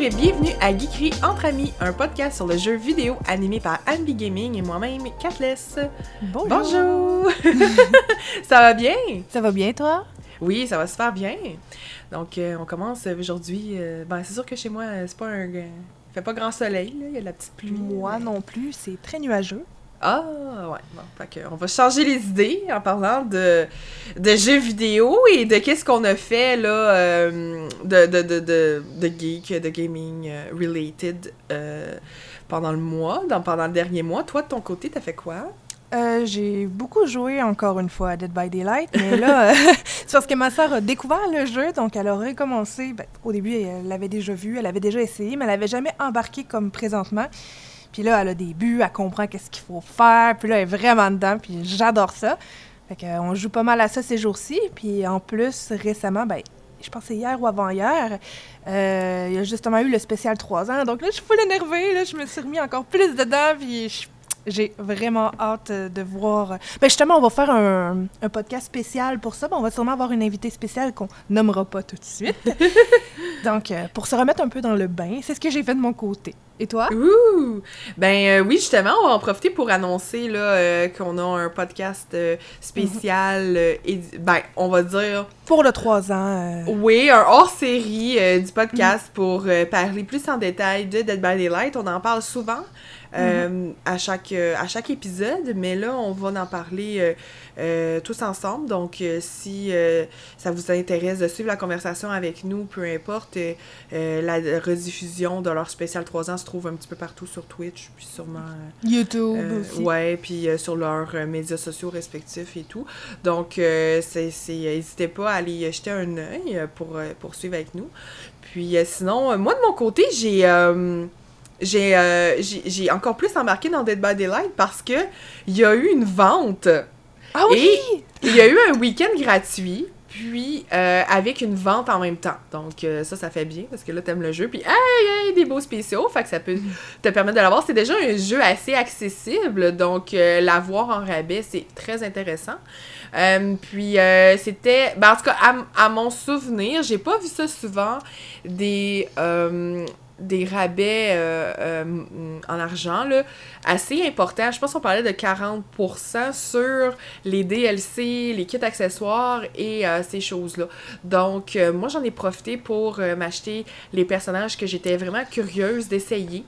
et bienvenue à Geekery Entre Amis, un podcast sur le jeu vidéo animé par Anby Gaming et moi-même, Katless. Bonjour. Bonjour! ça va bien? Ça va bien, toi? Oui, ça va super bien. Donc, euh, on commence aujourd'hui. euh, ben, c'est sûr que chez moi, euh, c'est pas un. Il fait pas grand soleil, là. Il y a de la petite pluie. Moi mais- non plus, c'est très nuageux. Ah, ouais. Bon, fait on va changer les idées en parlant de, de jeux vidéo et de qu'est-ce qu'on a fait, là, euh, de, de, de, de, de geek, de gaming euh, related euh, pendant le mois, dans, pendant le dernier mois. Toi, de ton côté, t'as fait quoi? Euh, j'ai beaucoup joué encore une fois à Dead by Daylight, mais là, euh, c'est parce que ma sœur a découvert le jeu, donc elle a recommencé. Ben, au début, elle l'avait déjà vu, elle avait déjà essayé, mais elle avait jamais embarqué comme présentement. Puis là, elle a des buts, elle comprend qu'est-ce qu'il faut faire, puis là, elle est vraiment dedans, puis j'adore ça. Fait que, euh, on joue pas mal à ça ces jours-ci, puis en plus, récemment, ben, je pense hier ou avant-hier, euh, il y a justement eu le spécial 3 ans, donc là, je suis full énervée, je me suis remis encore plus dedans, puis je- j'ai vraiment hâte euh, de voir... Ben justement, on va faire un, un podcast spécial pour ça, ben, on va sûrement avoir une invitée spéciale qu'on nommera pas tout de suite. donc, euh, pour se remettre un peu dans le bain, c'est ce que j'ai fait de mon côté. Et toi? Ouh! Ben euh, oui, justement, on va en profiter pour annoncer là, euh, qu'on a un podcast euh, spécial, euh, édi- ben, on va dire... Pour le 3 ans... euh, Oui, un hors-série euh, du podcast pour euh, parler plus en détail de Dead by Daylight. On en parle souvent euh, à, chaque, euh, à chaque épisode, mais là, on va en parler euh, tous ensemble. Donc, si ça vous intéresse de suivre la conversation avec nous, peu importe, la rediffusion de leur spécial 3 ans se trouve un petit peu partout sur Twitch, puis sûrement... YouTube aussi. ouais, puis sur leurs médias sociaux respectifs et tout. Donc, c'est, c'est, n'hésitez pas à aller jeter un œil pour, euh, pour suivre avec nous. Puis sinon, moi de mon côté, j'ai, euh, j'ai, euh, encore plus embarqué dans Dead by Daylight parce que il y a eu une vente. Ah oui! Il y a eu un week-end gratuit. Puis, euh, avec une vente en même temps. Donc, euh, ça, ça fait bien parce que là, t'aimes le jeu. Puis, hey, hey, des beaux spéciaux. Fait que ça peut te permettre de l'avoir. C'est déjà un jeu assez accessible. Donc, euh, l'avoir en rabais, c'est très intéressant. Euh, puis, euh, c'était. Ben, en tout cas, à, à mon souvenir, j'ai pas vu ça souvent des. euh, des rabais euh, euh, en argent, là, assez importants. Je pense qu'on parlait de 40% sur les DLC, les kits accessoires et euh, ces choses-là. Donc, moi, j'en ai profité pour m'acheter les personnages que j'étais vraiment curieuse d'essayer.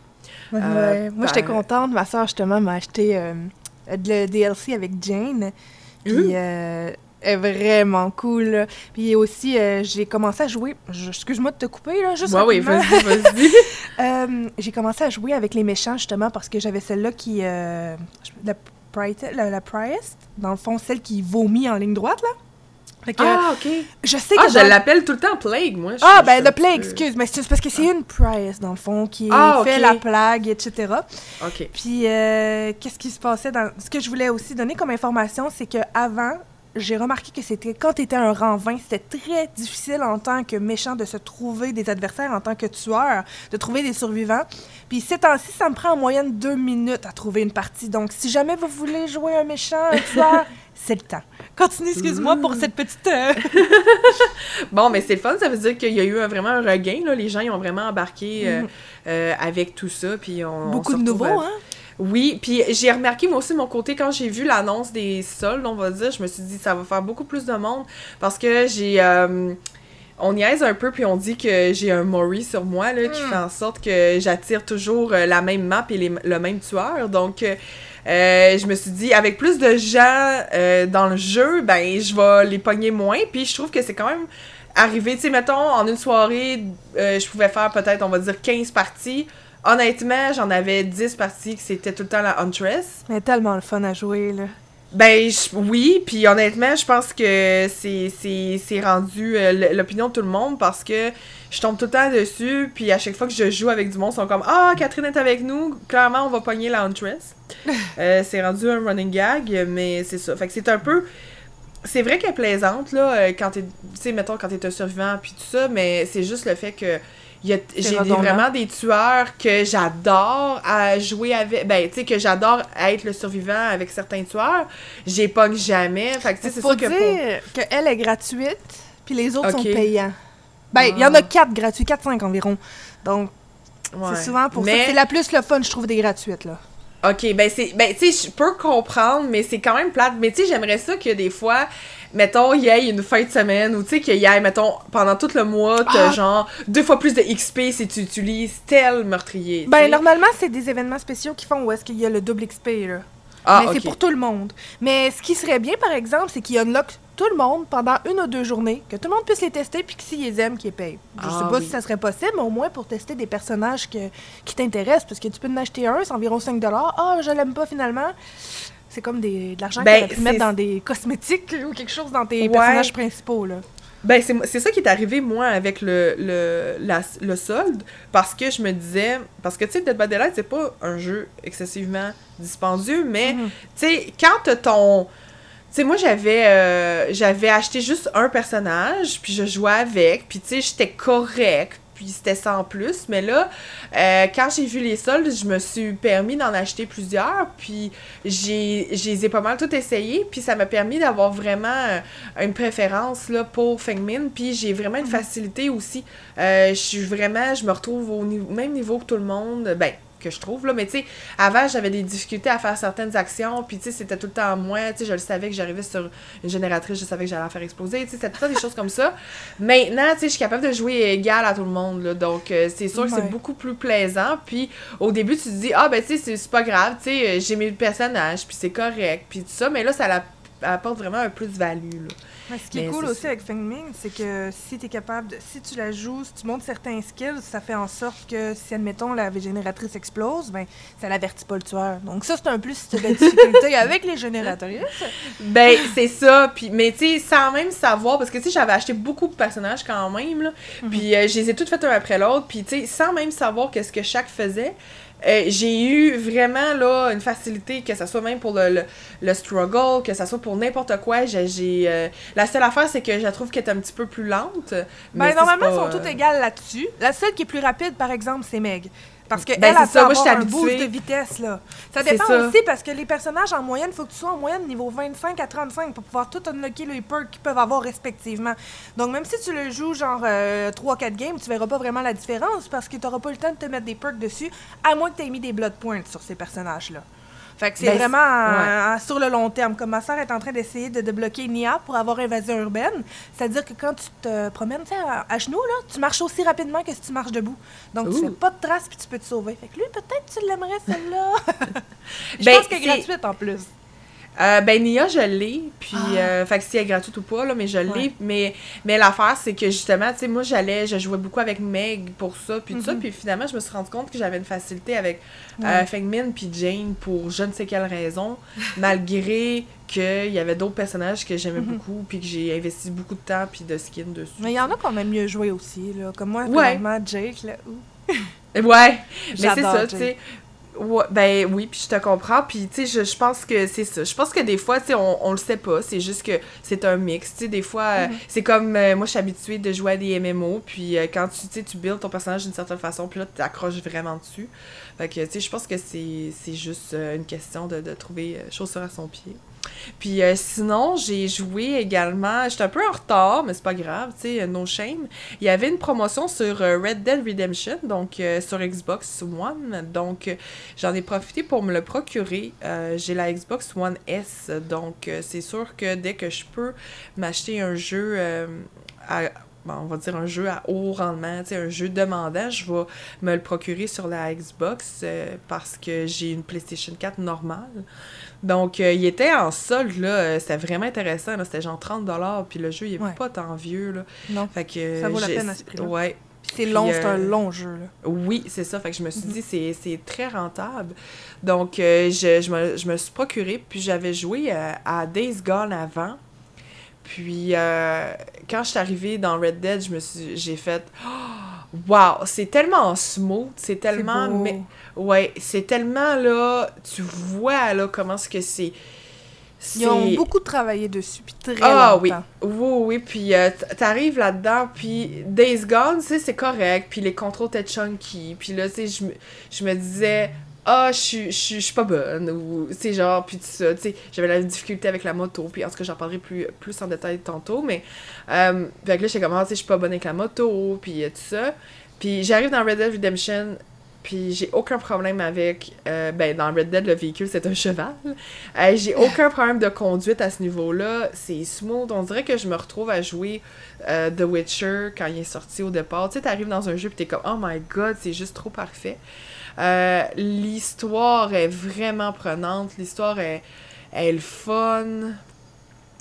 Ouais, Moi, j'étais contente. Ma soeur, justement, m'a acheté le DLC avec Jane. Puis, elle est vraiment cool. là. Puis aussi, euh, j'ai commencé à jouer. je- Excuse-moi de te couper, là, juste Ouais, oui, vas-y, vas-y. Euh, j'ai commencé à jouer avec les méchants, justement, parce que j'avais celle-là qui... euh, je- la, Priest, la, la Priest, dans le fond, celle qui vomit en ligne droite, là. Fait que, ah, ok. je sais Ah, que je dans- l'appelle tout le temps Plague, moi. Je- Ah, je ben, le plague, peu- excuse. Mais c'est parce que c'est une Priest, dans le fond, qui Ah, fait la plague, etc. Ok. Puis, euh, qu'est-ce qui se passait dans. Ce que je voulais aussi donner comme information, c'est que avant, j'ai remarqué que c'était quand tu étais un rang 20, c'était très difficile en tant que méchant de se trouver des adversaires, en tant que tueur, de trouver des survivants. Puis, ces temps-ci, ça me prend en moyenne deux minutes à trouver une partie. Donc, si jamais vous voulez jouer un méchant, un tueur, c'est le temps. Continue, excuse-moi pour cette petite. euh, Bon, mais c'est le fun, ça veut dire qu'il y a eu un- vraiment un regain, là. Les gens, ils ont vraiment embarqué euh, Mhm. euh, avec tout ça, puis on... Beaucoup de nouveaux, hein? Oui, puis j'ai remarqué moi aussi de mon côté quand j'ai vu l'annonce des soldes, on va dire, je me suis dit ça va faire beaucoup plus de monde parce que j'ai euh, on niaise un peu puis on dit que j'ai un Mori sur moi là, qui Mm. fait en sorte que j'attire toujours euh, la même map et les- le même tueur. Donc euh, je me suis dit avec plus de gens euh, dans le jeu, ben je vais les pogner moins puis je trouve que c'est quand même arrivé, tu sais mettons en une soirée, je pouvais faire peut-être on va dire 15 parties. Honnêtement, j'en avais 10 parties que c'était tout le temps la Huntress. Mais tellement le fun à jouer, là. Ben je- oui, puis honnêtement, je pense que c'est rendu euh, l'opinion de tout le monde parce que je tombe tout le temps dessus, puis à chaque fois que je joue avec du monde, ils sont comme ah Catherine est avec nous, clairement on va pogner la Huntress. Euh, c'est rendu un running gag, mais c'est ça. Fait que c'est un peu c'est vrai qu'elle est plaisante là euh, quand t'es tu sais mettons quand t'es un survivant puis tout ça, mais c'est juste le fait que j'ai vraiment des tueurs que j'adore à jouer avec. Ben, tu sais, que j'adore être le survivant avec certains tueurs. J'ai pogne jamais. Fait que, tu sais, c'est sûr que dire pour. qu'elle est gratuite, puis les autres sont payants. Ben, il y en Ah. a quatre gratuits, 4-5 environ. Donc, Ouais. C'est souvent pour ça. Mais- C'est la plus le fun, je trouve, des gratuites, là. Ok, ben c'est. Ben, tu sais, je peux comprendre, mais c'est quand même plate. Mais tu sais, j'aimerais ça que des fois, mettons, il y ait une fin de semaine, ou tu sais, qu'il y ait, mettons, pendant tout le mois, t'as Ah. genre deux fois plus de XP si tu utilises tel meurtrier. Ben, normalement, c'est des événements spéciaux qui font où est-ce qu'il y a le double XP, là. Ah, mais c'est pour tout le monde. Mais ce qui serait bien, par exemple, c'est qu'il unlock tout le monde pendant une ou deux journées, que tout le monde puisse les tester, puis que s'ils aiment, qu'ils payent. Je Ah, sais pas oui. si ça serait possible, mais au moins pour tester des personnages que- qui t'intéressent, parce que tu peux en acheter un, c'est environ 5 Ah, je l'aime pas finalement. C'est comme des, de l'argent Ben, que tu pu mettre dans des cosmétiques ou quelque chose dans tes Ouais. personnages principaux, là. Ben, c'est c'est ça qui est arrivé, moi, avec le, le, la- le solde, parce que je me disais... Parce que, tu sais, Dead by Daylight, c'est pas un jeu excessivement dispendieux, mais, Mhm. tu sais, quand t'as ton... Tu sais, moi, j'avais euh, j'avais acheté juste un personnage, puis je jouais avec, puis tu sais, j'étais correct, puis c'était sans plus. Mais là, euh, quand j'ai vu les soldes, je me suis permis d'en acheter plusieurs, puis j'ai les ai pas mal tout essayé, puis ça m'a permis d'avoir vraiment euh, une préférence là, pour Fengmin, puis j'ai vraiment une facilité aussi. Euh, je suis vraiment, je me retrouve au niveau- même niveau que tout le monde, ben que je trouve là. Mais tu sais avant j'avais des difficultés à faire certaines actions puis tu sais c'était tout le temps moi tu sais je le savais que j'arrivais sur une génératrice je savais que j'allais la faire exploser tu sais c'était tout le temps des choses comme ça. Maintenant tu sais je suis capable de jouer égal à tout le monde là. Donc euh, c'est sûr que c'est beaucoup plus plaisant. Puis au début tu te dis ah ben tu sais c'est- pas grave tu sais j'ai mes personnages puis c'est correct puis tout ça. Mais là ça la- apporte vraiment un plus value là Mais ce qui est cool aussi ça. avec Fengming, c'est que si tu es capable, de, si tu la joues, si tu montes certains skills, ça fait en sorte que si, admettons, la génératrice explose, ben, ça l'avertit pas le tueur. Donc ça, c'est un plus si tu as de la difficulté avec les génératrices. Ben, c'est ça. Puis, mais tu sais, sans même savoir, parce que tu sais, j'avais acheté beaucoup de personnages quand même, là. Puis, euh, je les ai toutes faites un après l'autre. Puis, tu sais, sans même savoir qu'est-ce que chaque faisait, euh, j'ai eu vraiment, là, une facilité, que ce soit même pour le, le, le struggle, que ce soit pour n'importe quoi. J'ai. euh, La seule affaire, c'est que je la trouve qu'elle est un petit peu plus lente. mais Ben, normalement, elles sont euh, toutes égales là-dessus. La seule qui est plus rapide, par exemple, c'est Meg. Parce que Ben, elle, elle ça, moi, un boost de vitesse, là. Ça dépend ça. aussi, parce que les personnages, en moyenne, il faut que tu sois en moyenne niveau 25 à 35 pour pouvoir tout unlocker les perks qu'ils peuvent avoir respectivement. Donc, même si tu le joues genre 3-4 games, tu verras pas vraiment la différence parce que tu n'auras pas le temps de te mettre des perks dessus, à moins que tu aies mis des blood points sur ces personnages-là. Fait que c'est Ben, vraiment sur le long terme. Comme ma soeur est en train d'essayer de débloquer Nia pour avoir invasion urbaine, c'est-à-dire que quand tu te promènes tu à, à genoux, là, tu marches aussi rapidement que si tu marches debout. Donc tu Ouh. fais pas de traces puis tu peux te sauver. Fait que lui, peut-être tu l'aimerais celle-là. Je Ben, pense est c'est- gratuite en plus. Euh, ben Nia, je l'ai, puis Ah. euh, fait que si elle est gratuite ou pas là, mais je l'ai, Ouais. mais mais l'affaire c'est que justement, tu sais moi j'allais, je jouais beaucoup avec Meg pour ça puis tout ça, Mhm. puis finalement je me suis rendu compte que j'avais une facilité avec Ouais. euh, Fengmin puis Jane pour je ne sais quelle raison, malgré qu'il y avait d'autres personnages que j'aimais Mhm. beaucoup puis que j'ai investi beaucoup de temps puis de skin dessus. Mais il y en a qu'on aime mieux jouer aussi, là. Comme moi, Ouais. Jake, là. ouh. Ouais, mais c'est ça, tu sais. Ouais, ben oui, puis je te comprends. Puis, tu sais, je, je pense que c'est ça. Je pense que des fois, tu sais, on, on le sait pas. C'est juste que c'est un mix. Tu sais, des fois, euh, Mhm. c'est comme euh, moi, je suis habituée de jouer à des MMO. Puis, euh, quand tu, sais, tu builds ton personnage d'une certaine façon, puis là, tu t'accroches vraiment dessus. Fait que, tu sais, je pense que c'est c'est juste une question de, de trouver chaussure à son pied. Puis euh, sinon, j'ai joué également, j'étais un peu en retard, mais c'est pas grave, tu sais, no shame. Il y avait une promotion sur euh, Red Dead Redemption, donc euh, sur Xbox One. Donc j'en ai profité pour me le procurer. J'ai la Xbox One S, donc c'est sûr que dès que je peux m'acheter un jeu à on va dire un jeu à haut rendement, un jeu demandant, je vais me le procurer sur la Xbox parce que j'ai une PlayStation 4 normale. Donc, euh, il était en solde, là, euh, c'était vraiment intéressant, là, c'était genre 30$, puis le jeu, il est Ouais. pas tant vieux, là. Non. Fait que... Ça vaut la peine à ce prix-là. Ouais, c'est long, c'est un euh, long jeu, là. oui, c'est ça. Fait que je me suis Mhm. dit, c'est, c'est très rentable. Donc, euh, je, je, me, je me suis procuré, puis j'avais joué euh, à Days Gone avant. Puis, euh, quand je suis arrivée dans Red Dead, je me suis, j'ai fait oh, Wow, c'est tellement smooth, c'est tellement. Mais- ouais, c'est tellement là. Tu vois là comment est-ce que c'est. Ils ont beaucoup travaillé dessus, puis très ah oui, longtemps. oui, oui, puis euh, t'arrives là-dedans, puis Days Gone, tu sais, c'est correct, puis les contrôles étaient chunky, puis là, tu sais, je me disais, ah, je suis- je suis pas bonne, ou, sais, genre, puis tout ça, tu sais, j'avais la difficulté avec la moto, puis en tout cas, j'en parlerai plus, plus en détail tantôt, mais, euh, fait là, j'étais comme, ah, tu sais, je suis pas bonne avec la moto, puis euh, tout ça, puis j'arrive dans Red Dead Redemption, puis j'ai aucun problème avec. euh, ben, dans Red Dead, le véhicule, c'est un cheval. Euh, j'ai aucun problème de conduite à ce niveau-là. C'est smooth. On dirait que je me retrouve à jouer euh, The Witcher quand il est sorti au départ. Tu sais, t'arrives dans un jeu, puis t'es comme, oh my god, c'est juste trop parfait. Euh, L'histoire est vraiment prenante. L'histoire est, est le fun.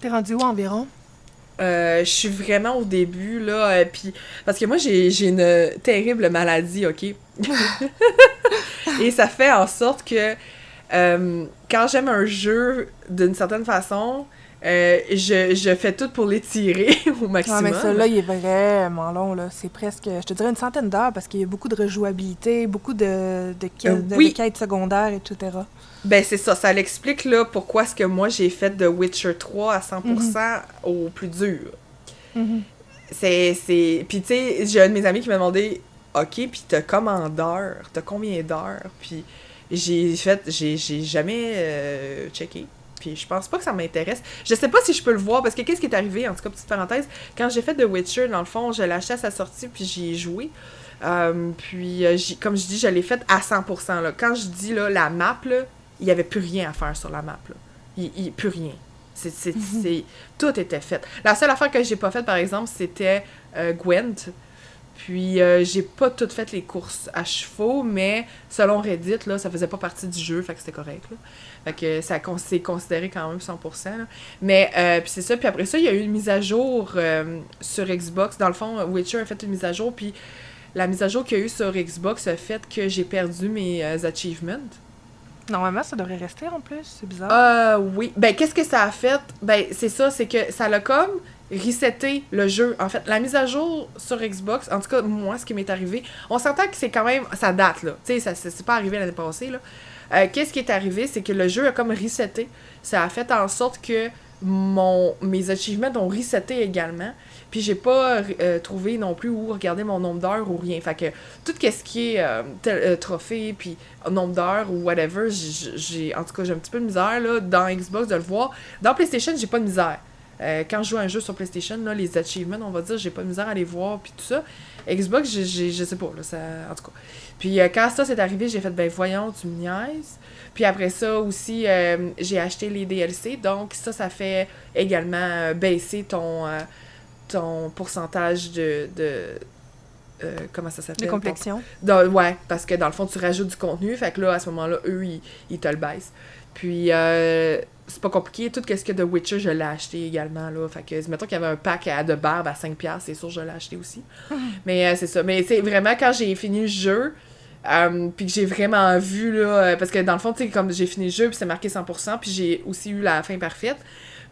T'es rendu où environ? Euh, je suis vraiment au début, là, euh, puis parce que moi, j'ai j'ai une terrible maladie, OK? Et ça fait en sorte que euh, quand j'aime un jeu d'une certaine façon, euh, je, je fais tout pour l'étirer au Ah, maximum. mais celui-là, il est vraiment long, là. C'est presque, je te dirais, une centaine d'heures parce qu'il y a beaucoup de rejouabilité, beaucoup de, de, Euh, de- oui. de quêtes secondaires, etc. Ben c'est ça, ça l'explique là pourquoi est-ce que moi j'ai fait The Witcher 3 à 100% au plus dur. Mhm. C'est c'est puis tu sais, j'ai un de mes amis qui m'a demandé OK, puis t'as combien d'heures? T'as combien d'heures? Puis j'ai fait j'ai j'ai jamais euh, checké. Puis je pense pas que ça m'intéresse. Je sais pas si je peux le voir parce que qu'est-ce qui est arrivé en tout cas petite parenthèse, quand j'ai fait The Witcher dans le fond, je acheté à sa sortie puis j'y ai joué. Euh, puis euh, comme je dis, je l'ai fait à 100% là. Quand je dis là la map là, il y avait plus rien à faire sur la map là. Il, il- plus rien. C'est, c'est, c'est- tout était fait. La seule affaire que j'ai pas faite, par exemple, c'était euh, Gwent. Puis euh, j'ai pas tout fait les courses à chevaux, mais selon Reddit, là, ça faisait pas partie du jeu, fait que c'était correct. Là. Fait que ça c'est considéré quand même 100%. là. Mais euh, puis c'est ça. Puis après ça, il y a eu une mise à jour euh, sur Xbox. Dans le fond, Witcher a fait une mise à jour. Puis la mise à jour qu'il y a eu sur Xbox a fait que j'ai perdu mes achievements. Normalement, ça devrait rester en plus. C'est bizarre. Euh, oui. Ben, qu'est-ce que ça a fait? Ben, c'est ça, c'est que ça l'a comme reseté le jeu. En fait, la mise à jour sur Xbox, en tout cas, moi, ce qui m'est arrivé, on s'entend que c'est quand même, ça date, là. Tu sais, ça c'est pas arrivé l'année passée, là. Euh, qu'est-ce qui est arrivé? C'est que le jeu a comme reseté. Ça a fait en sorte que mon, mes achievements ont reseté également. Puis j'ai pas euh, trouvé non plus où regarder mon nombre d'heures ou rien. Fait que tout ce qui est euh, trophée, puis nombre d'heures ou whatever, j'ai en tout cas j'ai un petit peu de misère là, dans Xbox de le voir. Dans PlayStation, j'ai pas de misère. Euh, quand je joue à un jeu sur PlayStation, là, les achievements, on va dire, j'ai pas de misère à les voir, puis tout ça. Xbox, j'ai- je sais pas, là, ça, en tout cas. Puis euh, quand ça s'est arrivé, j'ai fait, ben voyons, tu me niaises. Puis après ça aussi, euh, j'ai acheté les DLC, donc ça, ça fait également baisser ton, ton pourcentage de... de euh, comment ça s'appelle? Les Ton- complexions. dans- ouais, parce que dans le fond, tu rajoutes du contenu. Fait que là, à ce moment-là, eux, ils, ils te le baissent. Puis, euh, c'est pas compliqué. Tout ce que The Witcher, je l'ai acheté également. Là. Fait que, mettons qu'il y avait un pack à, de barbe à 5$, c'est sûr, je l'ai acheté aussi. Mais euh, c'est ça. Mais c'est vraiment quand j'ai fini le jeu, euh, puis que j'ai vraiment vu, là, euh, parce que dans le fond, tu sais, comme j'ai fini le jeu, puis c'est marqué 100%, puis j'ai aussi eu la fin parfaite.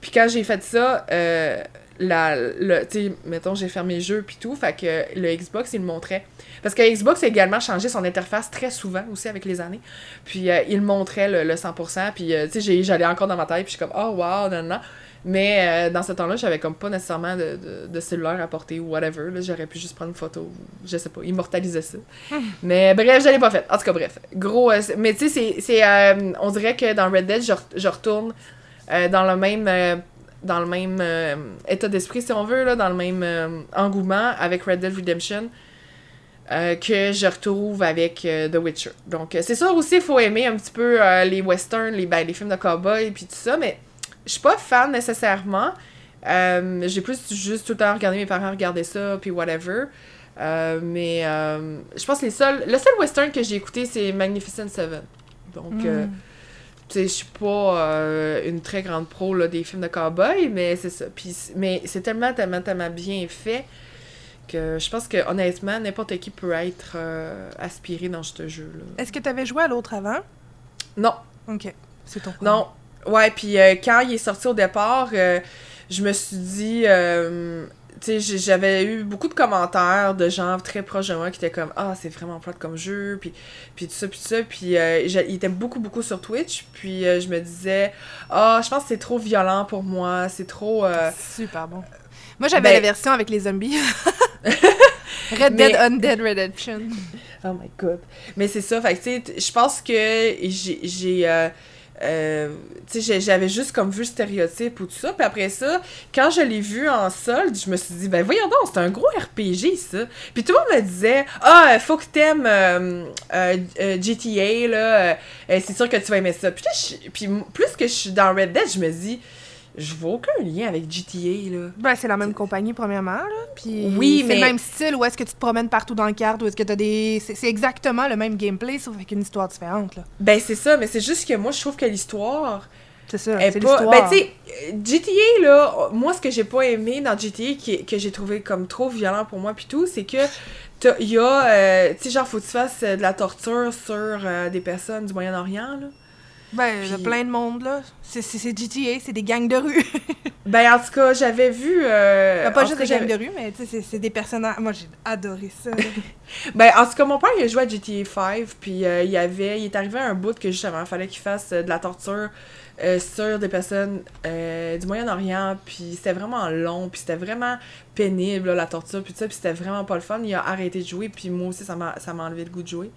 Puis quand j'ai fait ça, euh, la, le, tu sais, mettons, j'ai fermé le jeu, puis tout, fait que le Xbox, il le montrait. Parce que Xbox a également changé son interface très souvent aussi avec les années. Puis euh, il montrait le, le 100%, puis euh, tu sais, j'allais encore dans ma tête, puis je suis comme, oh wow, non, non. Mais euh, dans ce temps-là, j'avais comme pas nécessairement de, de, de cellulaire à porter ou whatever. là. J'aurais pu juste prendre une photo, je sais pas, immortaliser ça. mais bref, je l'ai pas fait. En tout cas, bref. Gros. mais tu sais, c'est- on dirait que dans Red Dead, je, je retourne dans le même. Dans le même euh, état d'esprit, si on veut, là, dans le même euh, engouement avec Red Dead Redemption euh, que je retrouve avec The Witcher. Donc, c'est sûr aussi, il faut aimer un petit peu les westerns, les, ben, les films de cowboy puis tout ça, mais je suis pas fan nécessairement. J'ai plus juste tout le temps regardé mes parents regarder ça, puis whatever. Mais je pense que les seuls, le seul western que j'ai écouté, c'est Magnificent Seven. Donc, Mm. Tu sais, je suis pas euh, une très grande pro là, des films de cowboy, mais c'est ça. Puis, mais c'est tellement, tellement, tellement bien fait que je pense que honnêtement, n'importe qui peut être euh, aspiré dans ce jeu-là. Est-ce que tu avais joué à l'autre avant? Non, Ok. C'est ton non. Ouais, puis euh, quand il est sorti au départ, je me suis dit. Euh, tu sais, j'avais eu beaucoup de commentaires de gens très proches de moi qui étaient comme Ah, c'est vraiment plate comme jeu, puis, puis tout ça, puis tout ça. Puis euh, il était beaucoup, beaucoup sur Twitch. Puis euh, je me disais Ah, je pense que c'est trop violent pour moi, c'est trop. euh, Super bon. Moi, j'avais Ben- la version avec les zombies. Red Mais- Dead Undead Redemption. Oh my god. Mais c'est ça, fait que tu sais, je pense que j'ai. Euh, j'avais juste comme vu le stéréotype ou tout ça. Puis après ça, quand je l'ai vu en solde, je me suis dit, ben voyons donc, c'est un gros RPG, ça. Puis tout le monde me disait, ah, faut que t'aimes euh, euh, GTA, là, c'est sûr que tu vas aimer ça. Puis, puis plus que je suis dans Red Dead, je me dis, je vois aucun lien avec GTA, là. Ben, c'est la même compagnie, premièrement, là. Puis oui, c'est le même style, où est-ce que tu te promènes partout dans le carte, où est-ce que t'as des... C'est exactement le même gameplay, sauf avec une histoire différente, là. Ben, c'est ça, mais c'est juste que moi, je trouve que l'histoire... C'est ça, c'est l'histoire. Ben, tu sais, GTA, là, moi, ce que j'ai pas aimé dans GTA, qui, que j'ai trouvé comme trop violent pour moi, puis tout, c'est que il y a... Euh, tu sais, genre, faut que tu fasses euh, de la torture sur euh, des personnes du Moyen-Orient, là. Ben, il y a plein de monde, là. C'est GTA, c'est des gangs de rue. ben, en tout cas, j'avais vu. Euh, pas juste des gangs de rue, mais c'est des personnages. Moi, j'ai adoré ça. ben, en tout cas, mon père, il a joué à GTA 5, puis euh, il, avait, il est arrivé à un bout que justement, il fallait qu'il fasse euh, de la torture sur des personnes du Moyen-Orient, puis c'était vraiment long, puis c'était vraiment pénible, la torture, puis ça, puis c'était vraiment pas le fun. Il a arrêté de jouer, puis moi aussi, ça m'a enlevé le goût de jouer.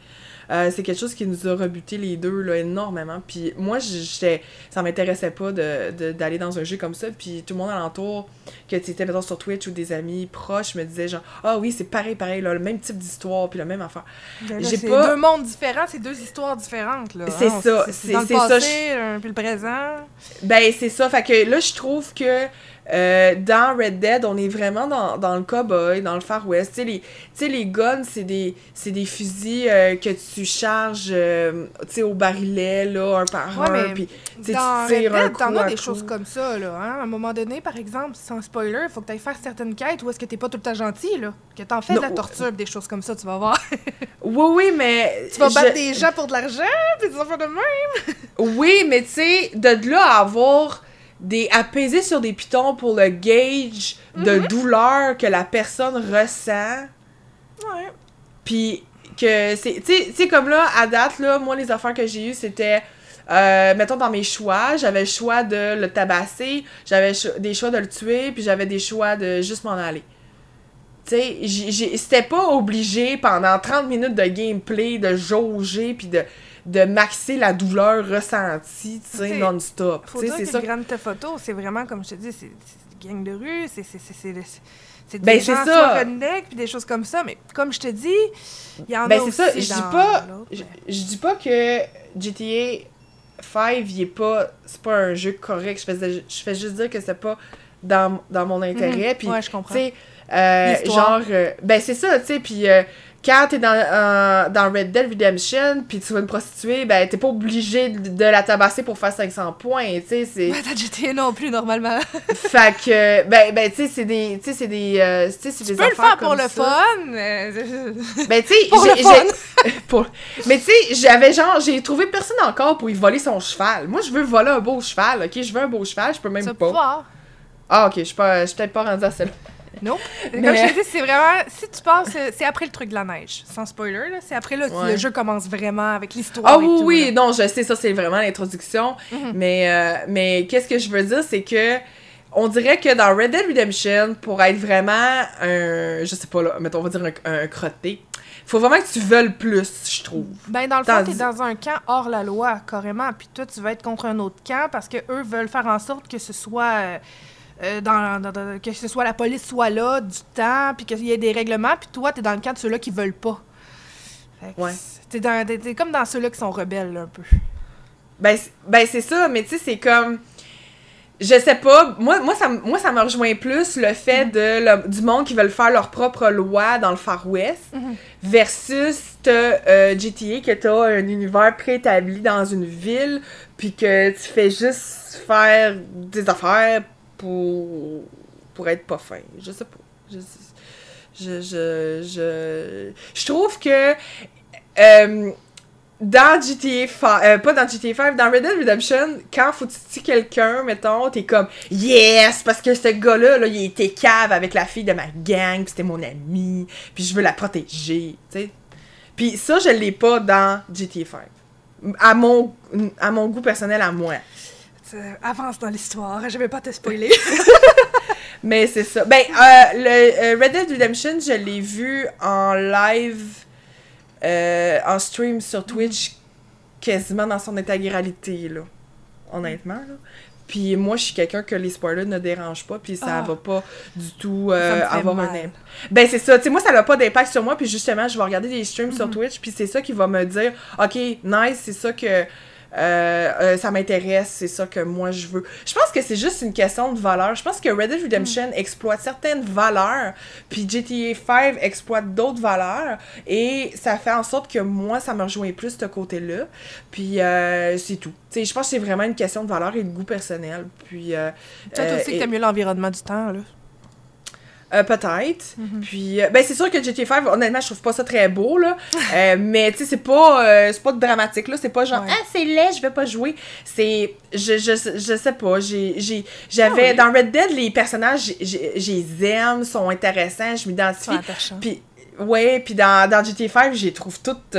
Euh, c'est quelque chose qui nous a rebuté les deux là, énormément. Puis moi, j'étais, ça m'intéressait pas d'aller de, d'aller dans un jeu comme ça. Puis tout le monde alentour, que tu étais sur Twitch ou des amis proches, me disaient genre Ah oui, c'est pareil, pareil, là, le même type d'histoire, puis le même affaire. Ben c'est pas... deux mondes différents, c'est deux histoires différentes. là. C'est hein. ça. C'est le passé, ça, puis le présent. Ben, c'est ça. Fait que là, je trouve que euh, dans Red Dead, on est vraiment dans, dans le cowboy, dans le Far West. Tu sais, les, les guns, c'est des, des fusils euh, que tu charges euh, au barillet, là, un par un. Puis, tu Red Dead, t'en as des choses comme ça. Là, hein? À un moment donné, par exemple, sans spoiler, il faut que tu ailles faire certaines quêtes où est-ce que t'es pas tout le temps gentil. Là, que t'en fais de la torture, des choses comme ça, tu vas voir. oui, oui, mais. Tu vas battre des gens pour de l'argent, puis des enfants de même. oui, mais tu sais, de là à avoir des apaiser sur des pitons pour le gauge de mhm. douleur que la personne ressent. Ouais. Puis que c'est tu sais comme là à date là, moi les affaires que j'ai eues c'était euh, mettons dans mes choix, j'avais le choix de le tabasser, j'avais des choix de le tuer, puis j'avais des choix de juste m'en aller. Tu sais, c'était pas obligé pendant 30 minutes de gameplay de jauger puis de de maxer la douleur ressentie, tu sais, non-stop. Faut dire c'est ça. Grande photo, c'est vraiment, comme je te dis, c'est des gangs de rue, c'est c'est ben, des gens ça. redneck puis des choses comme ça mais comme je te dis il y en ben, a aussi ça. Je dis pas je, dis pas que GTA 5 il est pas c'est pas un jeu correct je fais je fais juste dire que c'est pas dans, dans mon intérêt mhm. puis ouais, je comprends. Euh, genre euh, ben c'est ça tu sais puis euh, quand t'es dans, euh, dans Red Dead Redemption, puis tu vas une prostituée, ben t'es pas obligé de, la tabasser pour faire 500 points, tu sais, c'est... T'as GTA non plus, normalement. fait que, ben, ben tu sais, c'est des... Tu sais, c'est des... Euh, tu sais, c'est des peux le faire pour le fun, mais... Ben, tu sais, pour le fun. pour... Mais tu sais, j'avais genre... J'ai trouvé personne encore pour y voler son cheval. Moi, je veux voler un beau cheval, OK? Je veux un beau cheval, je peux même pas. Ah, OK, je suis peut-être pas rendue à non. Comme je te dis, c'est vraiment. Si tu penses. C'est après le truc de la neige. Sans spoiler, là. C'est après là que le jeu commence vraiment avec l'histoire. Ah oui, oui. Non, je sais, ça, c'est vraiment l'introduction. Mhm. Mais, euh, mais qu'est-ce que je veux dire, c'est que. On dirait que dans Red Dead Redemption, pour être vraiment un. Je sais pas, là, mettons, on va dire un, un crotté. Faut vraiment que tu veuilles plus, je trouve. Ben, dans le fond, t'es dans un camp hors la loi, carrément. Puis toi, tu vas être contre un autre camp parce que eux veulent faire en sorte que ce soit. Euh, euh, dans, que ce soit la police soit là du temps, puis qu'il y ait des règlements, puis toi, t'es dans le cas de ceux-là qui veulent pas. ouais. T'es, comme dans ceux-là qui sont rebelles, un peu. Ben, ben c'est ça, mais tu sais, c'est comme... Je sais pas, moi, moi, ça, moi, ça me rejoint plus le fait de du monde qui veulent faire leur propre loi dans le Far West mhm. versus euh, GTA, que t'as un univers préétabli dans une ville, puis que tu fais juste faire des affaires pour, pour être pas fin. Je sais pas. Je, je, je, je, trouve que euh, dans GTA 5, euh, pas dans GTA 5, dans Red Dead Redemption, quand faut tu quelqu'un, mettons, t'es comme Yes! Parce que ce gars-là, là, il était cave avec la fille de ma gang, pis c'était mon ami, puis je veux la protéger, tu sais. Puis ça, je l'ai pas dans GTA 5. À mon, à mon goût personnel, à moi. Euh, avance dans l'histoire. Je vais pas te spoiler. Mais c'est ça. Ben, euh, le euh, Red Dead Redemption, je l'ai vu en live, en stream sur Twitch, quasiment dans son intégralité, là. honnêtement. Là. Puis moi, je suis quelqu'un que les spoilers ne dérangent pas, puis ça Ah. va pas du tout euh, avoir mal. un impact. Ben c'est ça, tu sais, moi, ça n'a pas d'impact sur moi, puis justement, je vais regarder des streams sur Twitch, puis c'est ça qui va me dire, OK, nice, c'est ça que... euh, euh, ça m'intéresse, c'est ça que moi je veux. Je pense que c'est juste une question de valeur. Je pense que Red Dead Redemption Mhm. exploite certaines valeurs, puis GTA 5 exploite d'autres valeurs, et ça fait en sorte que moi, ça me rejoint plus ce côté-là. Puis euh, c'est tout. Tu sais, je pense que c'est vraiment une question de valeur et de goût personnel. Puis euh, Toi, tu euh, sais que et- t'aimes mieux l'environnement du temps, là. Euh, peut-être. Mhm. Puis, euh, ben, c'est sûr que GTA 5, honnêtement, je trouve pas ça très beau, là. Euh, mais, tu sais, c'est pas, euh, c'est pas dramatique, là. C'est pas genre, Ouais. ah, c'est laid, je vais pas jouer. C'est, je, je, je sais pas. J'ai, j'avais, Ah oui. dans Red Dead, les personnages, j'ai- aime, sont intéressants, je m'identifie. Puis, ouais, puis dans, dans GTA 5, je les trouve toutes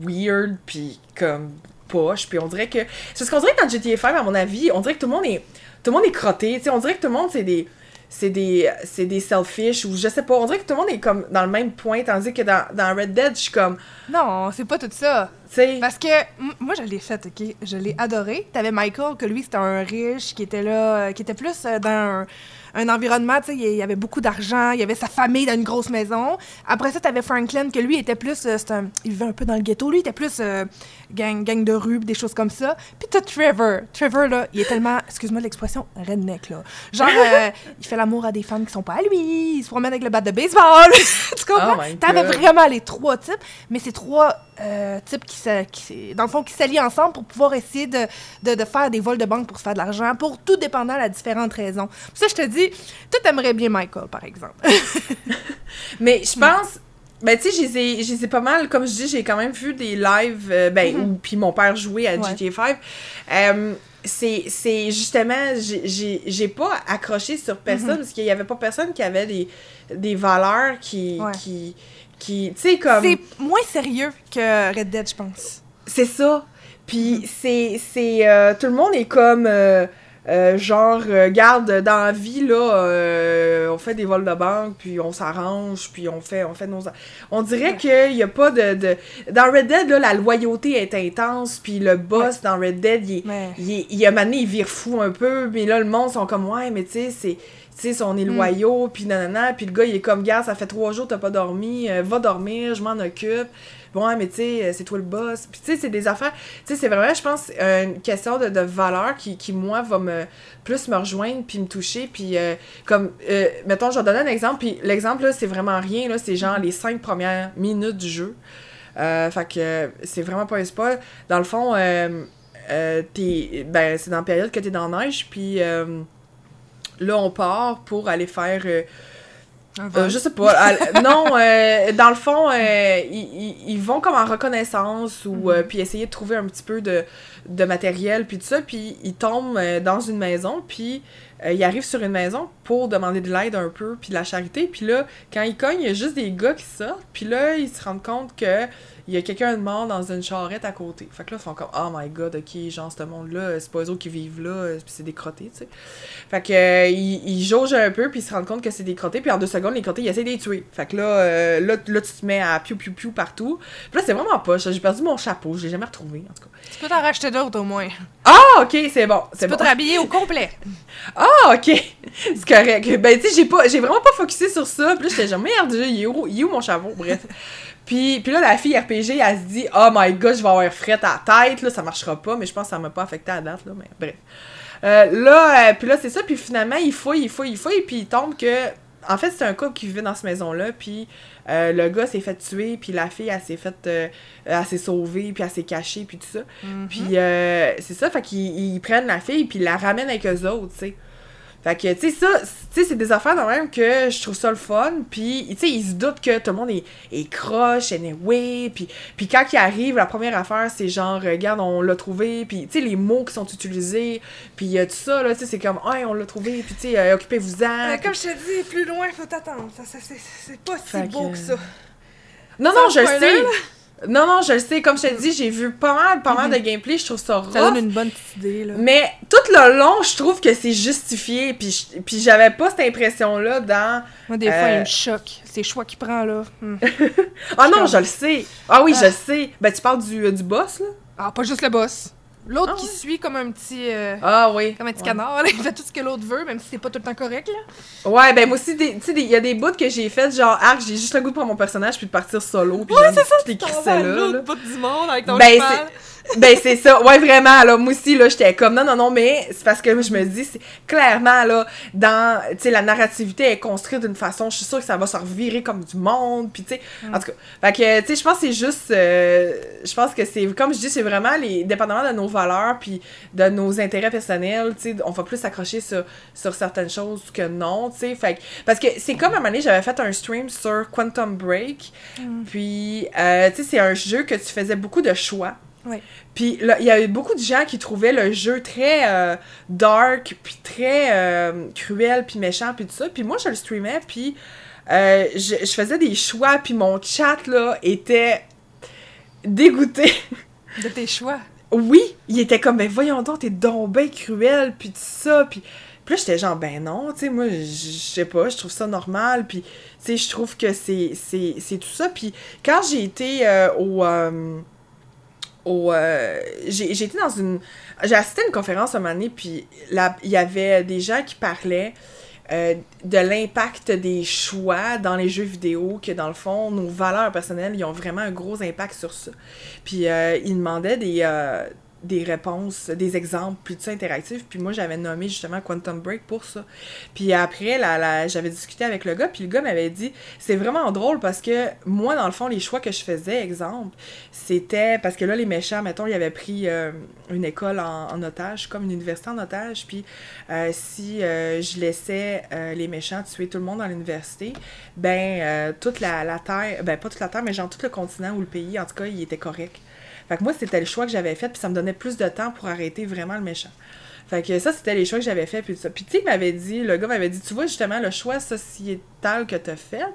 weird, puis comme poche. Puis on dirait que. C'est parce qu'on dirait que dans GTA 5, à mon avis, on dirait que tout le monde est. Tout le monde est crotté. Tu sais, on dirait que tout le monde, c'est des. C'est des, c'est des selfish ou je sais pas. On dirait que tout le monde est comme dans le même point, tandis que dans, dans Red Dead, je suis comme. Non, c'est pas tout ça. Parce que moi, je l'ai fait, OK? Je l'ai adoré. T'avais Michael, que lui, c'était un riche, qui était là, euh, qui était plus euh, dans un, un environnement, tu sais, il y avait beaucoup d'argent, il y avait sa famille dans une grosse maison. Après ça, t'avais Franklin, que lui était plus, euh, c'est un- il vivait un peu dans le ghetto. Lui, il était plus euh, gang, gang de rue, des choses comme ça. Puis t'as Trevor. Trevor, là, il est tellement, excuse-moi l'expression, redneck, là. Genre, euh, il fait l'amour à des femmes qui sont pas à lui, il se promène avec le bat de baseball. tu comprends? Oh T'avais vraiment les trois types, mais c'est trois euh, types qui, qui, dans le fond, qui s'allient ensemble pour pouvoir essayer de, de, de faire des vols de banque pour se faire de l'argent, pour tout dépendant à différentes raisons. Ça, je te dis, toi, t'aimerais bien Michael, par exemple. Mais je pense. Ben, tu sais, je les ai- pas mal, comme je dis, j'ai quand même vu des lives, euh, ben, où puis mon père jouait à Ouais. GTA 5. Euh, c'est c'est justement, j'ai- j'ai j'ai pas accroché sur personne, Mhm. parce qu'il y avait pas personne qui avait des, des valeurs qui. Ouais. qui, qui tu sais, comme. C'est moins sérieux que Red Dead, je pense. C'est ça. Puis c'est. c'est euh, tout le monde est comme. euh, euh, genre, euh, garde, dans la vie, là, euh, on fait des vols de banque, puis on s'arrange, puis on fait, on fait nos... On dirait qu'il n'y a pas de, de... Dans Red Dead, là, la loyauté est intense, puis le boss dans Red Dead, il Il, il, a mané, il vire fou un peu, mais là, le monde sont comme, ouais, mais tu sais, c'est. Tu sais, on est Mm. loyaux, puis nanana, puis le gars, il est comme, gars, ça fait trois jours, t'as pas dormi, va dormir, je m'en occupe. Bon, mais tu sais, euh, c'est toi le boss. Puis tu sais, c'est des affaires. Tu sais, c'est vraiment, je pense, une question de, de valeur qui, qui, moi, va me plus me rejoindre, puis me toucher. Puis, euh, comme, euh, mettons, je vais donner un exemple, puis l'exemple, là, c'est vraiment rien, là, c'est genre les cinq premières minutes du jeu. Euh, fait que c'est vraiment pas un spoil. Dans le fond, t'es- ben, c'est dans la période que t'es dans la neige, puis là, on part pour aller faire. Euh, je sais pas. à- non, euh, dans le fond, euh, ils, vont comme en reconnaissance ou Mhm. euh, puis essayer de trouver un petit peu de, de matériel puis tout ça. Puis ils tombent dans une maison puis ils arrivent sur une maison pour demander de l'aide un peu puis de la charité. Puis là, quand ils cognent, il y a juste des gars qui sortent. Puis là, ils se rendent compte que il y a quelqu'un de mort dans une charrette à côté. Fait que là, ils font comme Oh my god, ok, genre, ce monde-là, c'est pas eux autres qui vivent là, euh, puis c'est des crottés, tu sais. Fait que, euh, ils, ils jaugent un peu, puis ils se rendent compte que c'est des crottés, puis en deux secondes, les crottés, ils essaient de les tuer. Fait que là, euh, là, là, tu te mets à piou piou piou partout. Puis là, c'est vraiment poche. J'ai perdu mon chapeau, je l'ai jamais retrouvé, en tout cas. Tu peux t'en racheter d'autres, au moins. Ah, ok, c'est bon, Tu c'est peux bon. te rhabiller au complet. Ah, ok, c'est correct. Ben, tu sais, j'ai pas, j'ai vraiment pas focusé sur ça. Puis là, j'étais genre, merde, il est où, il est où mon chapeau? Bref. Puis, puis là, la fille RPG, elle se dit, oh my god, je vais avoir frette à la tête, là, ça marchera pas. Mais je pense que ça m'a pas affecté à la date, là, mais bref. Euh, là, euh, puis là, c'est ça. Puis finalement, il fouille, il fouille, il fouille. Puis il tombe que. En fait, c'est un couple qui vivait dans cette maison-là. Puis euh, le gars s'est fait tuer. Puis la fille, elle s'est fait. elle s'est sauvée. Puis elle s'est cachée. Puis tout ça. Mhm. Puis euh, c'est ça, fait qu'ils ils prennent la fille puis ils la ramènent avec eux autres, tu sais. Fait que, tu sais, ça, tu sais, c'est des affaires de même que je trouve ça le fun. Puis, tu sais, ils se doutent que tout le monde est, est croche, anyway. Puis, puis quand ils arrivent, la première affaire, c'est genre, regarde, on l'a trouvé. Puis, tu sais, les mots qui sont utilisés. Puis, euh, tout ça, là, tu sais, c'est comme, ouais, on l'a trouvé. Puis, tu sais, euh, occupez-vous-en. Euh, comme je te dis, plus loin, faut t'attendre. Ça, ça, c'est- pas si Fait beau que- que ça. Non, non, je sais. Non, non, je le sais. Comme je te dis, j'ai vu pas mal, pas mal Mhm. de gameplay. Je trouve ça rough. Ça donne une bonne petite idée, là. Mais tout le long, je trouve que c'est justifié. Puis, puis j'avais pas cette impression-là dans. Moi, des fois, Euh, il me choque. Ces choix qu'il prend, là. Hmm. Ah non, je le sais. Ah oui, je Ah. le sais. Ben, tu parles du, euh, du boss, là? Ah, pas juste le boss. L'autre Ah qui ouais? suit comme un petit. euh, Ah oui. Comme un petit Ouais. canard, là, il fait tout ce que l'autre veut, même si c'est pas tout le temps correct, là. Ouais, ben moi aussi, des- tu sais, il y a des bouts que j'ai fait, genre, arc, j'ai juste le goût de prendre mon personnage puis de partir solo. Puis Ouais, c'est ça, à là, l'autre bout du monde avec ton Ben. Ben, c'est ça. Ouais, vraiment, là, moi aussi, là, j'étais comme, non, non, non, mais c'est parce que je me dis, c'est clairement, là, dans, tu sais, la narrativité est construite d'une façon, je suis sûre que ça va se revirer comme du monde, puis tu sais, Mm. en tout cas, fait que, tu sais, je pense que c'est juste, euh, je pense que c'est, comme je dis, c'est vraiment les, dépendamment de nos valeurs, puis de nos intérêts personnels, tu sais, on va plus s'accrocher sur, sur certaines choses que non, tu sais, fait que, parce que c'est comme à un moment donné, j'avais fait un stream sur Quantum Break, Mm. puis, euh, tu sais, c'est un jeu que tu faisais beaucoup de choix. Ouais. Puis il y a eu beaucoup de gens qui trouvaient le jeu très euh, dark, puis très euh, cruel, puis méchant, puis tout ça. Puis moi, je le streamais, puis euh, je, je faisais des choix, puis mon chat, là, était dégoûté. De tes choix. Oui, il était comme, ben voyons donc, t'es donc ben cruel, puis tout ça, puis... Puis là, j'étais genre, ben non, tu sais, moi, je sais pas, je trouve ça normal, puis, tu sais, je trouve que c'est tout ça. Puis quand j'ai été au... euh, j'ai été dans une... J'ai assisté à une conférence un moment donné, puis il y avait des gens qui parlaient euh, de l'impact des choix dans les jeux vidéo, que dans le fond, nos valeurs personnelles, ils ont vraiment un gros impact sur ça. Puis euh, ils demandaient des, des réponses, des exemples, puis tout ça interactif. Puis moi, j'avais nommé justement Quantum Break pour ça. Puis après, la, j'avais discuté avec le gars, puis le gars m'avait dit c'est vraiment drôle parce que moi, dans le fond, les choix que je faisais, exemple, c'était parce que là, les méchants, mettons, ils avaient pris euh, une école en, otage, comme une université en otage. Puis euh, si euh, je laissais les méchants tuer tout le monde dans l'université, ben, toute la, la terre, ben, pas toute la terre, mais genre tout le continent ou le pays, en tout cas, il était correct. Fait que moi, c'était le choix que j'avais fait, puis ça me donnait plus de temps pour arrêter vraiment le méchant. Fait que ça, c'était les choix que j'avais fait, puis ça. Puis tu sais, il m'avait dit, le gars m'avait dit, tu vois, justement, le choix sociétal que t'as fait,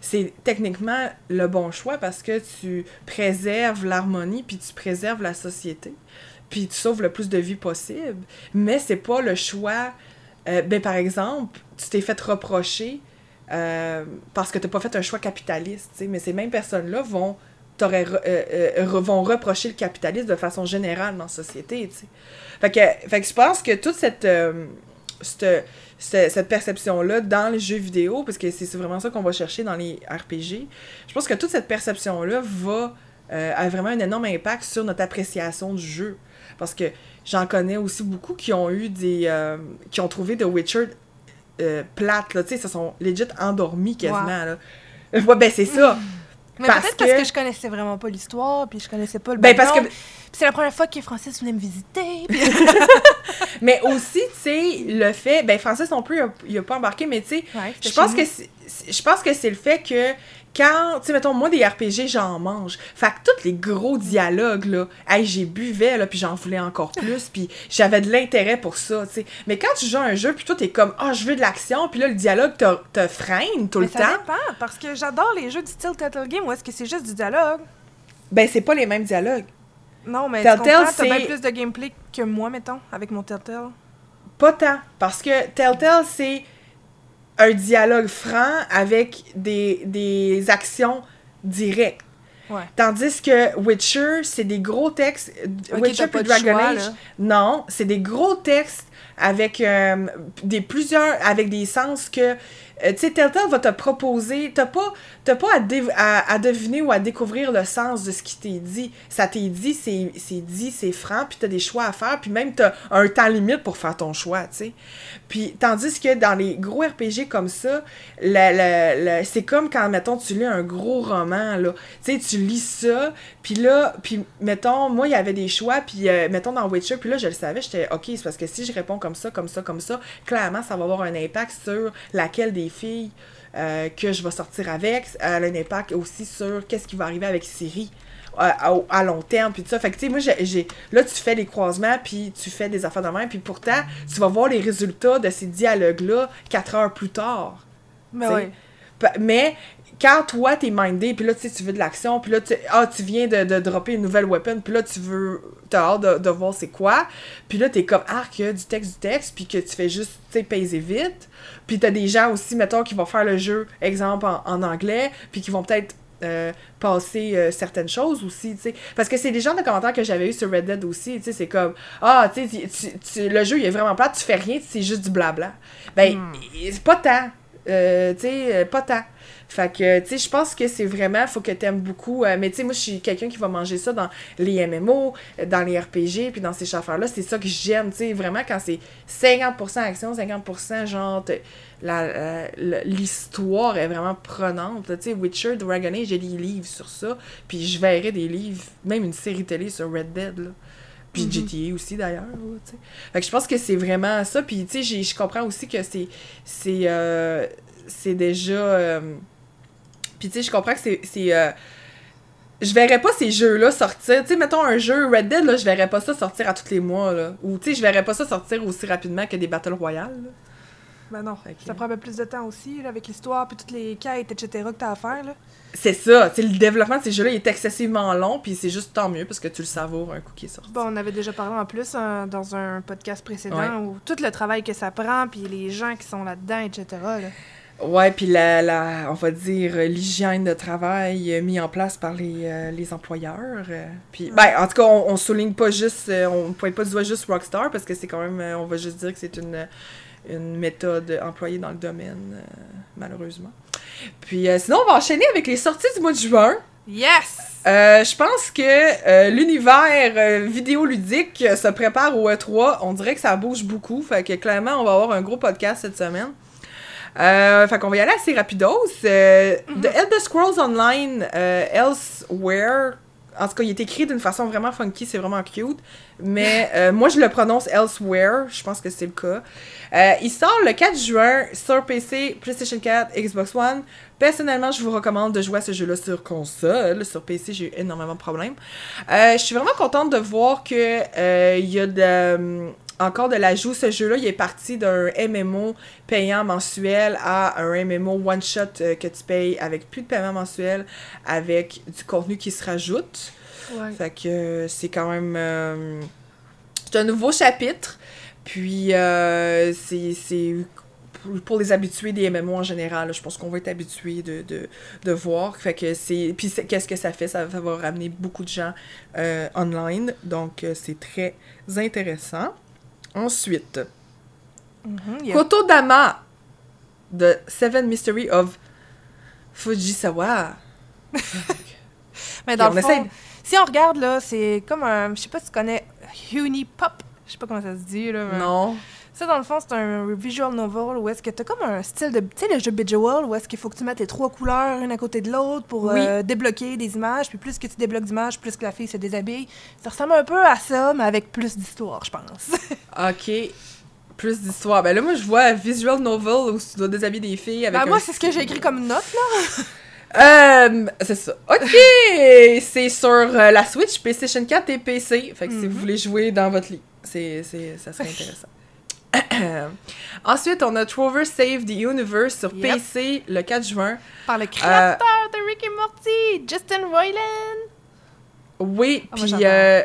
c'est techniquement le bon choix parce que tu préserves l'harmonie, puis tu préserves la société, puis tu sauves le plus de vies possible. Mais c'est pas le choix... euh, ben, par exemple, tu t'es fait reprocher euh, parce que t'as pas fait un choix capitaliste, mais ces mêmes personnes-là vont euh, euh, vont reprocher le capitalisme de façon générale dans la société. Fait que, fait que je pense que toute cette, euh, cette, cette, cette perception-là dans les jeux vidéo, parce que c'est vraiment ça qu'on va chercher dans les RPG, je pense que toute cette perception-là va euh, a vraiment un énorme impact sur notre appréciation du jeu. Parce que j'en connais aussi beaucoup qui ont eu des... euh, qui ont trouvé The Witcher plate, là, tu sais, se sont legit endormis quasiment, là. Ouais, ben c'est ça. Mais Parce peut-être parce que- je connaissais vraiment pas l'histoire, puis je connaissais pas le Ben parce que c'est la première fois que Francis venait me visiter. puis- Mais aussi, tu sais, le fait. Ben, Francis non plus, il a, il a pas embarqué, mais tu sais, Ouais, pense que je pense que c'est le fait que quand, tu sais, mettons, moi, des RPG, j'en mange. Fait que tous les gros dialogues, là, hey, j'ai buvais, là, puis j'en voulais encore plus, puis j'avais de l'intérêt pour ça, tu sais. Mais quand tu joues à un jeu, puis toi, t'es comme, ah, je veux de l'action, puis là, le dialogue te, te freine tout Mais le ça temps, dépend, parce que j'adore les jeux du style Turtle Game où est-ce que c'est juste du dialogue? ben, c'est pas les mêmes dialogues. Non, mais Telltale, t'as bien c'est- plus de gameplay que moi, mettons, avec mon Telltale. Pas tant. Parce que Telltale, c'est un dialogue franc avec des, des actions directes. Ouais. Tandis que Witcher, c'est des gros textes. Witcher puis Dragon choix, Age, là. non, c'est des gros textes avec euh, des plusieurs avec des sens que euh, tu sais Telltale va te proposer t'as pas pas à, à, deviner ou à découvrir le sens de ce qui t'est dit. Ça t'est dit c'est dit c'est franc puis t'as des choix à faire puis même t'as un temps limite pour faire ton choix tu sais. Puis tandis que dans les gros RPG comme ça c'est comme quand mettons tu lis un gros roman là. Tu sais tu lis ça puis là puis mettons moi il y avait des choix puis euh, mettons dans Witcher puis là je le savais j'étais ok c'est parce que si je réponds comme ça comme ça comme ça clairement ça va avoir un impact sur laquelle des filles euh, que je vais sortir avec. Elle a un impact aussi sur qu'est-ce qui va arriver avec Siri euh, à, à long terme puis tout ça. Fait que tu sais moi j'ai- là tu fais les croisements puis tu fais des affaires de même puis pourtant tu vas voir les résultats de ces dialogues là quatre heures plus tard. Mais quand toi, t'es mindé, puis là, tu sais, tu veux de l'action, puis là, tu, ah, tu viens de, de dropper une nouvelle weapon, puis là, tu veux, t'as hâte de, de voir c'est quoi, puis là, t'es comme, ah, qu'il y a du texte, du texte, puis que tu fais juste, tu sais, vite, puis t'as des gens aussi, mettons, qui vont faire le jeu, exemple, en, en anglais, puis qui vont peut-être euh, passer euh, certaines choses aussi, tu sais. Parce que c'est des genres de commentaires que j'avais eu sur Red Dead aussi, tu sais, c'est comme « Ah, tu sais, le jeu, il est vraiment plat, tu fais rien, c'est juste du blabla. » Ben, c'est pas tant. Euh, tu sais, pas tant. Fait que, tu sais, je pense que c'est vraiment, faut que t'aimes beaucoup. euh, mais tu sais, moi, je suis quelqu'un qui va manger ça dans les MMO, euh, dans les RPG, puis dans ces affaires-là. C'est ça que j'aime, tu sais, vraiment, quand c'est 50% action, 50% genre, euh, l'histoire est vraiment prenante. Tu sais, Witcher, Dragon Age, j'ai des livres sur ça, puis je verrais des livres, même une série télé sur Red Dead, là. Puis Mhm. GTA aussi, d'ailleurs, là, tu sais. Fait que je pense que c'est vraiment ça. Puis, tu sais, je comprends aussi que c'est c'est euh, c'est déjà... euh, Puis, tu sais, je comprends que c'est... euh, je verrais pas ces jeux-là sortir. Tu sais, mettons un jeu Red Dead, là, je verrais pas ça sortir à tous les mois, là. Ou, tu sais, je verrais pas ça sortir aussi rapidement que des Battle Royale, là. Ben non, ça prend un peu plus de temps aussi, là, avec l'histoire, puis toutes les quêtes, etc. que t'as à faire, là. C'est ça. Tu sais, le développement de ces jeux-là est excessivement long, puis c'est juste tant mieux parce que tu le savoures un coup qui est sorti. Bon, on avait déjà parlé en plus hein, dans un podcast précédent, Ouais. où tout le travail que ça prend, puis les gens qui sont là-dedans, etc. là. Ouais, puis la, la, on va dire, l'hygiène de travail euh, mis en place par les, euh, les employeurs. euh, puis, ben, en tout cas, on, on souligne pas juste, euh, on pointe pas du doigt juste Rockstar, parce que c'est quand même, on va juste dire que c'est une, une méthode employée dans le domaine, malheureusement. Puis, euh, sinon, on va enchaîner avec les sorties du mois de juin. Yes! Je pense que l'univers vidéoludique se prépare au E3. On dirait que ça bouge beaucoup. Fait que clairement, on va avoir un gros podcast cette semaine. Euh, fait qu'on va y aller assez rapidos. Euh, The Elder Scrolls Online euh, Elsewhere. En tout cas, il est écrit d'une façon vraiment funky, c'est vraiment cute. Mais euh, moi, je le prononce Elsewhere. Je pense que c'est le cas. Euh, il sort le 4 juin sur PC, PlayStation 4, Xbox One. Personnellement, je vous recommande de jouer à ce jeu-là sur console. Sur PC, j'ai eu énormément de problèmes. Je suis vraiment contente de voir que euh, il y a de, encore de l'ajout. Ce jeu-là, il est parti d'un MMO payant mensuel à un MMO one-shot euh, que tu payes avec plus de paiement mensuel, avec du contenu qui se rajoute. Ouais. Fait que euh, c'est quand même. euh, c'est un nouveau chapitre. Puis c'est. pour- les habitués des MMO en général, là, je pense qu'on va être habitué de, de, de voir. Fait que c'est. Puis qu'est-ce que ça fait? Ça va ramener beaucoup de gens euh, online. Donc c'est très intéressant. Ensuite, Mhm, il y a- Kotodama de Seven Mystery of Fujisawa. Mais dans le on fond, si on regarde, là, c'est comme un... Je sais pas si tu connais Unipop. Je sais pas comment ça se dit, là. mais- Non. Ça, dans le fond, c'est un visual novel où est-ce que t'as comme un style de... Tu sais, le jeu Bejeweled, où est-ce qu'il faut que tu mettes les trois couleurs une à côté de l'autre pour Oui. euh, débloquer des images. Puis plus que tu débloques d'images, plus que la fille se déshabille. Ça ressemble un peu à ça, mais avec plus d'histoire, je pense. Ok. Plus d'histoire. Ben là, moi, je vois visual novel où tu dois déshabiller des filles avec. Ben, un moi, c'est ce que j'ai écrit comme note, là. Euh, c'est ça. Ok! c'est sur euh, la Switch, PlayStation 4 et PC. Fait que si Mhm. vous voulez jouer dans votre lit, c'est, ça serait intéressant. Ensuite, on a Trover Save the Universe sur Yep. PC le 4 juin. Par le créateur de Rick et Morty, Justin Roiland. Oui, moi, puis euh,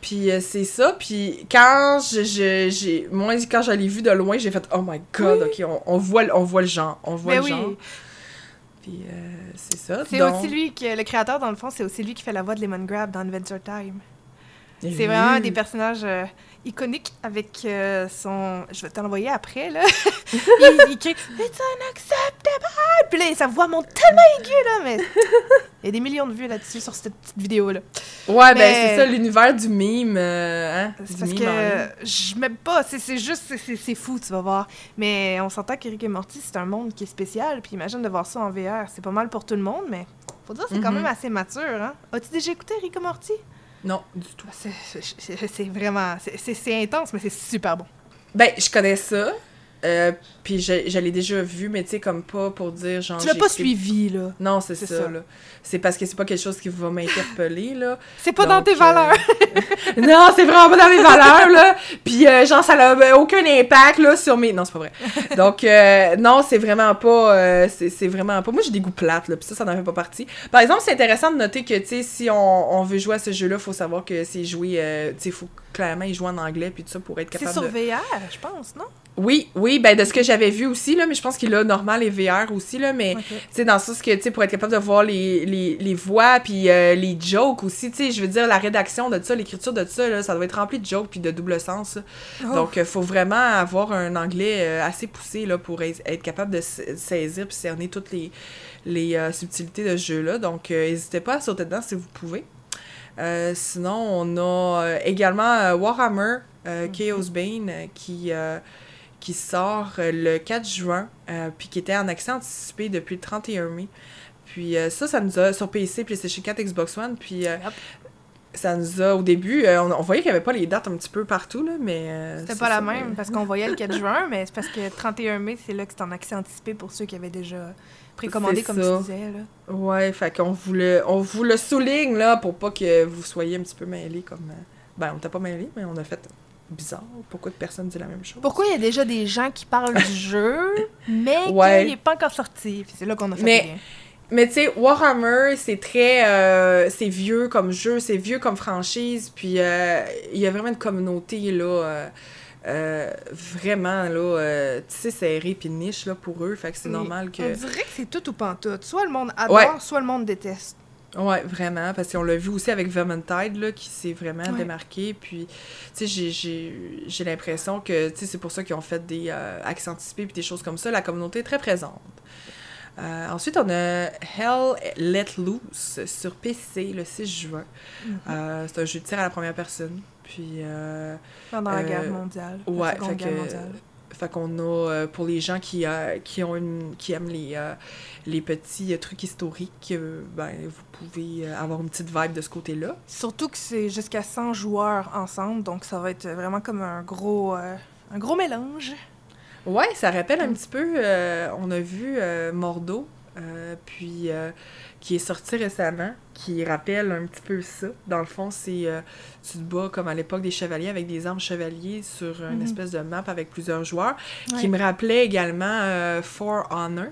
puis euh, c'est ça. Puis quand je, j'ai moi quand je l'ai vu de loin, j'ai fait oh my god, ok, on, on voit le- on voit le genre, on voit Mais le oui. genre. Puis euh, c'est ça. C'est donc- aussi lui qui, le créateur, dans le fond, c'est aussi lui qui fait la voix de Lemon Grab dans Adventure Time. C'est oui. vraiment un des personnages iconiques avec euh, son. Je vais te l'envoyer après, là. il, il crie It's unacceptable! Puis là, sa voix monte tellement aiguë, là, mais. Il y a des millions de vues là-dessus sur cette petite vidéo-là. Ouais, ben c'est ça l'univers du mime, euh, hein, C'est parce mime que je m'aime pas, c'est juste, c'est- fou, tu vas voir. Mais on s'entend qu'Eric et Morty, c'est un monde qui est spécial, puis imagine de voir ça en VR. C'est pas mal pour tout le monde, mais faut dire que c'est quand Mhm. même assez mature, hein. As-tu déjà écouté Eric et Morty? Non, du tout. C'est- vraiment, c'est intense, mais c'est super bon. Ben, je connais ça. Euh, puis je, je l'ai déjà vu, mais tu sais, comme pas pour dire genre. Tu l'as pas suivi, là. Non, c'est ça, ça. là. C'est parce que c'est pas quelque chose qui va m'interpeller, là. C'est pas dans tes euh, valeurs. non, c'est vraiment pas dans mes valeurs, là. Puis, euh, genre, ça n'a aucun impact, là, sur mes... Non, c'est pas vrai. Donc, euh, non, c'est vraiment pas... c'est c'est vraiment pas... Moi, j'ai des goûts plates, là, puis ça, ça n'en fait pas partie. Par exemple, c'est intéressant de noter que, tu sais, si on, on veut jouer à ce jeu-là, faut savoir que c'est joué... tu sais, faut clairement, ils jouent en anglais, puis tout ça, pour être C'est capable sur de... VR, je pense, non? Oui, oui, ben de ce que j'avais vu aussi, là, mais je pense qu'il a normal et VR aussi, là, mais... Ok. Tu sais, dans ça, ce que, tu sais, pour être capable de voir les, les, les voix, puis euh, les jokes aussi, tu sais, je veux dire, la rédaction de ça, l'écriture de ça, là, ça doit être rempli de jokes puis de double sens. Oh. Donc, il faut vraiment avoir un anglais euh, assez poussé, là, pour être capable de sa- saisir puis cerner toutes les, les euh, subtilités de ce jeu-là. Donc, euh, n'hésitez pas à sauter dedans si vous pouvez. Euh, sinon, on a euh, également euh, Warhammer euh, Chaos Bane qui, euh, qui sort le 4 juin, puis qui était en accès anticipé depuis le 31 mai. Puis ça, ça nous a sur PC, PlayStation 4, Xbox One, puis Yep. ça nous a, au début, on, on voyait qu'il n'y avait pas les dates un petit peu partout, là, mais... C'était pas la même parce qu'on voyait le 4 juin, mais c'est parce que 31 mai, c'est là que c'est en accès anticipé pour ceux qui avaient déjà précommandé, comme ça. tu disais. Là. Ouais, fait qu'on vous le, on vous le souligne, là, pour pas que vous soyez un petit peu mêlés comme... euh, Ben, on t'a pas mêlés, mais on a fait bizarre. Pourquoi de personne dit la même chose? Pourquoi il y a déjà des gens qui parlent du jeu, mais Ouais. qu'il n'est pas encore sorti? C'est là qu'on a fait Mais-. Mais tu sais, Warhammer, c'est très... euh, c'est vieux comme jeu, c'est vieux comme franchise, puis euh, il y a vraiment une communauté, là, euh, euh, vraiment, là, euh, tu sais, serrée puis niche, là, pour eux, fait que c'est normal que... On dirait que c'est tout ou pantoute. Soit le monde adore, Ouais. soit le monde déteste. Ouais, vraiment, parce qu'on l'a vu aussi avec Vermintide, là, qui s'est vraiment Ouais. démarqué, puis, tu sais, j'ai- l'impression que, tu sais, c'est pour ça qu'ils ont fait des euh, accès anticipés puis des choses comme ça, la communauté est très présente. Euh, ensuite, on a Hell Let Loose sur PC le 6 juin. Mhm. Euh, c'est un jeu de tir à la première personne. Puis, euh, Pendant la Euh, guerre mondiale. la ouais, Seconde fait Guerre que- mondiale. fait qu'on a, euh, pour les gens qui, euh, qui, ont une, qui aiment les, euh, les petits euh, trucs historiques, euh, ben, vous pouvez euh, avoir une petite vibe de ce côté-là. Surtout que c'est jusqu'à 100 joueurs ensemble, donc ça va être vraiment comme un gros, euh, un gros mélange. Ouais, ça rappelle un petit peu, euh, on a vu euh, Mordo, euh, puis euh, qui est sorti récemment, qui rappelle un petit peu ça. Dans le fond, c'est euh, tu te bats comme à l'époque des chevaliers avec des armes chevaliers sur une Mhm. espèce de map avec plusieurs joueurs, Ouais. qui me rappelait également euh, For Honor.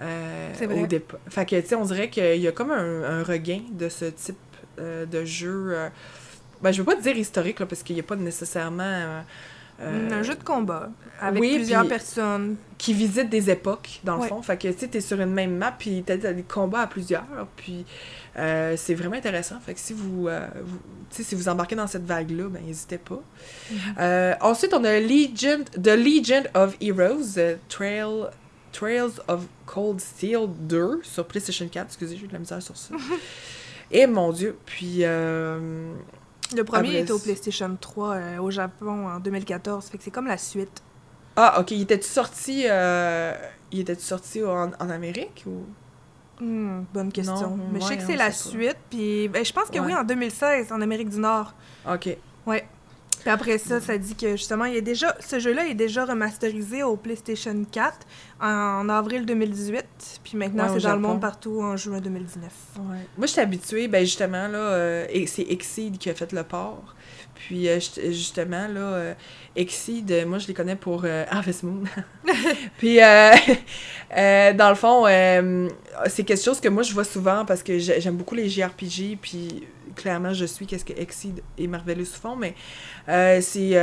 euh, vrai. Au départ. Fait que, tu sais, on dirait qu'il y a comme un, un regain de ce type euh, de jeu. ben, je veux pas te dire historique, là, parce qu'il n'y a pas nécessairement. Euh, un jeu de combat avec oui, plusieurs personnes. qui visite des époques, dans le Ouais. fond. Fait que, tu sais, t'es sur une même map, puis t'as des combats à plusieurs, puis euh, c'est vraiment intéressant. Fait que si vous, euh, vous- si vous embarquez dans cette vague-là, ben, n'hésitez pas. Mhm. Ensuite, on a Legion, The Legion of Heroes, Trail, Trails of Cold Steel 2 sur PlayStation 4. Excusez, j'ai eu de la misère sur ça. Et mon Dieu, puis... Le premier était au PlayStation 3 euh, au Japon en 2014, fait que c'est comme la suite. Ah, ok, il était-tu sorti, euh, il était sorti en, en Amérique ou... Hmm, bonne question. Non, Mais je sais ouais, que c'est la suite, puis ben, je pense que oui, Ouais. en 2016, en Amérique du Nord. Ok. Puis après ça, ça dit que justement, il est déjà, ce jeu-là est déjà remasterisé au PlayStation 4 en avril 2018, puis maintenant Ouais, c'est dans le monde partout en juin 2019. Ouais. Moi, je suis habituée, ben justement, là, euh, et c'est Exceed qui a fait le port. Puis, euh, justement, là, euh, Exceed, euh, moi, je les connais pour euh, Harvest Moon. Puis, dans le fond, c'est quelque chose que moi, je vois souvent parce que j'ai- j'aime beaucoup les JRPG, puis clairement, je suis qu'est-ce que Exceed et Marvelous font, mais euh, c'est...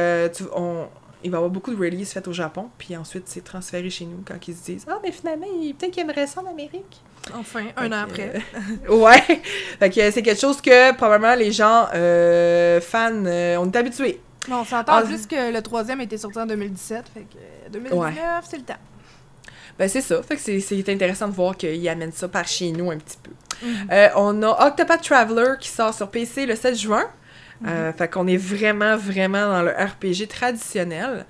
on, il va y avoir beaucoup de releases faites au Japon, puis ensuite, c'est transféré chez nous quand ils se disent « Ah, mais finalement, il- peut-être qu'ils aimeraient ça en Amérique. » Enfin, un an Fait après. euh, ouais. Fait que c'est quelque chose que probablement les gens euh, fans, euh, on est habitués. On s'entend en plus que le troisième était sorti en 2017, fait que euh, 2019, c'est le temps. Ben c'est ça. Fait que c'est- intéressant de voir qu'ils amènent ça par chez nous un petit peu. Mhm. Euh, on a Octopath Traveler qui sort sur PC le 7 juin. Euh, fait qu'on est vraiment, vraiment dans le RPG traditionnel.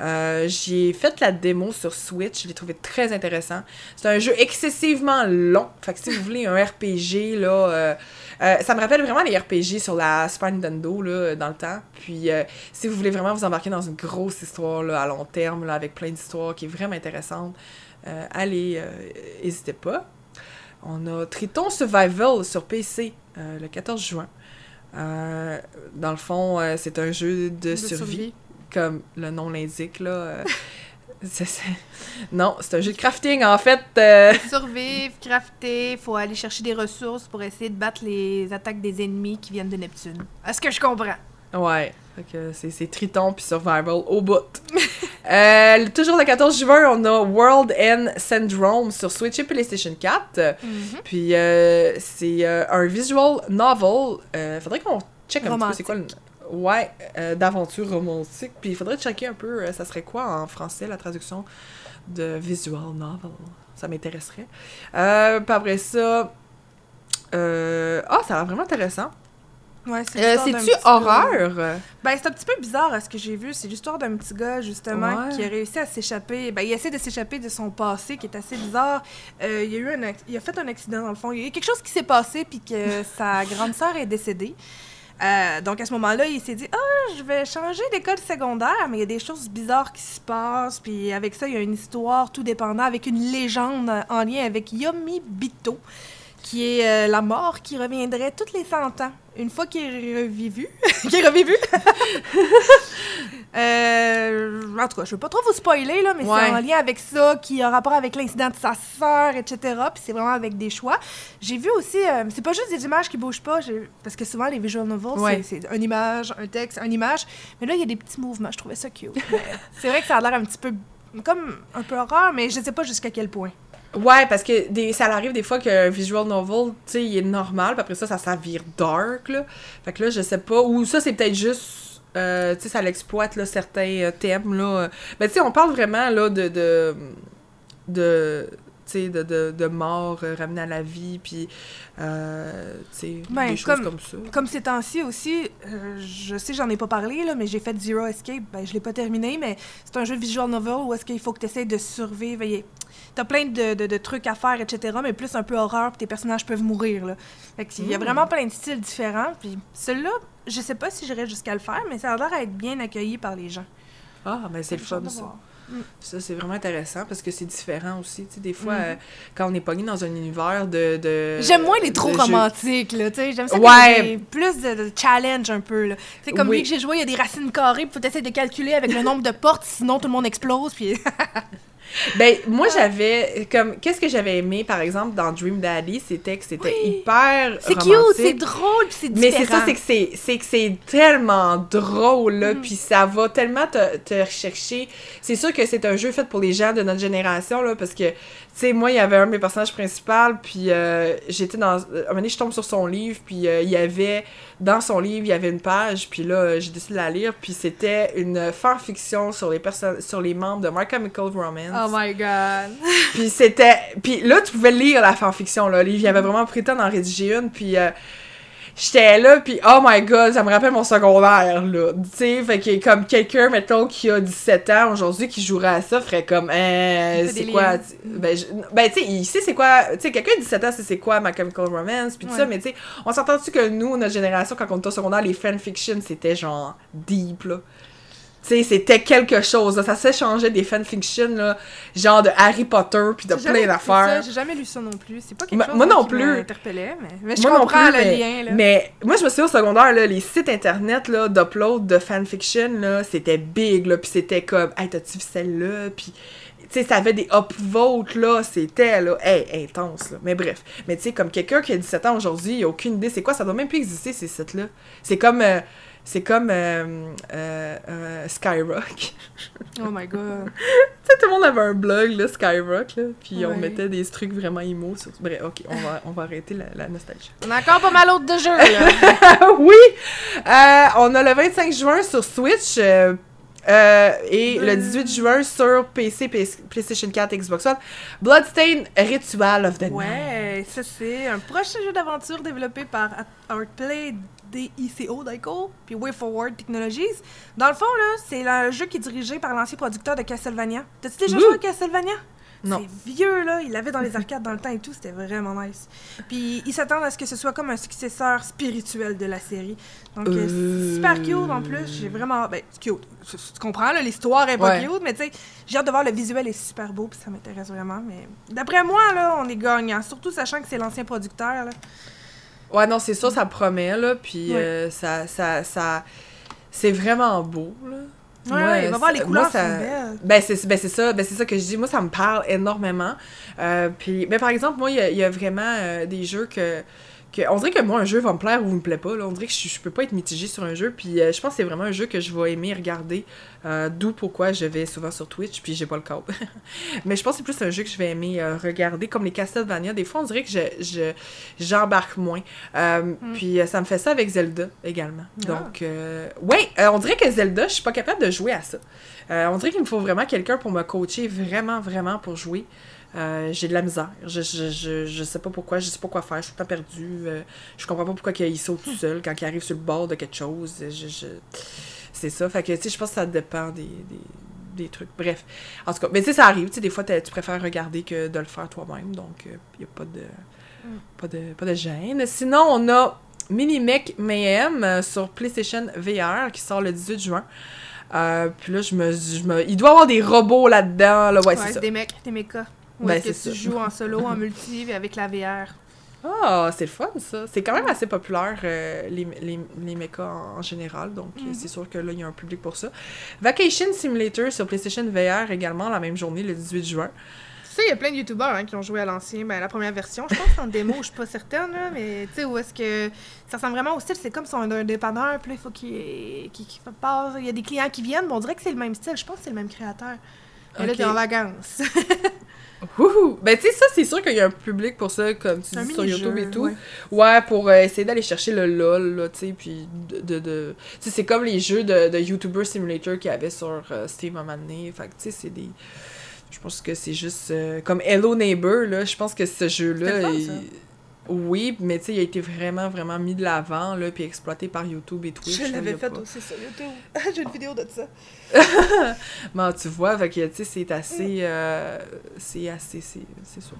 Euh, J'ai fait la démo sur Switch, je l'ai trouvé très intéressant. C'est un jeu excessivement long. Fait que si vous voulez un RPG, là, euh, ça me rappelle vraiment les RPG sur la Super Nintendo, là, dans le temps. Puis si vous voulez vraiment vous embarquer dans une grosse histoire, à long terme, là, avec plein d'histoires qui est vraiment intéressante, allez, n'hésitez pas. On a Triton Survival sur PC le 14 juin. Euh, dans le fond, euh, c'est un jeu de, De survie, survie. comme le nom l'indique. là. euh, Non, c'est un jeu de crafting, en fait. Survivre, crafter, faut aller chercher des ressources pour essayer de battre les attaques des ennemis qui viennent de Neptune. Est-ce que je comprends? Ouais. C'est, Triton puis Survival au bout. Euh, toujours le 14 juin, on a World End Syndrome sur Switch et PlayStation 4. Mhm. Puis euh, c'est euh, un visual novel. Faudrait qu'on check un petit peu c'est quoi le. Ouais, d'aventure romantique. Puis il faudrait checker un peu, ça serait quoi en français la traduction de visual novel. Ça m'intéresserait. Puis après ça. Ah, ça a l'air vraiment intéressant. Ouais, c'est Euh, C'est-tu gars. horreur? Ben, c'est un petit peu bizarre à ce que j'ai vu. C'est l'histoire d'un petit gars, justement, Ouais. qui a réussi à s'échapper. Ben, il essaie de s'échapper de son passé, qui est assez bizarre. Euh, il, a eu un il a fait un accident, dans le fond. Il y a eu quelque chose qui s'est passé, puis que sa grande sœur est décédée. Euh, donc, à ce moment-là, il s'est dit Ah, je vais changer d'école secondaire, mais il y a des choses bizarres qui se passent. Puis, avec ça, il y a une histoire tout dépendant, avec une légende en lien avec Yomi Bito, qui est euh, la mort qui reviendrait toutes les 100 ans. Une fois qu'il est revivu. qu'il est revivu. Euh, en tout cas, je veux pas trop vous spoiler, là, mais Ouais. c'est en lien avec ça, qui a rapport avec l'incident de sa sœur, etc. Puis c'est vraiment avec des choix. J'ai vu aussi, euh, c'est pas juste des images qui bougent pas, parce que souvent les visual novels, Ouais. c'est une image, un texte, une image. Mais là, il y a des petits mouvements, je trouvais ça cute. C'est vrai que ça a l'air un petit peu, comme un peu horreur, mais je sais pas jusqu'à quel point. Ouais, parce que des, ça arrive des fois qu'un visual novel, tu sais, il est normal, puis après ça, ça, ça vire dark, là. Fait que là, je sais pas. Ou ça, c'est peut-être juste. euh, tu sais, ça l'exploite, là, certains euh, thèmes, là. Mais tu sais, on parle vraiment, là, de. de. De, de, de mort euh, ramenée à la vie, puis. euh, sais, Ben, des choses comme- comme ça. Comme ces temps-ci aussi, euh, je sais, j'en ai pas parlé, là, mais j'ai fait Zero Escape. Ben, je l'ai pas terminé, mais c'est un jeu de visual novel où est-ce qu'il faut que tu essaies de survivre. Il- T'as plein de, de- trucs à faire, etc., mais plus un peu horreur, puis tes personnages peuvent mourir, là. Fait qu'il y a Mm. vraiment plein de styles différents, puis celui-là, je sais pas si j'irais jusqu'à le faire, mais ça a l'air à être bien accueilli par les gens. Ah, ben c'est le fun, ça. Voir. Ça, c'est vraiment intéressant parce que c'est différent aussi. Tu sais, des fois, Mhm. euh, quand on est pogné dans un univers de. de J'aime moins les trop romantiques, là, tu sais. J'aime ça Ouais. y plus de, de challenge un peu, là. Tu sais, comme Oui. lui que j'ai joué, il y a des racines carrées, puis faut essayer de calculer avec le nombre de portes, sinon tout le monde explose, puis... Ben, moi, j'avais. comme Qu'est-ce que j'avais aimé, par exemple, dans Dream Daddy, c'était que c'était Oui. hyper. C'est cute, c'est drôle, c'est Mais différent. c'est ça, c'est que c'est, c'est que c'est tellement drôle, là, Mhm. puis ça va tellement te, te rechercher. C'est sûr que c'est un jeu fait pour les gens de notre génération, là, parce que, sais, moi, il y avait un de mes personnages principaux, puis euh, j'étais dans... À un moment donné, je tombe sur son livre, puis euh, il y avait... Dans son livre, il y avait une page, puis là, euh, j'ai décidé de la lire, puis c'était une fanfiction sur les personnes, sur les membres de My Chemical Romance. Oh my god. Puis c'était. Puis là, tu pouvais lire la fanfiction, là. Il y avait vraiment pris le temps d'en rédiger une, puis. euh, J'étais là, puis oh my god, ça me rappelle mon secondaire, là. Tu sais, fait que comme quelqu'un, mettons, qui a 17 ans aujourd'hui, qui jouerait à ça, ferait comme, fait c'est quoi? Ben, je- ben tu sais, il sait c'est quoi. Tu sais, quelqu'un de 17 ans, c'est c'est quoi ma Chemical Romance, puis tout ça, Ouais. mais tu sais, on s'entend-tu que nous, notre génération, quand on était au secondaire, les fanfictions, c'était genre deep, là. Tu sais, c'était quelque chose, là. Ça s'échangeait des fanfictions, là, genre de Harry Potter, puis de plein d'affaires. J'ai jamais lu ça non plus. C'est pas quelque Moi- chose moi là, non qui m'interpellait, mais, mais je Moi non comprends plus, le mais, lien, là. mais moi, je me souviens au secondaire, là, les sites internet d'upload de fanfiction, c'était big, là, puis c'était comme, hey, t'as-tu vu celle-là? Puis, tu sais, ça avait des upvotes, là, c'était, là, hey, intense, là. Mais bref. Mais tu sais, comme quelqu'un qui a 17 ans aujourd'hui, il a aucune idée, c'est quoi? Ça doit même plus exister, ces sites-là. C'est comme, euh, c'est comme euh, euh, euh, Skyrock. Oh my god. tu sais, tout le monde avait un blog, là, Skyrock, là, puis on mettait des trucs vraiment sur... Bref, ok, on va, on va arrêter la, la nostalgie. On a encore pas mal autre de jeux, là. oui! On a le 25 juin sur Switch euh, et le 18 juin sur PC, PS PlayStation 4, Xbox One. Bloodstained Ritual of the Night. Ouais, ça c'est un prochain jeu d'aventure développé par Outplay DICO, DICO, puis Way Forward Technologies. Dans le fond, là, c'est un jeu qui est dirigé par l'ancien producteur de Castlevania. T'as-tu déjà Ouh! joué à Castlevania? Non. C'est vieux, là. Il l'avait dans les arcades dans le temps et tout. C'était vraiment nice. Puis, ils s'attendent à ce que ce soit comme un successeur spirituel de la série. Donc, euh, c'est Euh. super cute en plus. J'ai vraiment. Ben, cute. Tu tu comprends, là, l'histoire est pas Ouais. cute, mais tu sais, j'ai hâte de voir le visuel est super beau, puis ça m'intéresse vraiment. Mais d'après moi, là, on est gagnant. Surtout sachant que c'est l'ancien producteur, là. Ouais, non, c'est sûr, ça promet, là, puis Ouais. euh, ça, ça, ça... C'est vraiment beau, là. Ouais, Moi, ouais, va voir les couleurs, moi, ça- sont belles. Ben c'est ben, c'est ça, ben c'est ça que je dis. Moi, ça me parle énormément. Euh, puis, mais par exemple, moi, il y a, il y a vraiment euh, des jeux que que on dirait que moi un jeu va me plaire ou me plaît pas là. on dirait que je, je peux pas être mitigée sur un jeu puis euh, je pense que c'est vraiment un jeu que je vais aimer regarder euh, d'où pourquoi je vais souvent sur Twitch puis j'ai pas le câble. Mais je pense que c'est plus un jeu que je vais aimer euh, regarder comme les Castlevania. Des fois on dirait que je je- j'embarque moins. Euh, puis ça me fait ça avec Zelda également. Ah. donc euh, ouais on dirait que Zelda je suis pas capable de jouer à ça. On dirait qu'il me faut vraiment quelqu'un pour me coacher vraiment vraiment pour jouer euh, j'ai de la misère. Je, je, je, je sais pas pourquoi, je sais pas quoi faire, je suis temps perdue. euh, je comprends pas pourquoi il saute tout seul quand il arrive sur le bord de quelque chose. Je. C'est ça. Fait que, tu sais, je pense que ça dépend des, des, des trucs. Bref. En tout cas, mais tu sais, ça arrive. Tu sais, des fois, tu préfères regarder que de le faire toi-même. Donc, il n'y a pas de, pas, de, pas de gêne. Sinon, on a Minimech Mayhem euh, sur PlayStation VR qui sort le 18 juin. Euh, puis là, je me, je me. Il doit y avoir des robots là-dedans. Là. Ouais, c'est ça. des mecs, des mechas. Où Ben, est-ce que c'est tu ça. joues en solo, en multi, avec la VR. Ah, c'est le fun, ça. C'est quand même assez populaire, euh, les, les, les mechas en, en général. Donc, euh, Mhm. c'est sûr que là, il y a un public pour ça. Vacation Simulator sur PlayStation VR également, la même journée, le 18 juin. Tu sais, il y a plein de youtubeurs hein, qui ont joué à l'ancien, ben, la première version. Je pense en démo, je suis pas certaine, là, mais tu sais, où est-ce que. Ça ressemble vraiment au style, c'est comme si on a un dépanneur, puis là, il faut qu'il passe. Il y a des clients qui viennent, mais on dirait que c'est le même style. Je pense que c'est le même créateur. Mais là, Ok. t'es en vacances. Wouhou! Ben, tu sais, ça, c'est sûr qu'il y a un public pour ça, comme tu Un dis, sur YouTube et tout. ouais. Ouais, pour euh, essayer d'aller chercher le LOL, là, tu sais, puis de... de, de- Tu sais, c'est comme les jeux de, de YouTuber Simulator qu'il y avait sur euh, Steam à un moment donné. Fait que, tu sais, c'est des... Je pense que c'est juste... euh, comme Hello Neighbor, là, je pense que ce jeu-là... Oui, mais tu sais, il a été vraiment, vraiment mis de l'avant, là, puis exploité par YouTube et Twitch. Je l'avais fait pas- aussi sur YouTube. J'ai une vidéo de ça. Bon, tu vois, fait que, tu sais, c'est assez... euh, c'est assez... C'est ça.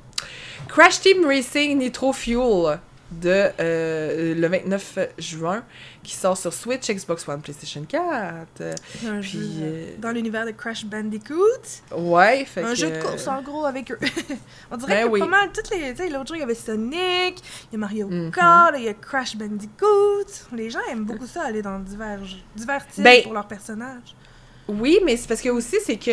Crash Team Racing Nitro Fuel de euh, le 29 juin, qui sort sur Switch, Xbox One, PlayStation 4. euh, Un Puis, jeu euh, dans l'univers de Crash Bandicoot. Ouais, fait un que... jeu de course en gros avec eux. On dirait Ben que oui. pas mal toutes les. Tu sais, l'autre jour, il y avait Sonic, il y a Mario Mhm. Kart, il y a Crash Bandicoot. Les gens aiment beaucoup ça, aller dans divers, divers styles Ben, pour leurs personnages. Oui, mais c'est parce que aussi, c'est que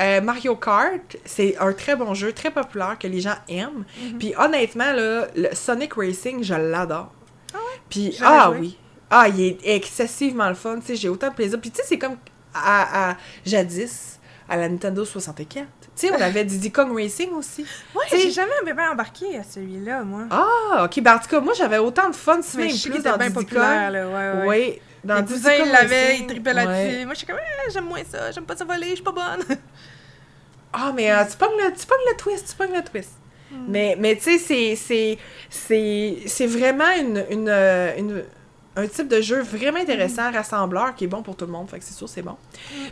euh, Mario Kart, c'est un très bon jeu, très populaire, que les gens aiment. Mhm. Puis honnêtement, là, le Sonic Racing, je l'adore. Ah ouais? Puis, ah joué. oui. Ah, il est excessivement le fun, tu sais, j'ai autant de plaisir. Puis tu sais, c'est comme à, à- jadis, à la Nintendo 64. Tu sais, on avait Diddy Kong Racing aussi. Ouais, j'ai jamais bien embarqué à celui-là, moi. Ah, ok, ben en tout cas, moi j'avais autant de fun, si même plus dans bien Diddy populaire, Kong. là. Ouais, ouais. Oui, dans Mes Diddy cousins, Kong ils l'avaient, Racing, ils tripaient là-dessus. ouais. Moi, je suis comme, Ah, j'aime moins ça, j'aime pas ça voler, je suis pas bonne. Ah, mais euh, tu pognes le, tu pognes le twist, tu pognes le twist. Hmm. Mais, mais tu sais, c'est- c'est- c'est c'est vraiment une, une, euh, une- un type de jeu vraiment intéressant, Hmm. rassembleur, qui est bon pour tout le monde. Fait que c'est sûr, c'est bon.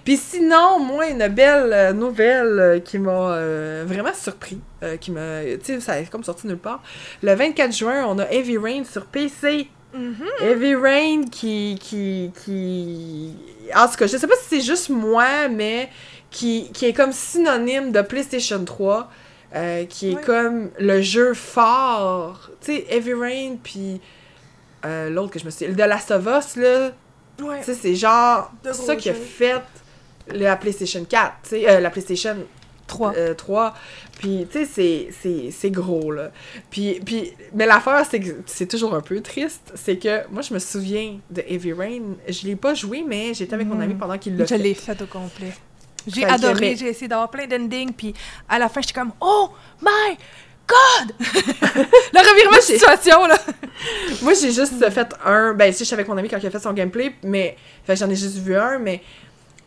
Puis sinon, moi, une belle euh, nouvelle euh, qui m'a euh, vraiment surpris, euh, qui m'a... Tu sais, ça est comme sorti nulle part. Le 24 juin, on a Heavy Rain sur PC. Mhm. Heavy Rain qui, qui, qui... En tout cas, je sais pas si c'est juste moi, mais qui, qui est comme synonyme de PlayStation 3, euh, qui est comme le jeu fort. Tu sais, Heavy Rain, puis euh, l'autre que je me suis... The Last of Us, là, tu sais, c'est genre De ça qui a fait la PlayStation 4, tu sais, euh, la PlayStation 3. euh, 3. Puis, tu sais, c'est- c'est- c'est gros, là. Puis, puis, mais l'affaire, c'est que c'est toujours un peu triste. C'est que moi, je me souviens de Heavy Rain. Je l'ai pas joué, mais j'étais avec mon ami pendant qu'il l'a Je fait. l'ai fait au complet. J'ai adoré, j'ai essayé d'avoir plein d'endings, puis à la fin, j'étais comme Oh my God! Le revirement de situation, là! Moi, j'ai juste fait un. Ben, si je suis avec mon ami quand il a fait son gameplay, mais. J'en ai juste vu un, mais.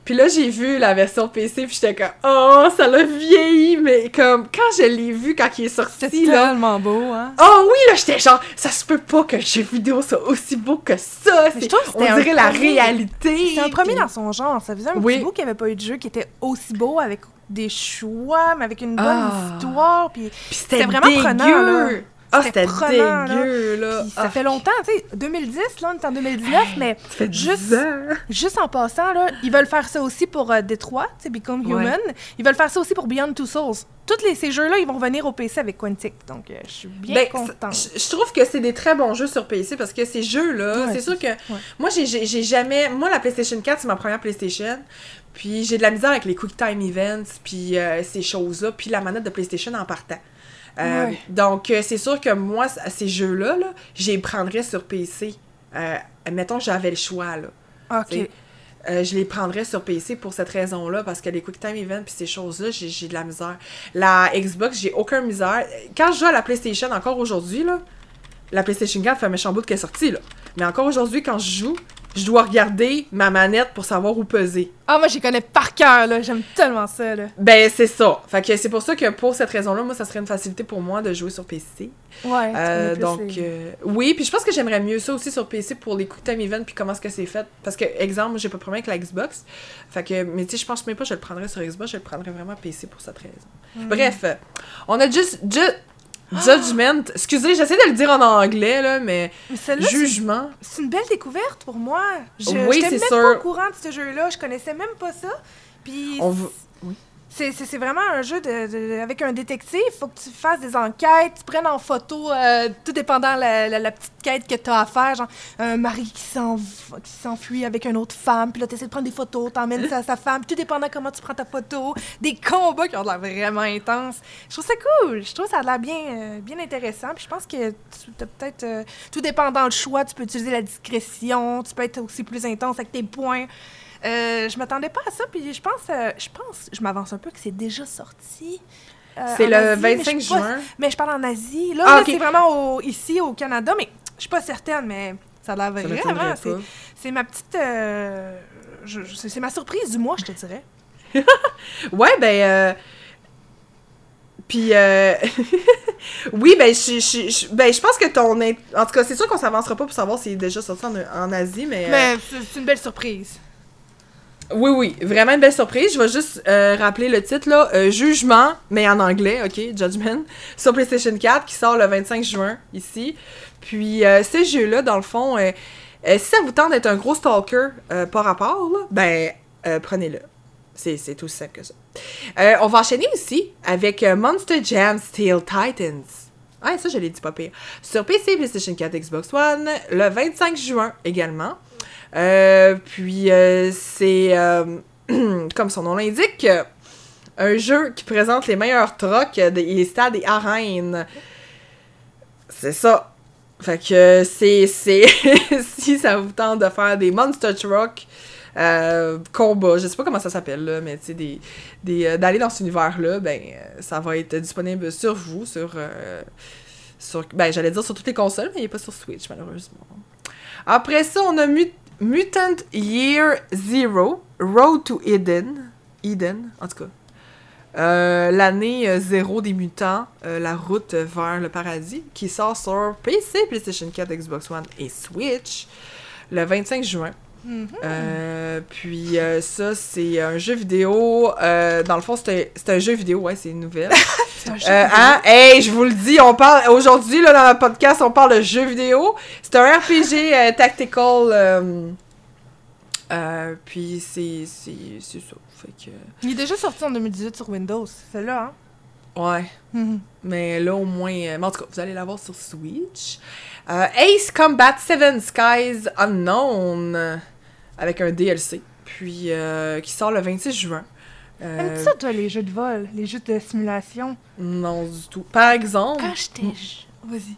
Puis là, j'ai vu la version PC, puis j'étais comme, oh, ça l'a vieilli, mais comme, quand je l'ai vu, quand il est sorti, là, tellement beau, hein? Oh oui, là, j'étais genre, ça se peut pas que le jeu vidéo soit aussi beau que ça. C'est- on dirait la premier- réalité. C'était un premier puis- dans son genre. Ça faisait un Oui. petit bout qu'il n'y avait pas eu de jeu qui était aussi beau, avec des choix, mais avec une bonne Ah. histoire, puis Puis c'était C'était vraiment dégueu. là. Ah, C'était là. dégueu, là. Ça Ah, fait longtemps, tu sais, 2010, là, on est en 2019, mais Ça fait Juste- 10 ans. juste en passant, là, ils veulent faire ça aussi pour euh, Détroit, tu sais, Become Ouais. Human. Ils veulent faire ça aussi pour Beyond Two Souls. Tous les, ces jeux-là, ils vont revenir au PC avec Quantic, donc euh, je suis bien Ben, contente. Je trouve que c'est des très bons jeux sur PC parce que ces jeux-là, Ouais, c'est sûr que ouais. moi j'ai- j'ai j'ai jamais moi la PlayStation 4 c'est ma première PlayStation. Puis j'ai de la misère avec les quick time events puis euh, ces choses-là puis la manette de PlayStation en partant. Euh, Ouais. Donc, euh, c'est sûr que moi, ces jeux-là, là, je les prendrais sur PC. Euh, mettons que j'avais le choix, là. Ok. Euh, je les prendrais sur PC pour cette raison-là, parce que les Quick Time Events puis ces choses-là, j'ai j'ai de la misère. La Xbox, j'ai aucun misère. Quand je joue à la PlayStation, encore aujourd'hui, là, la PlayStation 4 fait un méchant bout qu'elle est sortie, là. Mais encore aujourd'hui, quand je joue, je dois regarder ma manette pour savoir où peser. Ah, moi, j'y connais par cœur, là. J'aime tellement ça, là. Ben, c'est ça. Fait que c'est pour ça que pour cette raison-là, moi, ça serait une facilité pour moi de jouer sur PC. Ouais. Euh, donc, euh, oui, puis je pense que j'aimerais mieux ça aussi sur PC pour les Quick Time Events puis comment est-ce que c'est fait. Parce que, exemple, j'ai pas de problème avec la Xbox. Fait que, mais tu sais, je pense même pas que je le prendrais sur Xbox, je le prendrais vraiment PC pour cette raison. Mm. Bref, on a juste. ju- Judgment. Excusez, j'essaie de le dire en anglais, là, mais Mais jugement. c'est une belle découverte pour moi. Je Oui, j'étais c'est même sûr. pas au courant de ce jeu-là. Je connaissais même pas ça. Puis On c'est c'est- vraiment un jeu de, avec un détective. Faut que tu fasses des enquêtes, tu prennes en photo, euh, tout dépendant la, la, petite quête que tu as à faire. Genre, un mari qui s'en- qui s'enfuit avec une autre femme, puis là, tu essaies de prendre des photos, t'emmènes ça à sa femme, tout dépendant comment tu prends ta photo. Des combats qui ont l'air vraiment intenses. Je trouve ça cool. Je trouve ça a l'air bien, euh, bien intéressant. Puis je pense que tu as peut-être. euh, tout dépendant le choix, tu peux utiliser la discrétion, tu peux être aussi plus intense avec tes points. Euh, je m'attendais pas à ça, puis je pense, euh, je pense, je m'avance un peu que c'est déjà sorti. euh, C'est le Asie, mais je 25 suis pas- juin. Mais je parle en Asie. Là, Ah, là, c'est vraiment au- ici au Canada, mais je suis pas certaine, mais ça a l'air vraiment. C'est c'est ma petite, euh, c'est c'est ma surprise du mois, je te dirais. Ouais, ben. Puis, euh... oui, ben, je, je, je- ben, je pense que ton. En tout cas, c'est sûr qu'on s'avancera pas pour savoir s'il est déjà sorti en, en Asie, mais. Mais c'est c'est une belle surprise. Oui, oui, vraiment une belle surprise. Je vais juste euh, rappeler le titre, là. euh, Jugement, mais en anglais, OK, Judgment, sur PlayStation 4, qui sort le 25 juin, ici. Puis, euh, ce jeu-là, dans le fond, euh, si ça vous tente d'être un gros stalker par rapport, ben, prenez-le. C'est tout simple que ça. On va enchaîner aussi avec Monster Jam Steel Titans. Ouais, ça, je l'ai dit pas pire. Sur PC, PlayStation 4, Xbox One, le 25 juin également. Euh, puis, euh, c'est, euh, comme son nom l'indique, un jeu qui présente les meilleurs euh, des stades et arènes. C'est ça. Fait que c'est, si ça vous tente de faire des monster truck euh, combats, je sais pas comment ça s'appelle là, mais tu sais des, des d'aller dans cet univers là, ben ça va être disponible sur vous, sur sur ben j'allais dire sur toutes les consoles, mais il est pas sur Switch malheureusement. Après ça, on a Mut- Mutant Year Zero, Road to Eden, Eden en tout cas. Euh, L'année euh, zéro des mutants, euh, la route vers le paradis, qui sort sur PC, PlayStation 4, Xbox One et Switch le 25 juin. Euh, puis euh, ça, c'est un jeu vidéo. euh, dans le fond, c'est un, c'est un jeu vidéo, ouais, c'est une nouvelle. C'est un jeu vidéo. hein? Hey, je vous le dis, on parle aujourd'hui là dans le podcast, on parle de jeux vidéo. C'est un RPG tactical. puis c'est c'est c'est ça. Fait que Il est déjà sorti en 2018 sur Windows, c'est là, hein? ouais. Mhm. Mais là, au moins. euh, mais en tout cas, vous allez l'avoir sur Switch. Euh, Ace Combat Seven Skies Unknown. Avec un DLC. Puis, euh, qui sort le 26 juin. Euh, Aimes-tu ça, toi, les jeux de vol, les jeux de simulation? non, du tout. Par exemple. Quand j'étais... je- Vas-y.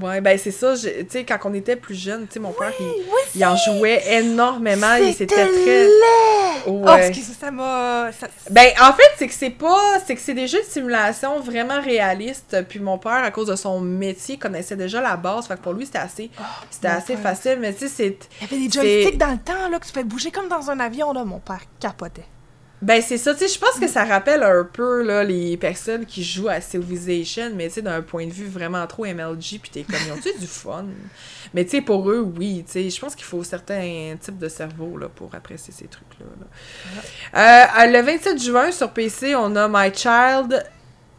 Ouais, ben c'est ça. Tu sais, quand on était plus jeune, tu sais, mon père, il, Oui, il en jouait énormément. et C'était très. laid! Oh, Ouais. excuse, ça m'a... ça- Ben, en fait, c'est que c'est pas. C'est que c'est des jeux de simulation vraiment réalistes. Puis mon père, à cause de son métier, connaissait déjà la base. Fait que pour lui, c'était assez. C'était mon assez père. facile. Mais tu sais, c'est. Il y avait des joysticks dans le temps, là, que tu fais bouger comme dans un avion, là. Mon père capotait. Ben, c'est ça. Tu sais, je pense que ça rappelle un peu, là, les personnes qui jouent à Civilization. Mais tu sais, d'un point de vue vraiment trop MLG. Puis t'es comme, ils ont-tu du fun? Mais tu sais, pour eux, oui. Tu sais, je pense qu'il faut certains types de cerveau, là, pour apprécier ces trucs-là. là. Euh, le 27 juin, sur PC, on a My Child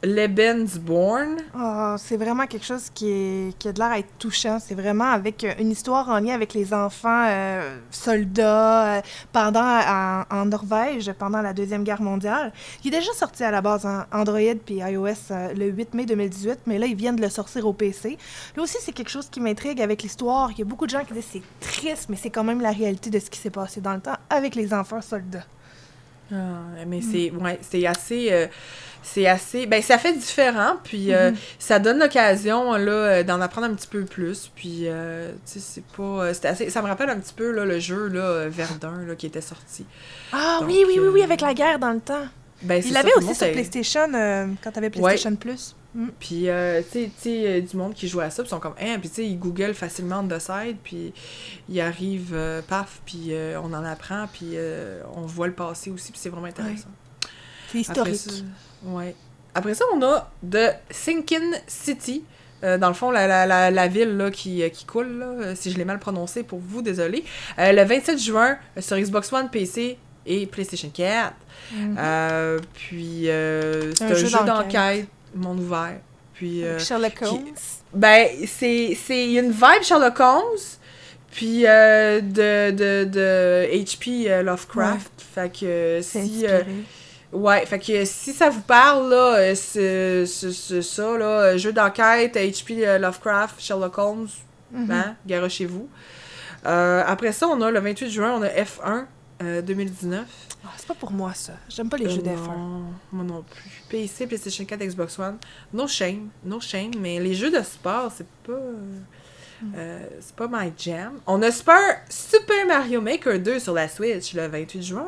Lebensborn. Ah, c'est vraiment quelque chose qui, est, qui a de l'air à être touchant. C'est vraiment avec euh, une histoire en lien avec les enfants euh, soldats euh, pendant en, en Norvège pendant la Deuxième Guerre mondiale. Il est déjà sorti à la base en Android puis iOS euh, le 8 mai 2018, mais là, ils viennent de le sortir au PC. Là aussi, c'est quelque chose qui m'intrigue avec l'histoire. Il y a beaucoup de gens qui disent c'est triste, mais c'est quand même la réalité de ce qui s'est passé dans le temps avec les enfants soldats. Ah, mais c'est ouais, assez c'est assez. Ben, ça fait différent, puis euh, Mhm. ça donne l'occasion, là, euh, d'en apprendre un petit peu plus. Puis, euh, tu sais, c'est pas. c'est assez. Ça me rappelle un petit peu, là, le jeu, là, Verdun, là, qui était sorti. Ah Donc, oui, oui, oui, oui, avec la guerre dans le temps. Ben, c'est Il l'avait aussi sur PlayStation euh, quand t'avais PlayStation Plus. Mm. Puis, euh, tu sais- tu sais, du monde qui joue à ça, puis ils sont comme, hein, puis tu sais, ils googlent facilement on the side, puis ils arrivent, euh, paf, puis euh, on en apprend, puis on voit le passé aussi, puis c'est vraiment intéressant. C'est Après historique. ça, ouais. Après ça, on a The Sinking City. Euh, dans le fond, la, la, la, la ville là, qui, euh, qui coule, là, euh, si je l'ai mal prononcé pour vous, désolé. Euh, le 27 juin sur Xbox One, PC et PlayStation 4. Mhm. Euh, puis, c'est Un un, jeu jeu d'enquête. monde ouvert. Puis, Avec Sherlock qui- Holmes. ben, c'est une vibe Sherlock Holmes, puis de, de, de H.P. Lovecraft. Fait que si... euh. Ouais, fait que si ça vous parle, là, euh, c'est ça, là, euh, jeu d'enquête, H.P. euh, Lovecraft, Sherlock Holmes, Mhm. hein, garochez-vous. Euh, après ça, on a le 28 juin, on a F1 euh, 2019. Ah, c'est pas pour moi, ça. J'aime pas les jeux Euh, d'F1. non, Moi non plus. PC, PlayStation 4, Xbox One. No shame, no shame, mais les jeux de sport, c'est pas. euh, Hmm. euh, c'est pas my jam. On a Super, Super Mario Maker 2 sur la Switch le 28 juin.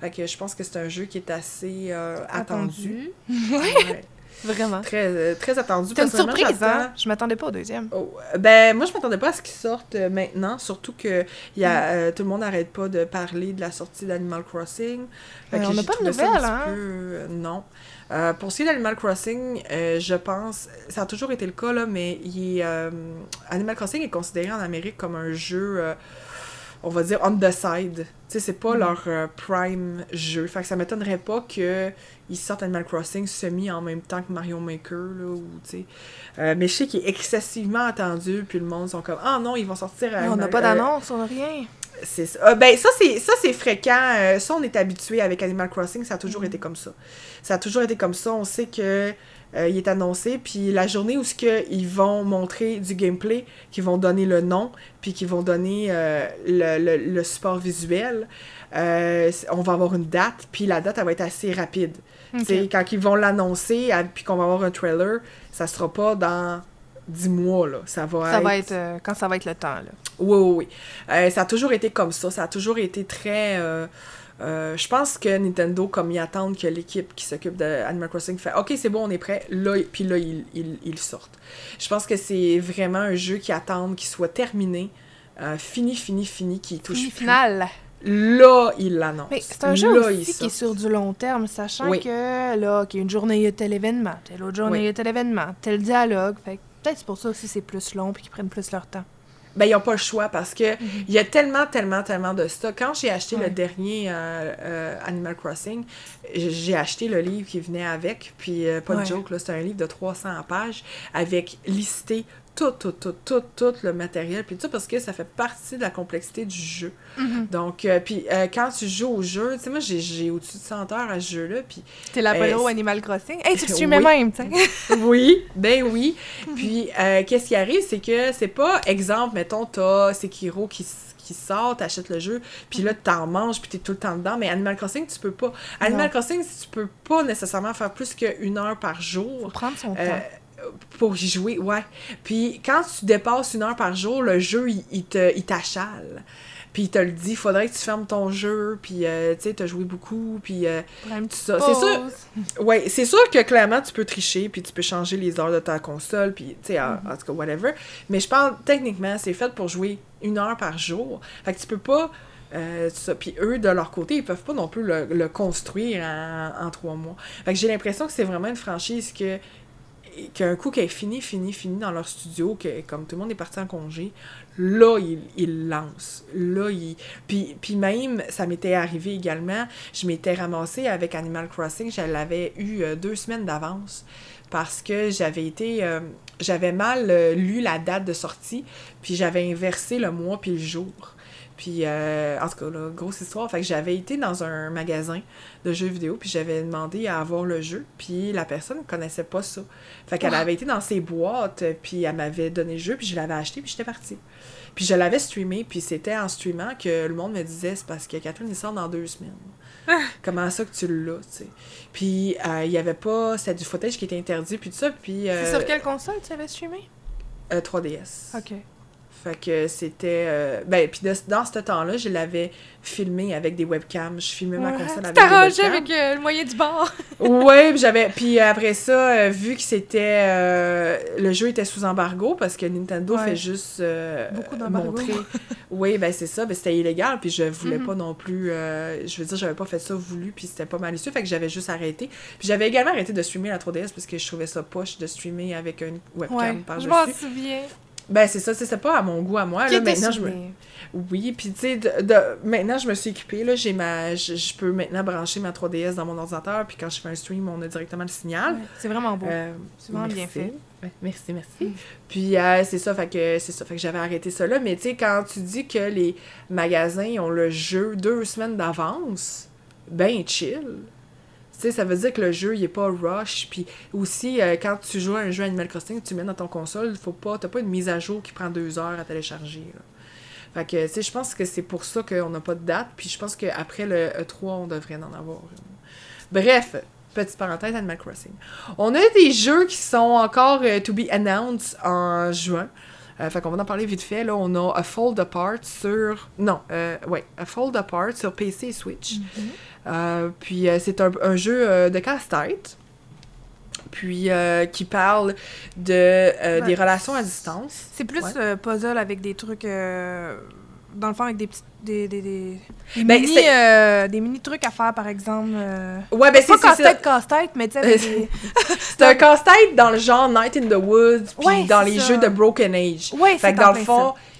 Fait que je pense que c'est un jeu qui est assez euh, attendu. Ouais. Vraiment. très, euh, très attendu. C'était une surprise, hein? Je m'attendais pas au deuxième. Oh, ben, moi, je m'attendais pas à ce qu'ils sortent euh, maintenant, surtout que y a, euh, tout le monde n'arrête pas de parler de la sortie d'Animal Crossing. Fait Euh, que on n'a pas de nouvelles, hein? peu, euh, non. Euh, pour ce qui est d'Animal Crossing, euh, je pense, ça a toujours été le cas, là, mais il est, euh, Animal Crossing est considéré en Amérique comme un jeu, euh, on va dire, on the side. Tu sais, c'est pas Mhm. leur euh, prime jeu. Fait que ça m'étonnerait pas que ils sortent Animal Crossing semi en même temps que Mario Maker, là, ou, tu sais. Euh, mais je sais qu'il est excessivement attendu, puis le monde sont comme « Ah non, ils vont sortir... Mais on n'a pas euh, d'annonce, on n'a rien. c'est ça. Euh, ben, ça, c'est, ça, c'est fréquent. Euh, ça, on est habitué avec Animal Crossing. Ça a toujours Mhm. été comme ça. Ça a toujours été comme ça. On sait que euh, il est annoncé. Puis la journée où ce que ils vont montrer du gameplay, qu'ils vont donner le nom, puis qu'ils vont donner euh, le, le, le support visuel, euh, on va avoir une date. Puis la date, elle va être assez rapide. Ok. Tu sais, Quand ils vont l'annoncer, puis qu'on va avoir un trailer, ça sera pas dans 10 mois. Là. Ça va Ça être... va être euh, quand ça va être le temps, là. Oui, oui, oui. Euh, ça a toujours été comme ça. Ça a toujours été très. euh, euh, je pense que Nintendo, comme ils attendent que l'équipe qui s'occupe de Animal Crossing fait OK, c'est bon, on est prêt, là, puis là, ils, ils, sortent. Je pense que c'est vraiment un jeu qui attend qu'il soit terminé, euh, fini, fini, fini, qui touche. Fini final. Là, ils l'annoncent. Mais c'est un jeu Là, ils aussi qui est sur du long terme, sachant Oui. que, là, qu'il y a une journée, il y a tel événement, telle autre journée, Oui. il y a tel événement, tel dialogue. Fait que peut-être c'est pour ça aussi c'est plus long puis qu'ils prennent plus leur temps. Ben, ils n'ont pas le choix parce que il y a tellement, tellement, tellement de stock. Quand j'ai acheté Ouais. le dernier euh, euh, Animal Crossing, j'ai acheté le livre qui venait avec. Puis, euh, pas de joke, là, c'est un livre de 300 pages avec listé tout, tout, tout, tout, tout le matériel. Puis tout ça parce que ça fait partie de la complexité du jeu. Donc, euh, puis euh, quand tu joues au jeu, tu sais, moi, j'ai- au-dessus de 100 heures à ce jeu-là. Puis T'es l'apéro Euh, Animal Crossing. Hey, tu streamais oui. même, tu sais. oui, ben oui. Puis, euh, qu'est-ce qui arrive, c'est que c'est pas, exemple, mettons, t'as Sekiro qui, qui sort, t'achètes le jeu, puis là, t'en manges, puis t'es tout le temps dedans. Mais Animal Crossing, tu peux pas. Animal Non. Crossing, tu peux pas nécessairement faire plus qu'une heure par jour. Faut prendre son euh, temps. Pour y jouer, ouais. Puis quand tu dépasses une heure par jour, le jeu, il, il te, il t'achale. Puis il te le dit, faudrait que tu fermes ton jeu, puis euh, tu sais, t'as joué beaucoup, puis euh, tout ça. C'est sûr. Ouais, c'est sûr que clairement tu peux tricher puis tu peux changer les heures de ta console puis tu sais en, en tout cas whatever. Mais je parle techniquement c'est fait pour jouer une heure par jour. Fait que tu peux pas euh, ça. Puis eux de leur côté ils peuvent pas non plus le, le construire en, en trois mois. Fait que j'ai l'impression que c'est vraiment une franchise que qu'un coup qu'elle est finie, finie, finie dans leur studio, que comme tout le monde est parti en congé, là, ils, ils lancent. Là, ils... Puis, puis même, ça m'était arrivé également, je m'étais ramassée avec Animal Crossing, je l'avais eu euh, deux semaines d'avance parce que j'avais été... euh, j'avais mal euh, lu la date de sortie, puis j'avais inversé le mois puis le jour. Puis, euh, en tout cas, là, grosse histoire. Fait que j'avais été dans un magasin de jeux vidéo, puis j'avais demandé à avoir le jeu, puis la personne ne connaissait pas ça. Fait qu'elle Ah. avait été dans ses boîtes, puis elle m'avait donné le jeu, puis je l'avais acheté, puis j'étais partie. Puis je l'avais streamé, puis c'était en streamant que le monde me disait c'est parce que Catherine, il sort dans deux semaines. Comment ça que tu l'as, tu sais? Puis euh, il y avait pas, c'était du footage qui était interdit, puis tout ça, puis. euh, C'est sur quelle console tu avais streamé? euh, 3DS. Ok. Fait que c'était. euh, ben, puis dans ce temps-là, je l'avais filmé avec des webcams. Je filmais ma console avec des webcams. avec euh, le moyen du bord. Puis j'avais. Puis après ça, euh, vu que c'était. euh, le jeu était sous embargo parce que Nintendo Ouais. fait juste. Beaucoup d'embargo. montrer. Oui, ben c'est ça. Ben c'était illégal. Puis je voulais Mhm. pas non plus. je veux dire, j'avais pas fait ça voulu. Puis c'était pas malicieux. Fait que j'avais juste arrêté. Puis j'avais également arrêté de streamer la 3DS parce que je trouvais ça poche de streamer avec une webcam Ouais, par je m'en souviens. Ben c'est ça, c'est pas à mon goût à moi. Là, maintenant, je me... Oui, puis tu sais, de, de- maintenant je me suis équipée, là, j'ai ma, je, peux maintenant brancher ma 3DS dans mon ordinateur, puis quand je fais un stream, on a directement le signal. Ouais, C'est vraiment beau. Euh, C'est vraiment bien merci. fait. Ouais, merci, merci. Mm. Puis euh, c'est ça, fait que c'est ça, fait que j'avais arrêté ça là, mais tu sais, quand tu dis que les magasins ont le jeu deux semaines d'avance, ben chill. Sais, ça veut dire que le jeu, il est pas rush. Puis aussi, euh, quand tu joues à un jeu Animal Crossing, tu mets dans ton console, faut pas, t'as pas une mise à jour qui prend deux heures à télécharger. Fait que, tu sais, je pense que c'est pour ça qu'on n'a pas de date. Puis je pense qu'après le E3, on devrait en avoir. Bref, petite parenthèse Animal Crossing. On a des jeux qui sont encore euh, to be announced en juin. Euh, fait qu'on va en parler vite fait. Là, on a A Fold Apart sur... Non, euh, ouais, A Fold Apart sur PC et Switch. Euh, puis euh, c'est un, un jeu euh, de casse-tête. Puis euh, qui parle de, euh, Ouais. des relations à distance. C'est plus Ouais. euh, puzzle avec des trucs. euh, dans le fond, avec des petits. Des, des, des, des Ben, mini, c'est- euh, des mini trucs à faire, par exemple. euh, Ouais, ben pas c'est ça. casse-tête, casse-tête, mais tu sais, Euh. C'est un casse-tête dans le genre Night in the Woods, puis Ouais, dans les ça. jeux de Broken Age. Ouais, Fait c'est que dans le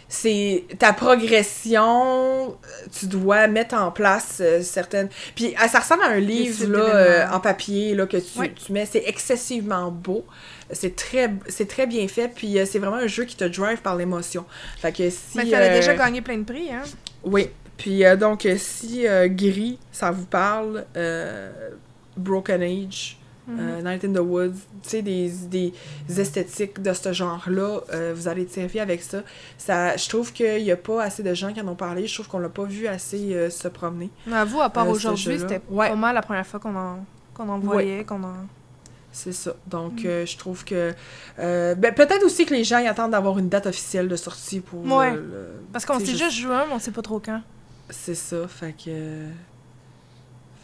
c'est ta progression, euh, tu dois mettre en place euh, certaines. Puis euh, ça ressemble à un livre là, euh, en papier là, que tu, tu mets. C'est excessivement beau. C'est très, c'est très bien fait. Puis euh, c'est vraiment un jeu qui te drive par l'émotion. Fait que si. ça. Mais ça a euh, déjà gagné plein de prix, hein. Oui. Puis donc, si Gris, ça vous parle, Broken Age, Mhm. euh, Night in the Woods, tu sais, des, des esthétiques de ce genre-là, euh, vous allez servi avec ça. ça je trouve qu'il n'y a pas assez de gens qui en ont parlé. Je trouve qu'on l'a pas vu assez euh, se promener. Mais avoue, à part Euh, aujourd'hui, c'était Ouais. pas mal la première fois qu'on en, qu'on en voyait, qu'on en... C'est ça. Donc, Mm. euh, je trouve que... euh, ben, Peut-être aussi que les gens attendent d'avoir une date officielle de sortie pour... Ouais. euh, le- Parce qu'on sait je- juste juin, mais on sait pas trop quand. C'est ça, fait que...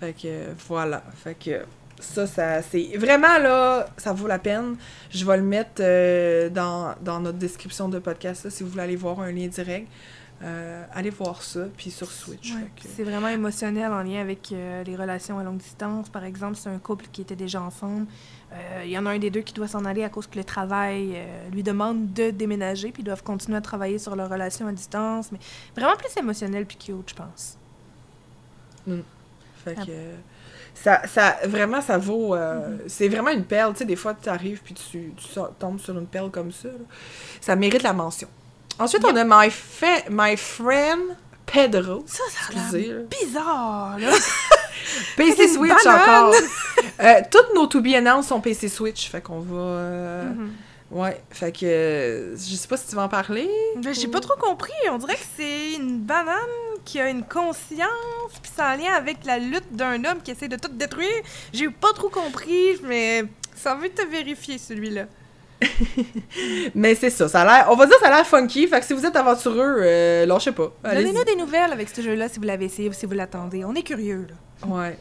Fait que, voilà. Fait que, ça, ça c'est... Vraiment, là, ça vaut la peine. Je vais le mettre euh, dans, dans notre description de podcast, là, si vous voulez aller voir un lien direct. Euh, allez voir ça, puis sur Switch. Ouais. que- C'est vraiment émotionnel en lien avec euh, les relations à longue distance. Par exemple, c'est un couple qui était déjà ensemble. Il y en a un des deux qui doit s'en aller à cause que le travail lui demande de déménager, puis ils doivent continuer à travailler sur leur relation à distance. Mais vraiment plus émotionnel puis cute, je pense. Fait Ah. Ça, ça, vraiment, ça vaut... euh, Mm-hmm. C'est vraiment une perle. Tu sais, des fois, tu arrives puis tu, tombes sur une perle comme ça. là. Ça mérite la mention. Ensuite, on a My, My Friend Pedro. Ça, ça a bizarre, là. PC Switch encore. Euh, toutes nos to be announced sont PC Switch. Fait qu'on va... euh, Mhm. Ouais, fait que... euh, je sais pas si tu vas en parler. Ben, J'ai pas trop compris. On dirait que c'est une banane qui a une conscience, puis c'est en lien avec la lutte d'un homme qui essaie de tout détruire. J'ai pas trop compris, mais ça veut te vérifier, celui-là. Mais c'est ça, ça a l'air... On va dire que ça a l'air funky. Fait que si vous êtes aventureux, euh, lâchez pas. Donnez-nous des nouvelles avec ce jeu-là si vous l'avez essayé ou si vous l'attendez. On est curieux, là. Ouais.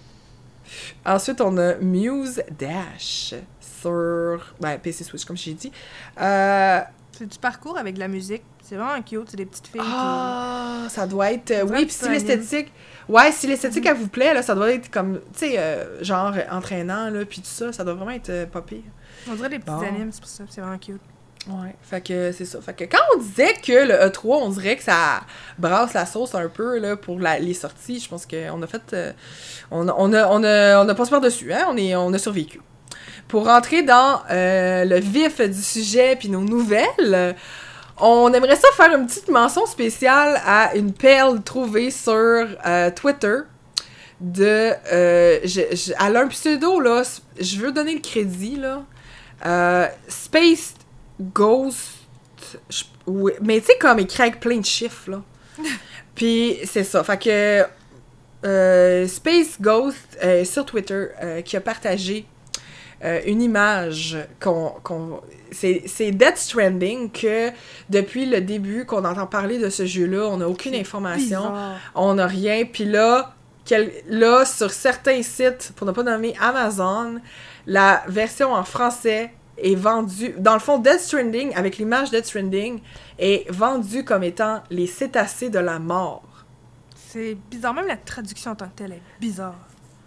Ensuite, on a Muse Dash sur ben, PC Switch, comme j'ai dit. Euh, C'est du parcours avec de la musique. C'est vraiment cute. C'est des petites filles ah, ça doit être. euh, On oui, puis si l'esthétique. Ouais, si l'esthétique, elle vous plaît, là, ça doit être comme, tu sais, euh, genre entraînant, là, puis tout ça, ça doit vraiment être euh, pas pire. On dirait des petits Bon. animes, c'est pour ça. C'est vraiment cute. Ouais, fait que c'est ça. Fait que quand on disait que le E3, on dirait que ça brasse la sauce un peu là, pour la- les sorties, je pense qu'on a fait. euh, on, a, on, a, on, a, on a passé par-dessus, hein? On, est, on a survécu. Pour rentrer dans euh, le vif du sujet puis nos nouvelles, On aimerait ça faire une petite mention spéciale à une perle trouvée sur euh, Twitter de... Euh, je- je- elle a un pseudo, là. Je veux donner le crédit, là. Space Ghost... je- oui, mais tu sais, comme écrit avec plein de chiffres, là. Puis c'est ça. Fait que... euh, Space Ghost euh, sur Twitter euh, qui a partagé euh, une image qu'on. qu'on- c'est, Death Stranding que depuis le début qu'on entend parler de ce jeu-là, on n'a aucune information, bizarre. on n'a rien. Puis là, quel- là, sur certains sites, pour ne pas nommer Amazon, la version en français est vendue. Dans le fond, Death Stranding, avec l'image Death Stranding, est vendue comme étant les cétacés de la mort. C'est bizarre. Même la traduction en tant que telle est bizarre.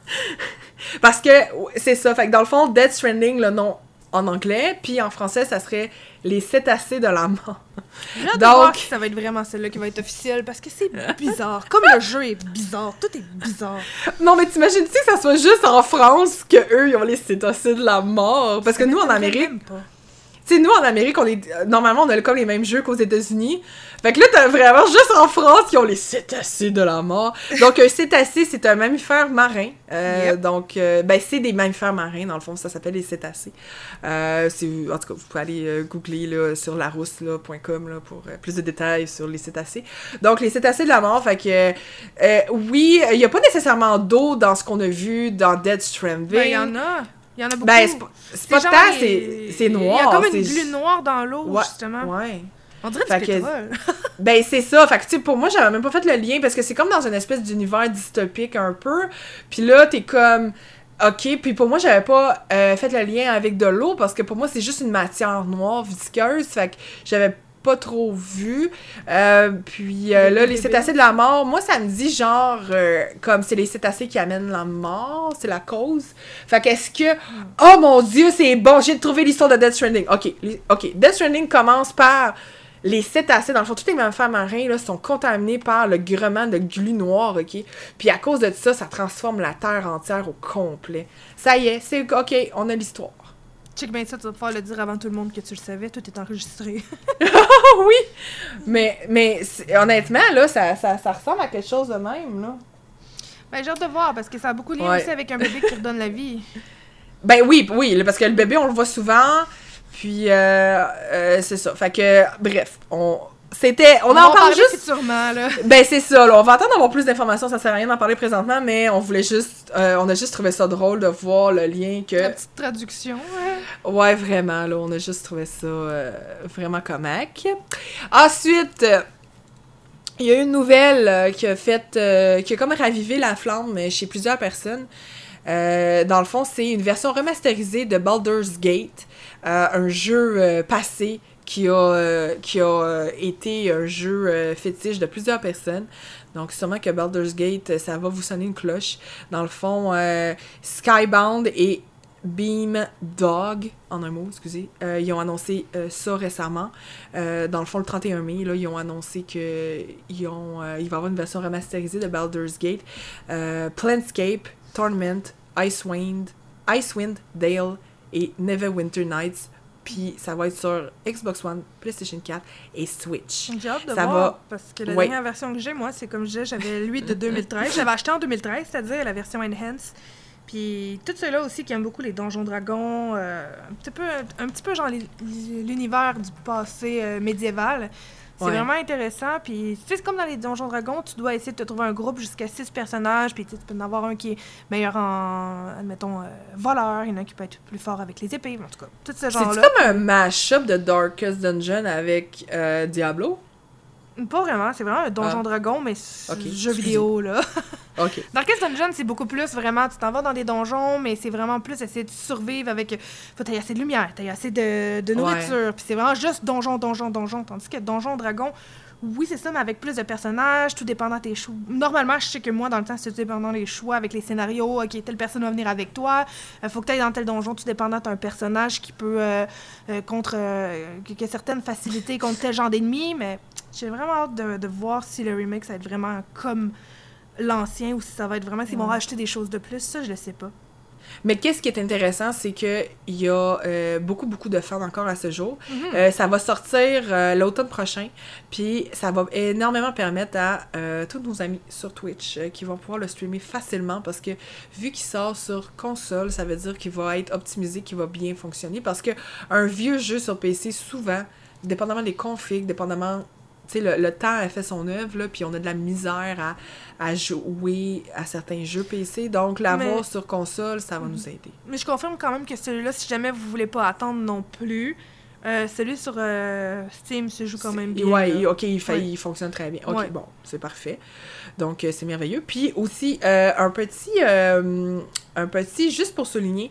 Parce que c'est ça. Fait que dans le fond, Death Stranding, le nom en anglais, puis en français, ça serait les cétacés de la mort. De Donc- voir si ça va être vraiment celle-là qui va être officielle parce que c'est bizarre. Comme le jeu est bizarre, tout est bizarre. Non, mais t'imagines-tu que ça soit juste en France que eux ils ont les cétacés de la mort? Parce que nous, en Amérique, sais, nous, en Amérique, on est. euh, Normalement, on a comme les mêmes jeux qu'aux États-Unis. Fait que là, t'as vraiment juste en France qui ont les cétacés de la mort. Donc, un cétacé, c'est un mammifère marin. Euh, Yep. Donc, euh, ben, c'est des mammifères marins, dans le fond, ça s'appelle les cétacés. En tout cas, vous pouvez aller googler là, sur larousse.com là, pour plus de détails sur les cétacés. Donc, les cétacés de la mort, fait que. oui, il n'y a pas nécessairement d'eau dans ce qu'on a vu dans Dead Stranding. Ben, il y en a. Il y en a beaucoup. Ben, c'est pas, c'est pas tant, c'est noir. Il y a comme une glu noire dans l'eau, Ouais, justement. Ouais. On dirait du que- pétrole. Ben, c'est ça. Fait que, tu pour moi, j'avais même pas fait le lien parce que c'est comme dans une espèce d'univers dystopique un peu. Puis là, t'es comme. Ok, puis pour moi, j'avais pas euh, fait le lien avec de l'eau parce que pour moi, c'est juste une matière noire visqueuse. Fait que j'avais pas trop vu. Euh, puis euh, là, les cétacés de la mort, moi, ça me dit genre, euh, comme c'est les cétacés qui amènent la mort, c'est la cause. Fait qu'est-ce que. Oh mon dieu, c'est bon, j'ai trouvé l'histoire de Death Stranding. Ok, ok, Death Stranding commence par les cétacés, dans le fond, tous les mammifères marins là, sont contaminés par le grement de glu noir, ok? Puis à cause de ça, ça transforme la Terre entière au complet. Ça y est, c'est ok, on a l'histoire. Check bien ça, tu vas pouvoir le dire avant tout le monde que tu le savais. Tout est enregistré. Oh oui! Mais, mais honnêtement, là, ça, ça, ça ressemble à quelque chose de même, là. Ben, j'ai hâte de voir parce que ça a beaucoup de lien Ouais. aussi avec un bébé qui redonne la vie. Ben oui, oui, parce que le bébé, on le voit souvent, puis euh, euh, c'est ça. Fait que, bref, on... C'était... On, va en parle juste... là. Ben c'est ça, là, on va attendre d'avoir plus d'informations, ça sert à rien d'en parler présentement, mais on voulait juste... euh, on a juste trouvé ça drôle de voir le lien que... La petite traduction. ouais. Ouais, vraiment, là, on a juste trouvé ça euh, vraiment comique. Ensuite, euh, il y a une nouvelle euh, qui a fait, euh, qui a comme ravivé la flamme chez plusieurs personnes. Euh, dans le fond, c'est une version remasterisée de Baldur's Gate, un jeu passé qui a, euh, qui a euh, été un jeu euh, fétiche de plusieurs personnes. Donc, sûrement que Baldur's Gate, ça va vous sonner une cloche. Dans le fond, Skybound et Beam Dog, en un mot, excusez, ils ont annoncé ça récemment. Dans le fond, le 31 mai, là, ils ont annoncé que ils ont, va y avoir une version remasterisée de Baldur's Gate. Planescape, Tournament, Icewind, Icewind Dale et Neverwinter Nights. Puis ça va être sur Xbox One, PlayStation 4 et Switch. J'ai hâte de Ça voir, va. parce que la Ouais. dernière version que j'ai, moi, c'est comme je disais, j'avais lui de 2013. J'avais acheté en 2013, c'est-à-dire la version Enhance. Puis tout ceux-là aussi qui aiment beaucoup les Donjons Dragons, euh, un, petit peu, un petit peu genre l'univers du passé euh, médiéval. C'est Ouais. vraiment intéressant. Puis tu sais, c'est comme dans les Donjons Dragons, tu dois essayer de te trouver un groupe jusqu'à six personnages. Puis tu peux en avoir un qui est meilleur en, admettons, euh, voleur. Il y en a un qui peut être plus fort avec les épées. En tout cas, tout ce C'est genre-là. comme un mash-up de Darkest Dungeon avec euh, Diablo? Pas vraiment, c'est vraiment un Donjon Ah. Dragon, mais c'est Ok, jeu vidéo, là. Ok. Darkest Dungeon, c'est beaucoup plus vraiment, tu t'en vas dans des donjons, mais c'est vraiment plus essayer de survivre avec. Faut t'aies assez de lumière, t'as assez de, de Ouais. nourriture, puis c'est vraiment juste donjon, donjon, donjon. Tandis que Donjon Dragon, oui, c'est ça, mais avec plus de personnages, tout dépendant de tes choix. Normalement, je sais que moi, dans le temps, c'est tout dépendant des choix avec les scénarios. Ok, telle personne va venir avec toi. Il faut que tu ailles dans tel donjon, tout dépendant d'un personnage qui peut. euh, euh, contre. euh, qui qui a certaines facilités contre tel genre d'ennemi, mais j'ai vraiment hâte de, de voir si le remake, ça va être vraiment comme l'ancien ou si ça va être vraiment s'ils vont rajouter des choses de plus. Ça, je le sais pas. Mais qu'est-ce qui est intéressant, c'est qu'il y a euh, beaucoup, beaucoup de fans encore à ce jour. Mhm. Euh, ça va sortir euh, l'automne prochain, puis ça va énormément permettre à tous nos amis sur Twitch qui vont pouvoir le streamer facilement parce que vu qu'il sort sur console, ça veut dire qu'il va être optimisé, qu'il va bien fonctionner parce que un vieux jeu sur PC, souvent, dépendamment des configs, dépendamment tu sais, le, le temps a fait son œuvre, là, puis on a de la misère à, à jouer à certains jeux PC. Donc, l'avoir Mais- sur console, ça va nous aider. Mais je confirme quand même que celui-là, si jamais vous voulez pas attendre non plus, euh, celui sur euh, Steam se joue quand même bien. Il- ok, il, fait, Ouais. il fonctionne très bien. Ok, Ouais. bon, c'est parfait. Donc, euh, c'est merveilleux. Puis aussi, un petit, un petit, juste pour souligner,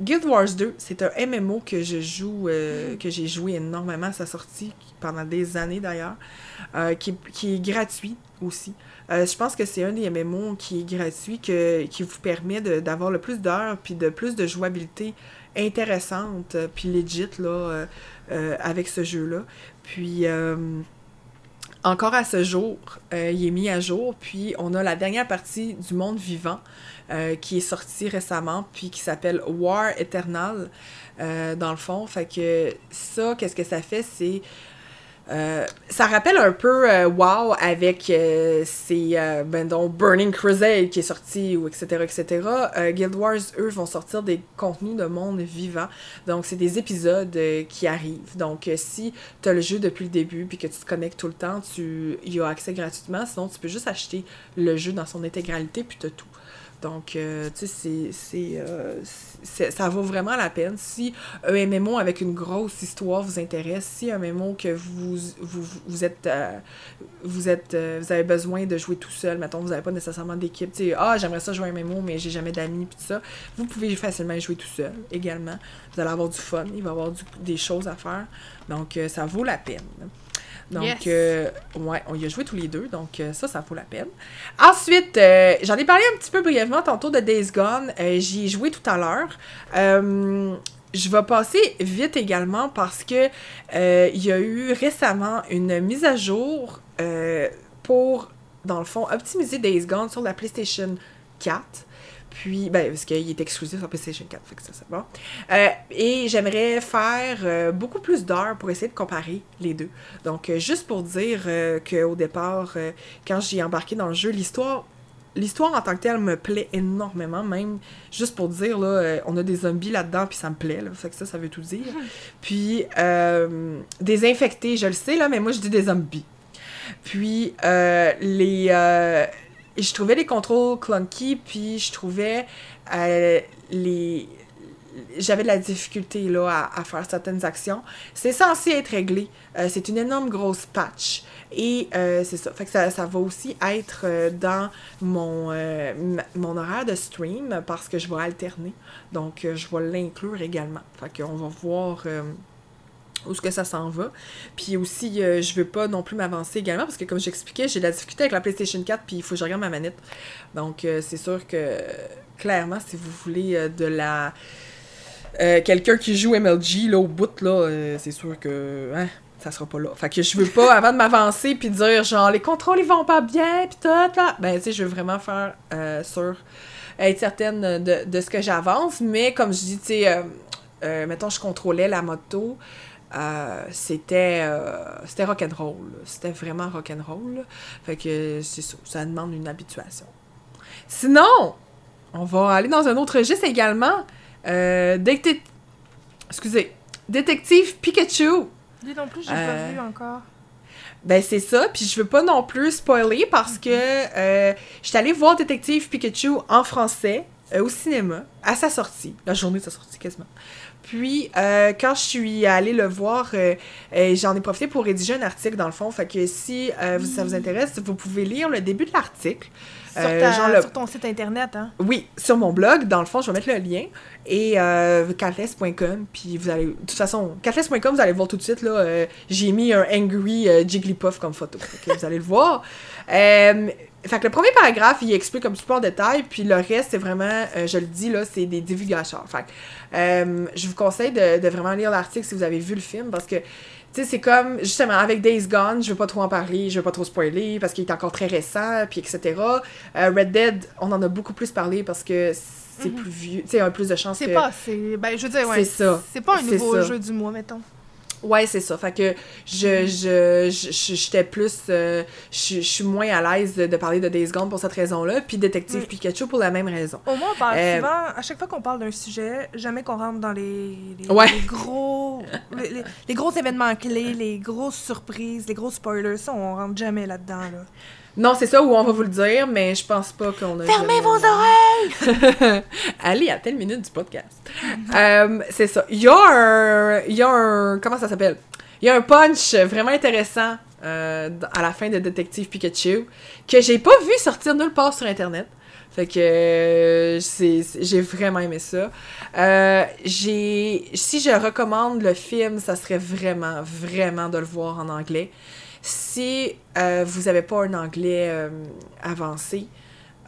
Guild Wars 2, c'est un MMO que je joue, que j'ai joué énormément à sa sortie, pendant des années d'ailleurs, euh, qui, qui est gratuit aussi. Euh, je pense que c'est un des MMO qui est gratuit, que, qui vous permet d'avoir le plus d'heures, puis de plus de jouabilité intéressante, euh, puis legit, là, avec ce jeu-là. Puis, encore à ce jour, il est mis à jour, puis on a la dernière partie du monde vivant qui est sortie récemment, puis qui s'appelle War Eternal, dans le fond. Fait que ça, qu'est-ce que ça fait? C'est... euh, ça rappelle un peu euh, WoW avec euh, ces, euh, ben donc, Burning Crusade qui est sorti, ou etc., etc. Guild Wars, eux, vont sortir des contenus de monde vivant. Donc, c'est des épisodes qui arrivent. Donc, si tu le jeu depuis le début puis que tu te connectes tout le temps, tu y as accès gratuitement. Sinon, tu peux juste acheter le jeu dans son intégralité puis tu as tout. Donc, euh, tu sais, c'est, euh, ça vaut vraiment la peine. Si un MMO avec une grosse histoire vous intéresse, si un MMO que vous, vous, vous êtes, euh, vous êtes, euh, vous avez besoin de jouer tout seul, mettons, vous n'avez pas nécessairement d'équipe, tu sais, ah, j'aimerais ça jouer un MMO, mais j'ai jamais d'amis, puis tout ça, vous pouvez facilement jouer tout seul également. Vous allez avoir du fun, il va y avoir du- des choses à faire. Donc, ça vaut la peine. Donc, Yes. euh, ouais, on y a joué tous les deux, donc euh, ça, ça vaut la peine. Ensuite, euh, j'en ai parlé un petit peu brièvement tantôt de Days Gone. Euh, J'y ai joué tout à l'heure. Je vais passer vite également parce que il y a eu récemment une mise à jour pour, dans le fond, optimiser Days Gone sur la PlayStation 4. Puis, ben, parce qu'il est exclusif sur PlayStation 4, fait que ça, c'est bon. Euh, et j'aimerais faire euh, beaucoup plus d'heures pour essayer de comparer les deux. Donc, euh, juste pour dire qu'au départ, quand j'y ai embarqué dans le jeu, l'histoire l'histoire en tant que telle me plaît énormément, même juste pour dire, là, on a des zombies là-dedans, puis ça me plaît, là, fait que ça, ça veut tout dire. Puis, euh, des infectés, je le sais, là, mais moi, je dis des zombies. Puis, euh, les... euh, je trouvais les contrôles clunky, puis je trouvais euh, les... J'avais de la difficulté là, à, faire certaines actions. C'est censé être réglé. Euh, c'est une énorme grosse patch. Et euh, c'est ça. Fait que ça, ça va aussi être dans mon, mon horaire de stream parce que je vais alterner. Donc, je vais l'inclure également. Fait qu'on va voir où est-ce que ça s'en va. Puis aussi, euh, je veux pas non plus m'avancer également parce que, comme j'expliquais, j'ai de la difficulté avec la PlayStation 4 puis il faut que je regarde ma manette. Donc, euh, c'est sûr que, clairement, si vous voulez euh, de la... euh, Quelqu'un qui joue MLG, là, au bout, là, c'est sûr que... Hein, ça sera pas là. Fait que je veux pas, avant de m'avancer puis dire, genre, les contrôles, ils vont pas bien, puis tout, là. Ben, tu sais, je veux vraiment faire être certaine de, de ce que j'avance, mais comme je dis, tu sais, mettons, je contrôlais la moto, euh, c'était euh, c'était rock'n'roll. C'était vraiment rock'n'roll. Fait que c'est ça, ça demande une habituation. Sinon, on va aller dans un autre registre également. Euh, détec- Excusez. Détective Pikachu. Lui non plus, j'ai Euh, pas vu encore. Ben c'est ça, puis je veux pas non plus spoiler parce que euh, j'étais allée voir Détective Pikachu en français euh, au cinéma à sa sortie, la journée de sa sortie quasiment. Puis euh, quand je suis allée le voir, euh, euh, j'en ai profité pour rédiger un article dans le fond, fait que si vous- ça vous intéresse, vous pouvez lire le début de l'article. Sur, ta- genre le- sur ton site internet, hein? Oui, sur mon blog, dans le fond, je vais mettre le lien. Et cathless.com, puis vous allez... De toute façon, cathless.com, vous allez le voir tout de suite, là. J'ai mis un angry Jigglypuff comme photo. Vous allez le voir. Fait que le premier paragraphe, il explique un petit peu en détail, puis le reste, c'est vraiment, euh, je le dis, là, c'est des divulgateurs. Fait que, euh, je vous conseille de, de vraiment lire l'article si vous avez vu le film, parce que tu sais, c'est comme, justement, avec Days Gone, je veux pas trop en parler, je veux pas trop spoiler, parce qu'il est encore très récent, puis etc. Euh, Red Dead, on en a beaucoup plus parlé parce que c'est plus vieux. Tu sais, a plus de chances C'est que. pas assez. Ben, je veux dire, ouais. C'est ça. C'est pas un C'est nouveau jeu du mois, mettons. Ouais, c'est ça. Fait que je, je, je- je- j'étais plus. euh, je, je suis moins à l'aise de, de parler de Days Gone pour cette raison-là, puis Détective Mm. Pikachu pour la même raison. Au moins, on parle Euh, souvent, à chaque fois qu'on parle d'un sujet, jamais qu'on rentre dans les, les, Ouais. les gros les, les- les gros événements clés, les grosses surprises, les gros spoilers, ça, on rentre jamais là-dedans. Là. Non, c'est ça où on va vous le dire, mais je pense pas qu'on a. Fermez jamais- vos oreilles! Allez à telle minute du podcast. Euh, c'est ça. Il y a un. Il y a un. Comment ça s'appelle? Il y a un punch vraiment intéressant euh, à la fin de Détective Pikachu que j'ai pas vu sortir nulle part sur Internet. Fait que euh, j'ai vraiment aimé ça. Euh, j'ai si je recommande le film, ça serait vraiment, vraiment de le voir en anglais. Si euh, vous n'avez pas un anglais euh, avancé,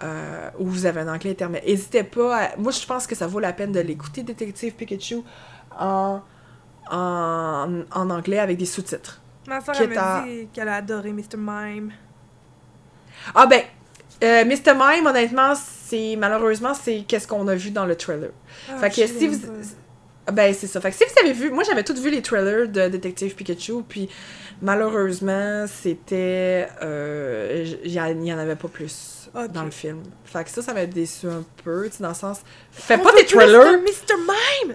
euh, ou vous avez un anglais intermédiaire, n'hésitez pas à... Moi, je pense que ça vaut la peine de l'écouter, Détective Pikachu, en, en, en anglais avec des sous-titres. Ma soeur, elle à- dit qu'elle a adoré Mr. Mime. Ah ben, euh, Mr. Mime, honnêtement, c'est malheureusement, c'est qu'est-ce qu'on a vu dans le trailer. Ah, fait que si vous... pas. Ben, c'est ça. Fait que si vous avez vu... Moi, j'avais toutes vu les trailers de Détective Pikachu, puis malheureusement, c'était... euh, Il y, a- il y en avait pas plus dans le film. Fait que ça, ça m'a déçu un peu, tu sais, dans le sens... Fais On pas des trailers... de Mr. Mime!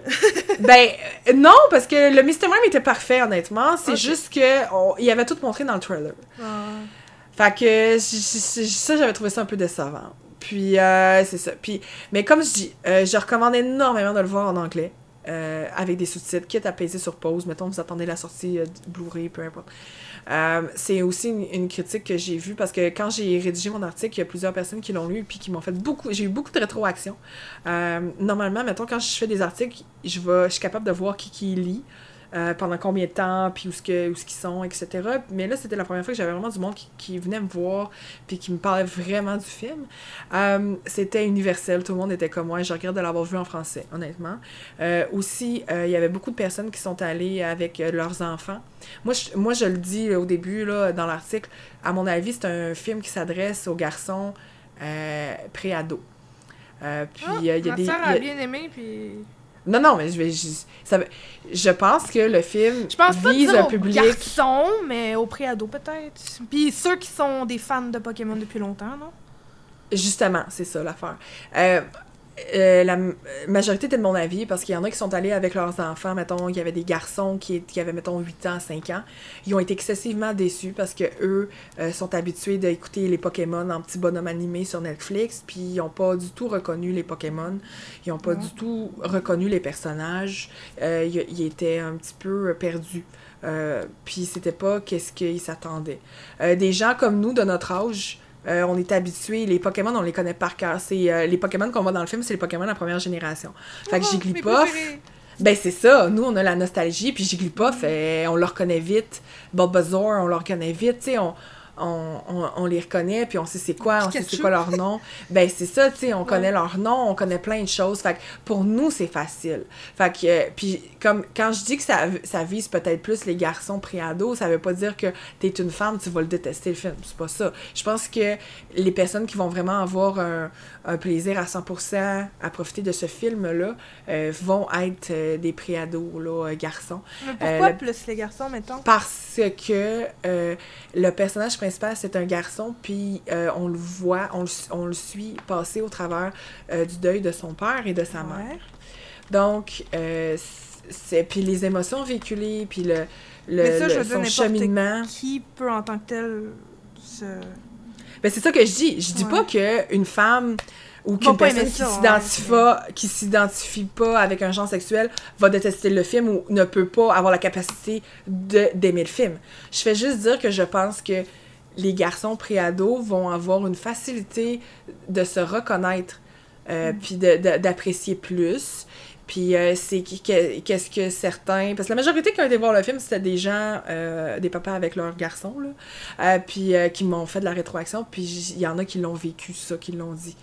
Ben, euh, non, parce que le Mr. Mime était parfait, honnêtement. C'est juste que on- il avait tout montré dans le trailer. Ah. Fait que ça, j'avais trouvé ça un peu décevant. Puis, euh, c'est ça. Puis, mais comme je dis, euh, je recommande énormément de le voir en anglais, euh, avec des sous-titres, quitte à peser sur pause. Mettons, vous attendez la sortie euh, Blu-ray, peu importe. Euh, c'est aussi une, critique que j'ai vue parce que quand j'ai rédigé mon article, il y a plusieurs personnes qui l'ont lu puis qui m'ont fait beaucoup. J'ai eu beaucoup de rétroactions. Euh, normalement, mettons, quand je fais des articles, je, je suis capable de voir qui qui lit. Euh, pendant combien de temps, puis où ce que, où ce qu'ils sont, etc. Mais là, c'était la première fois que j'avais vraiment du monde qui, qui venait me voir, puis qui me parlait vraiment du film. Euh, c'était universel, tout le monde était comme moi, je regrette de l'avoir vu en français, honnêtement. Euh, aussi, il y avait beaucoup de personnes qui sont allées avec leurs enfants. Moi je, moi, je le dis au début, là, dans l'article, à mon avis, c'est un film qui s'adresse aux garçons pré-ados. Puis Ah, il y a ma des... a a- bien aimé, puis... Non, non, mais je vais... Je, ça, je pense que le film Je pense vise un public... garçons, mais aux préados peut-être. Puis ceux qui sont des fans de Pokémon depuis longtemps, non? Justement, c'est ça l'affaire. Euh, euh, la m- majorité était de mon avis parce qu'il y en a qui sont allés avec leurs enfants, mettons, il y avait des garçons qui, qui avaient, mettons, 8 ans, 5 ans. Ils ont été excessivement déçus parce que eux euh, sont habitués d'écouter les Pokémon en petits bonhommes animés sur Netflix, puis ils n'ont pas du tout reconnu les Pokémon. Ils n'ont pas Ouais. du tout reconnu les personnages. Euh, ils, ils étaient un petit peu euh, perdus. Euh, puis c'était pas qu'est-ce qu'ils s'attendaient. Euh, des gens comme nous, de notre âge, euh, on est habitués, les Pokémon, on les connaît par cœur. C'est euh, les Pokémon qu'on voit dans le film, c'est les Pokémon de la première génération. Fait que Oh, Jigglypuff, ben c'est ça, nous on a la nostalgie, puis Jigglypuff, euh, on le reconnaît vite. Bulbasaur, on le reconnaît vite, tu sais, on, on, on, on les reconnaît, puis on sait c'est quoi, on sait c'est quoi leur nom. ben c'est ça, tu sais, on Ouais. connaît leur nom, on connaît plein de choses. Fait que pour nous, c'est facile. Fait que, euh, puis comme quand je dis que ça, ça vise peut-être plus les garçons pré-ados, ça veut pas dire que t'es une femme, tu vas le détester le film. C'est pas ça. Je pense que les personnes qui vont vraiment avoir un, un plaisir à 100% à profiter de ce film-là euh, vont être euh, des pré-ados, là, euh, garçons. Mais pourquoi le- plus les garçons, mettons? Parce que euh, le personnage principal, c'est un garçon, puis euh, on le voit, on le, on le suit passer au travers euh, du deuil de son père et de sa mère. Donc, euh, c'est puis les émotions véhiculées, puis le, le, Mais ça, le- je veux dire, son n'importe cheminement. Qui peut en tant que tel se... Ben, c'est ça que je dis. Je dis Ouais. pas que une femme ou qu'une personne qui ouais, s'identifie qui s'identifie pas avec un genre sexuel va détester le film ou ne peut pas avoir la capacité de d'aimer le film. Je fais juste dire que je pense que les garçons préados vont avoir une facilité de se reconnaître euh, Mm. puis d'apprécier plus. Puis euh, c'est qu'est-ce que certains... Parce que la majorité qui ont été voir le film, c'était des gens, euh, des papas avec leurs garçons, là. Euh, puis qui m'ont fait de la rétroaction, puis il y en a qui l'ont vécu, ça, qui l'ont dit.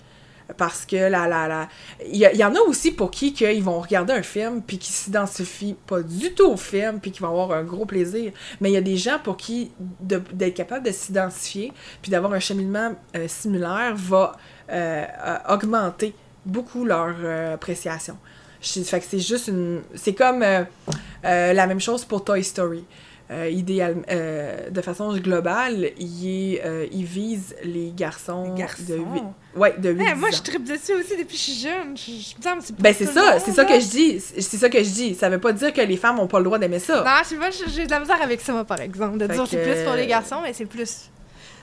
Parce que la, la, la... Il y, en a aussi pour qui que ils vont regarder un film, puis qui s'identifient pas du tout au film, puis qui vont avoir un gros plaisir. Mais il y a des gens pour qui d'être capable de s'identifier, puis d'avoir un cheminement similaire va augmenter beaucoup leur appréciation. Je- fait que c'est juste une. C'est comme euh, euh, la même chose pour Toy Story. Euh, idéal, euh, de façon globale, il, est, il vise les garçons, Les garçons. de 8, ouais, de 8 Eh, moi, ans. je tripe dessus aussi depuis que je suis jeune. Je, c'est Ben c'est ça, c'est ça que je dis. C'est ça que je dis. Ça veut pas dire que les femmes ont pas le droit d'aimer ça. Non, je sais pas, j'ai de la misère avec ça, moi, par exemple. De Fait dire c'est plus pour les garçons, mais c'est plus.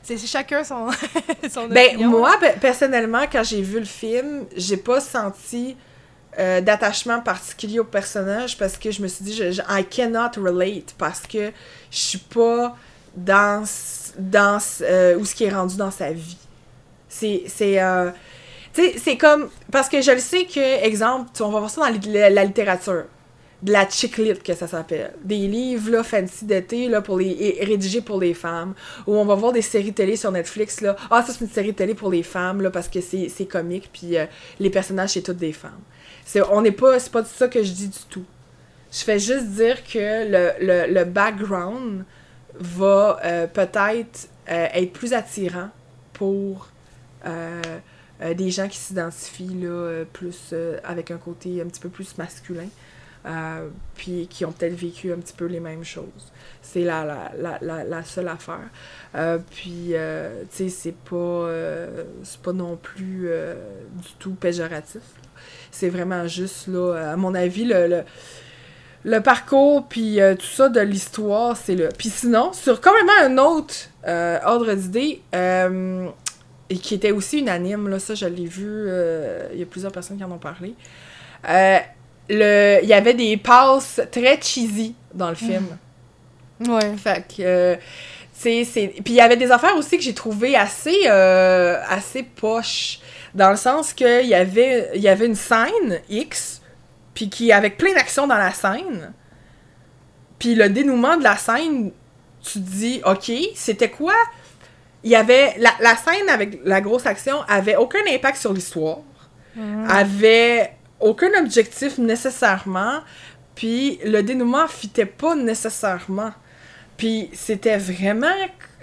C'est chacun son, son Ben, opinion. moi, pe- personnellement, quand j'ai vu le film, j'ai pas senti euh, d'attachement particulier au personnage parce que je me suis dit, je, je- I cannot relate parce que je suis pas dans, dans euh, ce qui est rendu dans sa vie. C'est. c'est euh, c'est comme. Parce que je le sais que, exemple, on va voir ça dans la, littérature. De la chick lit, que ça s'appelle. Des livres, là, fancy d'été, là, pour les, rédigés pour les femmes. Ou on va voir des séries télé sur Netflix, là. Ah, ça, c'est une série télé pour les femmes, là, parce que c'est c'est comique, puis euh, les personnages, c'est toutes des femmes. C'est, n'est pas, pas ça que je dis du tout. Je fais juste dire que le, le, le background va euh, peut-être euh, être plus attirant pour euh, des gens qui s'identifient plus avec un côté un petit peu plus masculin, puis qui ont peut-être vécu un petit peu les mêmes choses. C'est la, la, la, la, seule affaire. Puis, tu sais, c'est pas, c'est pas non plus du tout péjoratif. C'est vraiment juste, là, à mon avis, le, le, le parcours, puis euh, tout ça de l'histoire, c'est là. Puis sinon, sur complètement un autre euh, ordre d'idée, euh, et qui était aussi unanime, là, ça je l'ai vu, il y a plusieurs personnes qui en ont parlé. Le, il y avait des passes très cheesy dans le film. Ouais. Fait que. Puis il y avait des affaires aussi que j'ai trouvées assez, assez poches, dans le sens qu'il y avait, il y avait une scène X, puis qui, avec plein d'actions dans la scène, puis le dénouement de la scène, tu te dis, OK, c'était quoi? Il y avait... La, la scène avec la grosse action avait aucun impact sur l'histoire Mhm. avait aucun objectif nécessairement, puis le dénouement fitait pas nécessairement. Puis c'était vraiment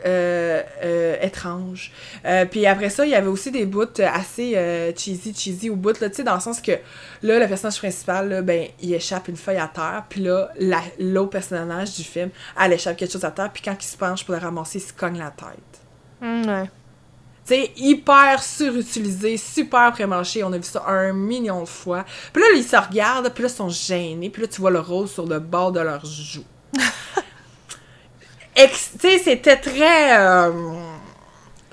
euh, euh, étrange. Euh, puis après ça, il y avait aussi des bouts assez cheesy, cheesy au bout, là, tu sais, dans le sens que là, le personnage principal, là, ben, il échappe une feuille à terre, puis là, la- l'autre personnage du film, elle échappe quelque chose à terre, puis quand il se penche pour le ramasser, il se cogne la tête. Mm, ouais. Tu sais, hyper surutilisé, super prémanché. On a vu ça un million de fois. Puis là, ils se regardent, puis là, ils sont gênés. Puis là, tu vois le rose sur le bord de leur joue. Tu sais, c'était très... euh,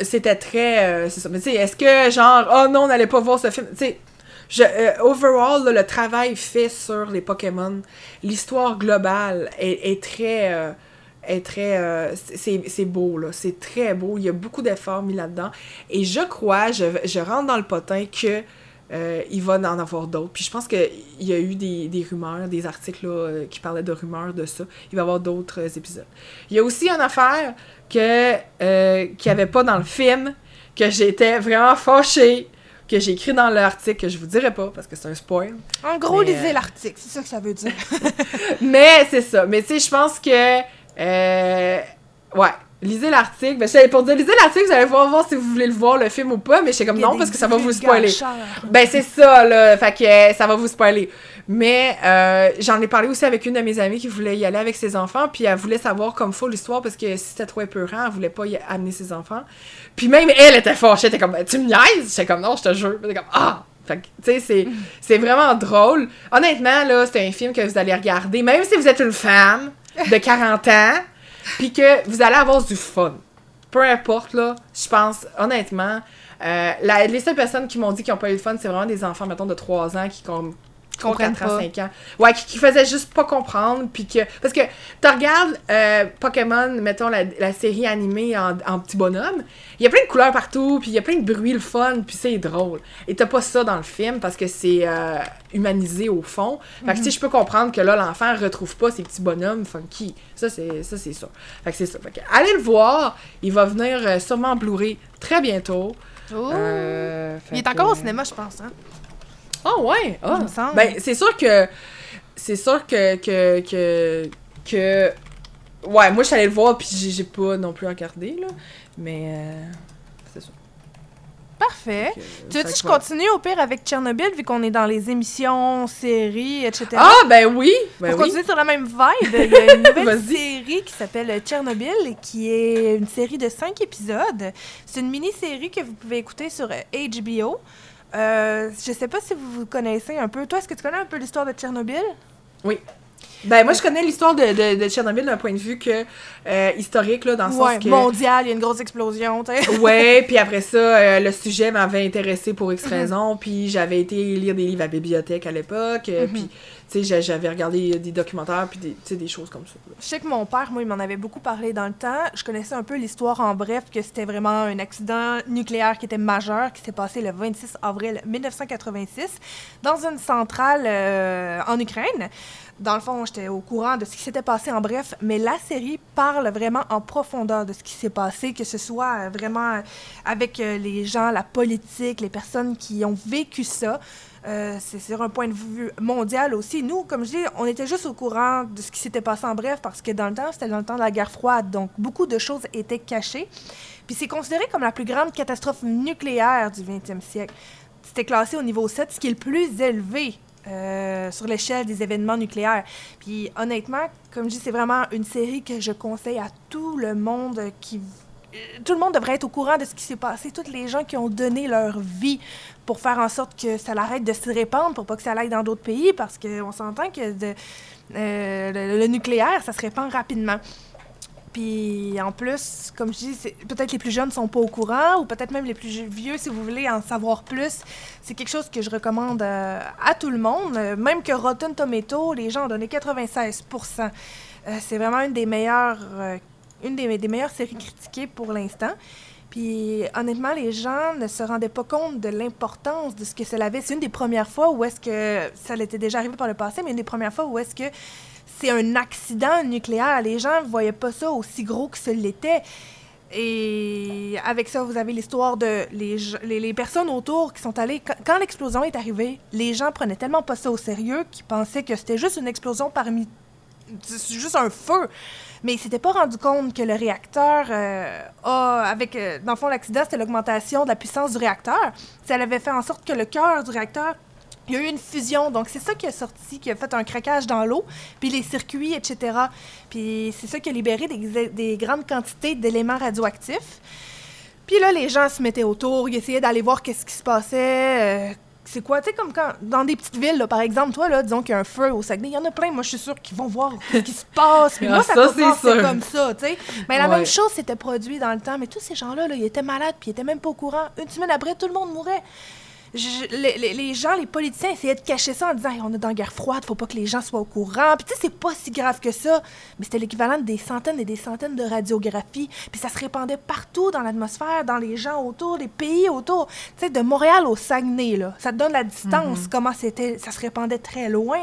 c'était très... euh, c'est ça. Mais tu sais, est-ce que, genre, oh non, on n'allait pas voir ce film? Tu sais, je, euh, overall, là, le travail fait sur les Pokémon, l'histoire globale est, est très... est très c'est c'est beau là c'est très beau il y a beaucoup d'efforts mis là-dedans et je crois je, je rentre dans le potin que euh, il va en avoir d'autres puis je pense que il y a eu des, des rumeurs des articles là, euh, qui parlaient de rumeurs de ça il va y avoir d'autres euh, épisodes il y a aussi une affaire que euh, qu'il n'y avait pas dans le film que j'étais vraiment fâchée que j'ai écrit dans l'article que je vous dirai pas parce que c'est un spoil En gros, Mais, lisez l'article, c'est ça que ça veut dire. mais c'est ça. Mais tu sais, je pense que. ouais. Lisez l'article. Ben, j'allais pour dire, lisez l'article, vous allez pouvoir voir si vous voulez le voir, le film ou pas. Mais j'étais comme non, parce que ça va vous spoiler. Ben, c'est ça, là. Fait que euh, ça va vous spoiler. Mais euh, j'en ai parlé aussi avec une de mes amies qui voulait y aller avec ses enfants. Puis elle voulait savoir comme faut l'histoire parce que si c'était trop épeurant, elle voulait pas y amener ses enfants. Puis même elle était fâchée. Elle était comme, tu me niaises? J'étais comme, non, je te jure. Elle était comme, ah! Fait que, tu sais, c'est, c'est vraiment drôle. Honnêtement, là, c'est un film que vous allez regarder, même si vous êtes une femme de 40 ans, puis que vous allez avoir du fun. Peu importe, là, je pense, honnêtement, euh, les seules personnes qui m'ont dit qu'ils n'ont pas eu de fun, c'est vraiment des enfants, mettons, de 3 ans qui, com- qui ont Comprennent 4 ans, pas. 5 ans. Ouais, qui, qui faisaient juste pas comprendre, puis que... Parce que tu regardes euh, Pokémon, mettons, la, la série animée en, en petit bonhomme, il y a plein de couleurs partout, puis il y a plein de bruits, le fun, puis c'est drôle. Et t'as pas ça dans le film, parce que c'est euh, humanisé au fond. Fait que, tu sais, je peux comprendre que là, l'enfant retrouve pas ses petits bonhommes funky. Ça, c'est ça, c'est ça. Fait que c'est ça. Fait que allez le voir. Il va venir euh, sûrement en Blu-ray très bientôt. Oh. Euh, Il est encore au cinéma, je pense. Hein? Ah ouais! Ah. Ben, c'est sûr que. C'est sûr que. que, que, que- Ouais, moi, je suis allée le voir, puis j'ai pas non plus regardé, là. Mais. euh, c'est ça. Parfait. Donc, euh, Tu veux fait que je continue au pire avec Tchernobyl, vu qu'on est dans les émissions, séries, etc. Ah, ben oui! Ben Pour oui. continuer sur la même vibe, il y a une nouvelle série qui s'appelle Tchernobyl, qui est une série de cinq épisodes. C'est une mini-série que vous pouvez écouter sur euh, HBO. Euh, je sais pas si vous vous connaissez un peu. Toi, est-ce que tu connais un peu l'histoire de Tchernobyl? Ben, moi, je connais l'histoire de, de, de Tchernobyl d'un point de vue que, euh, historique, là, dans le Ouais, sens que... mondial, il y a une grosse explosion, tu sais. Ouais, puis après ça, euh, le sujet m'avait intéressé pour Mhm. X raison, puis j'avais été lire des livres à la bibliothèque à l'époque, euh, Mhm. puis, tu sais, j'a- j'avais regardé des documentaires, puis des, des choses comme ça. Je sais que mon père, moi, il m'en avait beaucoup parlé dans le temps. Je connaissais un peu l'histoire en bref, que c'était vraiment un accident nucléaire qui était majeur, qui s'est passé le 26 avril 1986 dans une centrale euh, en Ukraine. Dans le fond, j'étais au courant de ce qui s'était passé en bref, mais la série parle vraiment en profondeur de ce qui s'est passé, que ce soit euh, vraiment avec euh, les gens, la politique, les personnes qui ont vécu ça. Euh, c'est sur un point de vue mondial aussi. Nous, comme je dis, on était juste au courant de ce qui s'était passé en bref parce que dans le temps, c'était dans le temps de la guerre froide, donc beaucoup de choses étaient cachées. Puis c'est considéré comme la plus grande catastrophe nucléaire du 20e siècle. C'était classé au niveau 7, ce qui est le plus élevé euh, sur l'échelle des événements nucléaires. Puis honnêtement, comme je dis, c'est vraiment une série que je conseille à tout le monde qui tout le monde devrait être au courant de ce qui s'est passé. Toutes les gens qui ont donné leur vie pour faire en sorte que ça l'arrête de se répandre, pour pas que ça aille dans d'autres pays, parce qu'on s'entend que euh, le, nucléaire, ça se répand rapidement. Puis en plus, comme je dis, peut-être les plus jeunes sont pas au courant, ou peut-être même les plus vieux, si vous voulez en savoir plus. C'est quelque chose que je recommande euh, à tout le monde. Euh, même que Rotten Tomato, les gens ont donné 96% Euh, C'est vraiment une des meilleures, une des meilleures séries critiquées pour l'instant. Honnêtement, les gens ne se rendaient pas compte de l'importance de ce que cela avait. C'est une des premières fois où est-ce que ça l'était déjà arrivé par le passé, mais une des premières fois où est-ce que c'est un accident nucléaire. Les gens ne voyaient pas ça aussi gros que ce l'était. Et avec ça, vous avez l'histoire de les, les, personnes autour qui sont allées. Quand, l'explosion est arrivée, les gens prenaient tellement pas ça au sérieux qu'ils pensaient que c'était juste une explosion parmi. juste un feu. Mais ils s'étaient pas rendu compte que le réacteur euh, a. Avec, euh, dans le fond, l'accident, c'était l'augmentation de la puissance du réacteur. Ça avait fait en sorte que le cœur du réacteur il y a eu une fusion, donc c'est ça qui a sorti, qui a fait un craquage dans l'eau, puis les circuits, etc. Puis c'est ça qui a libéré des, des grandes quantités d'éléments radioactifs. Puis là, les gens se mettaient autour, ils essayaient d'aller voir qu'est-ce qui se passait. euh, c'est quoi, tu sais, comme quand, dans des petites villes, là, par exemple, toi, là, disons qu'il y a un feu au Saguenay, il y en a plein, moi, je suis sûre qu'ils vont voir ce qui se passe. Ah, moi, ça, ça, commence, c'est comme ça, tu sais. Mais la Ouais. même chose s'était produit dans le temps, mais tous ces gens-là, là, ils étaient malades, puis ils étaient même pas au courant. Une semaine après, tout le monde mourait. Je- les, gens, les politiciens essayaient de cacher ça en disant Hey, on est dans la guerre froide, faut pas que les gens soient au courant. Puis tu sais, c'est pas si grave que ça, mais c'était l'équivalent de des centaines et des centaines de radiographies. Puis ça se répandait partout dans l'atmosphère, dans les gens autour, les pays autour. Tu sais, de Montréal au Saguenay, là, ça te donne la distance, comment c'était, ça se répandait très loin.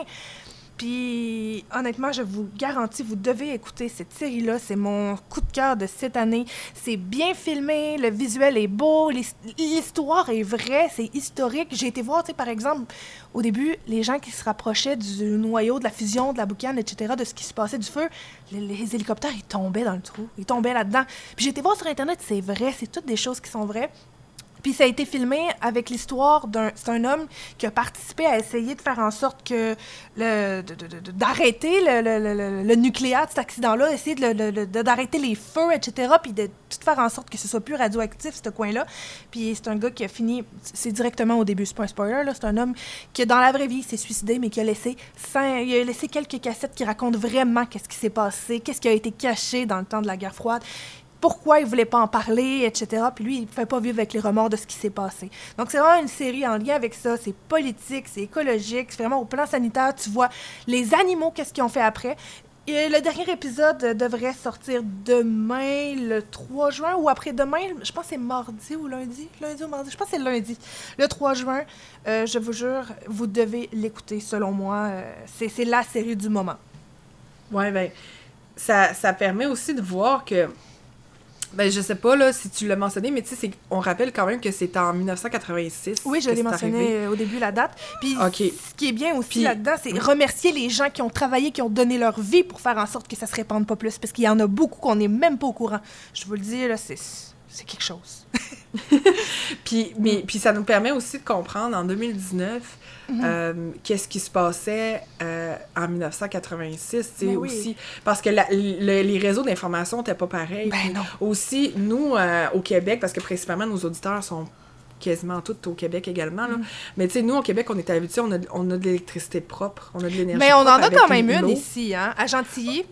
Puis, honnêtement, je vous garantis, vous devez écouter cette série-là. C'est mon coup de cœur de cette année. C'est bien filmé, le visuel est beau, l'his- l'histoire est vraie, c'est historique. J'ai été voir, tu sais, par exemple, au début, les gens qui se rapprochaient du noyau, de la fusion, de la boucane, etc., de ce qui se passait du feu, les, les hélicoptères, ils tombaient dans le trou. Ils tombaient là-dedans. Puis j'ai été voir sur Internet, c'est vrai, c'est toutes des choses qui sont vraies. Puis ça a été filmé avec l'histoire d'un... Homme qui a participé à essayer de faire en sorte que... le- d'arrêter le, nucléaire de cet accident-là, essayer d'arrêter les feux, etc., puis de tout faire en sorte que ce soit plus radioactif, ce coin-là. Puis c'est un gars qui a fini... C'est directement au début, c'est pas un spoiler, là. C'est un homme qui, dans la vraie vie, s'est suicidé, mais qui a laissé, cinq- il a laissé quelques cassettes qui racontent vraiment qu'est-ce qui s'est passé, qu'est-ce qui a été caché dans le temps de la guerre froide pourquoi il voulait pas en parler, etc. Puis lui, il ne pouvait pas vivre avec les remords de ce qui s'est passé. Donc c'est vraiment une série en lien avec ça. C'est politique, c'est écologique, c'est vraiment au plan sanitaire. Tu vois les animaux, qu'est-ce qu'ils ont fait après. Et le dernier épisode devrait sortir demain, le 3 juin, ou après-demain. Je pense que c'est mardi ou lundi. Lundi ou mardi. Je pense que c'est lundi. Le 3 juin, euh, je vous jure, vous devez l'écouter, selon moi. Euh, c'est la série du moment. Ouais, ben, ça, ça permet aussi de voir que. Ben, je sais pas, là, si tu l'as mentionné, mais tu sais, on rappelle quand même que c'est en 1986. Oui, je l'ai mentionné arrivé. euh, au début, la date. Puis ce qui est bien aussi Puis- là-dedans, c'est remercier les gens qui ont travaillé, qui ont donné leur vie pour faire en sorte que ça se répande pas plus. Parce qu'il y en a beaucoup qu'on n'est même pas au courant. Je vous le dis, là, c'est c'est quelque chose. puis, mais, puis ça nous permet aussi de comprendre en 2019 Euh, qu'est-ce qui se passait euh, en 1986, tu sais, Ben oui. aussi. Parce que la- le- les réseaux d'information n'étaient pas pareils. Ben non. Aussi, nous, euh, au Québec, parce que principalement nos auditeurs sont quasiment tous au Québec également, là. Mhm. mais tu sais, nous, au Québec, on est habitués, on a, de- on a de l'électricité propre, on a de l'énergie Mais on en a quand même une ici, hein. À Gentilly,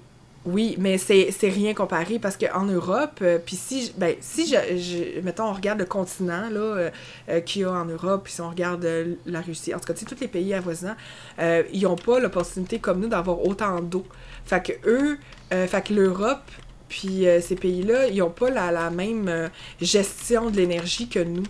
Oui, mais c'est rien comparé parce qu'en Europe, euh, puis si, ben, si je, je- mettons, on regarde le continent là, euh, euh, qu'il y a en Europe, puis si on regarde euh, la Russie, en tout cas, tu sais, tous les pays avoisinants, euh, ils n'ont pas l'opportunité comme nous d'avoir autant d'eau. Fait que eux, fait que l'Europe, puis ces pays-là, ils n'ont pas la, la même gestion de l'énergie que nous.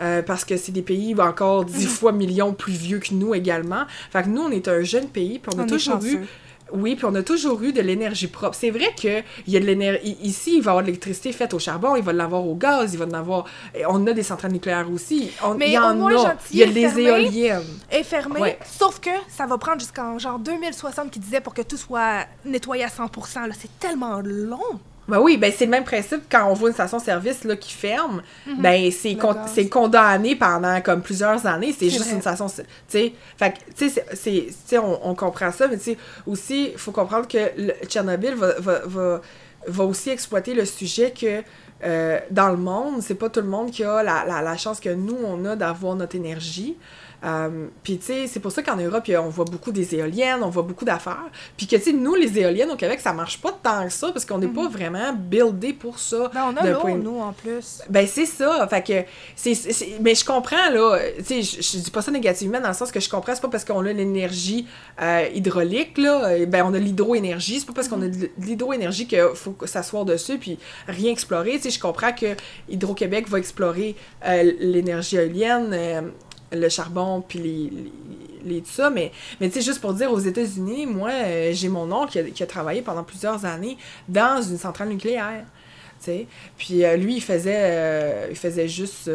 Euh, parce que c'est des pays encore dix fois millions plus vieux que nous également. Fait que nous, on est un jeune pays, puis on est toujours eu. Oui, puis on a toujours eu de l'énergie propre. C'est vrai que il y a de l'énergie ici, il va y avoir de l'électricité faite au charbon, il va l'avoir au gaz, il va en avoir et on a des centrales nucléaires aussi. On, Mais il y en au moins, a. Il y a des fermé. éoliennes. est fermé, Ouais. sauf que ça va prendre jusqu'en genre 2060 qui disait pour que tout soit nettoyé à 100%. Là, c'est tellement long. Ben oui, ben c'est le même principe quand on voit une station-service là qui ferme, ben c'est con- condamné pendant comme plusieurs années, c'est juste vrai. une station, tu sais. Fait que tu sais c'est- c'est tu sais on, on comprend ça, mais tu sais aussi il faut comprendre que le Tchernobyl va, va, va, va aussi exploiter le sujet que euh, dans le monde, c'est pas tout le monde qui a la, la, la chance que nous on a d'avoir notre énergie. Euh, puis tu sais, c'est pour ça qu'en Europe, on voit beaucoup des éoliennes, on voit beaucoup d'affaires. Puis que tu sais, nous, les éoliennes au Québec, ça marche pas tant que ça parce qu'on n'est pas vraiment buildé pour ça. Ben, on a l'eau, point nous, en plus. Ben c'est ça, fait que c'est mais je comprends là, tu sais je, dis pas ça négativement dans le sens que je comprends c'est pas parce qu'on a l'énergie euh, hydraulique là, euh, ben on a l'hydroénergie, c'est pas parce qu'on a de l'hydroénergie qu'il faut s'asseoir dessus puis rien explorer, tu sais je comprends que Hydro-Québec va explorer euh, l'énergie éolienne, le charbon puis les, les, tout ça mais mais tu sais juste pour dire aux États-Unis, moi euh, j'ai mon oncle qui a, travaillé pendant plusieurs années dans une centrale nucléaire. tu sais. Puis euh, lui, il faisait, euh, il faisait juste,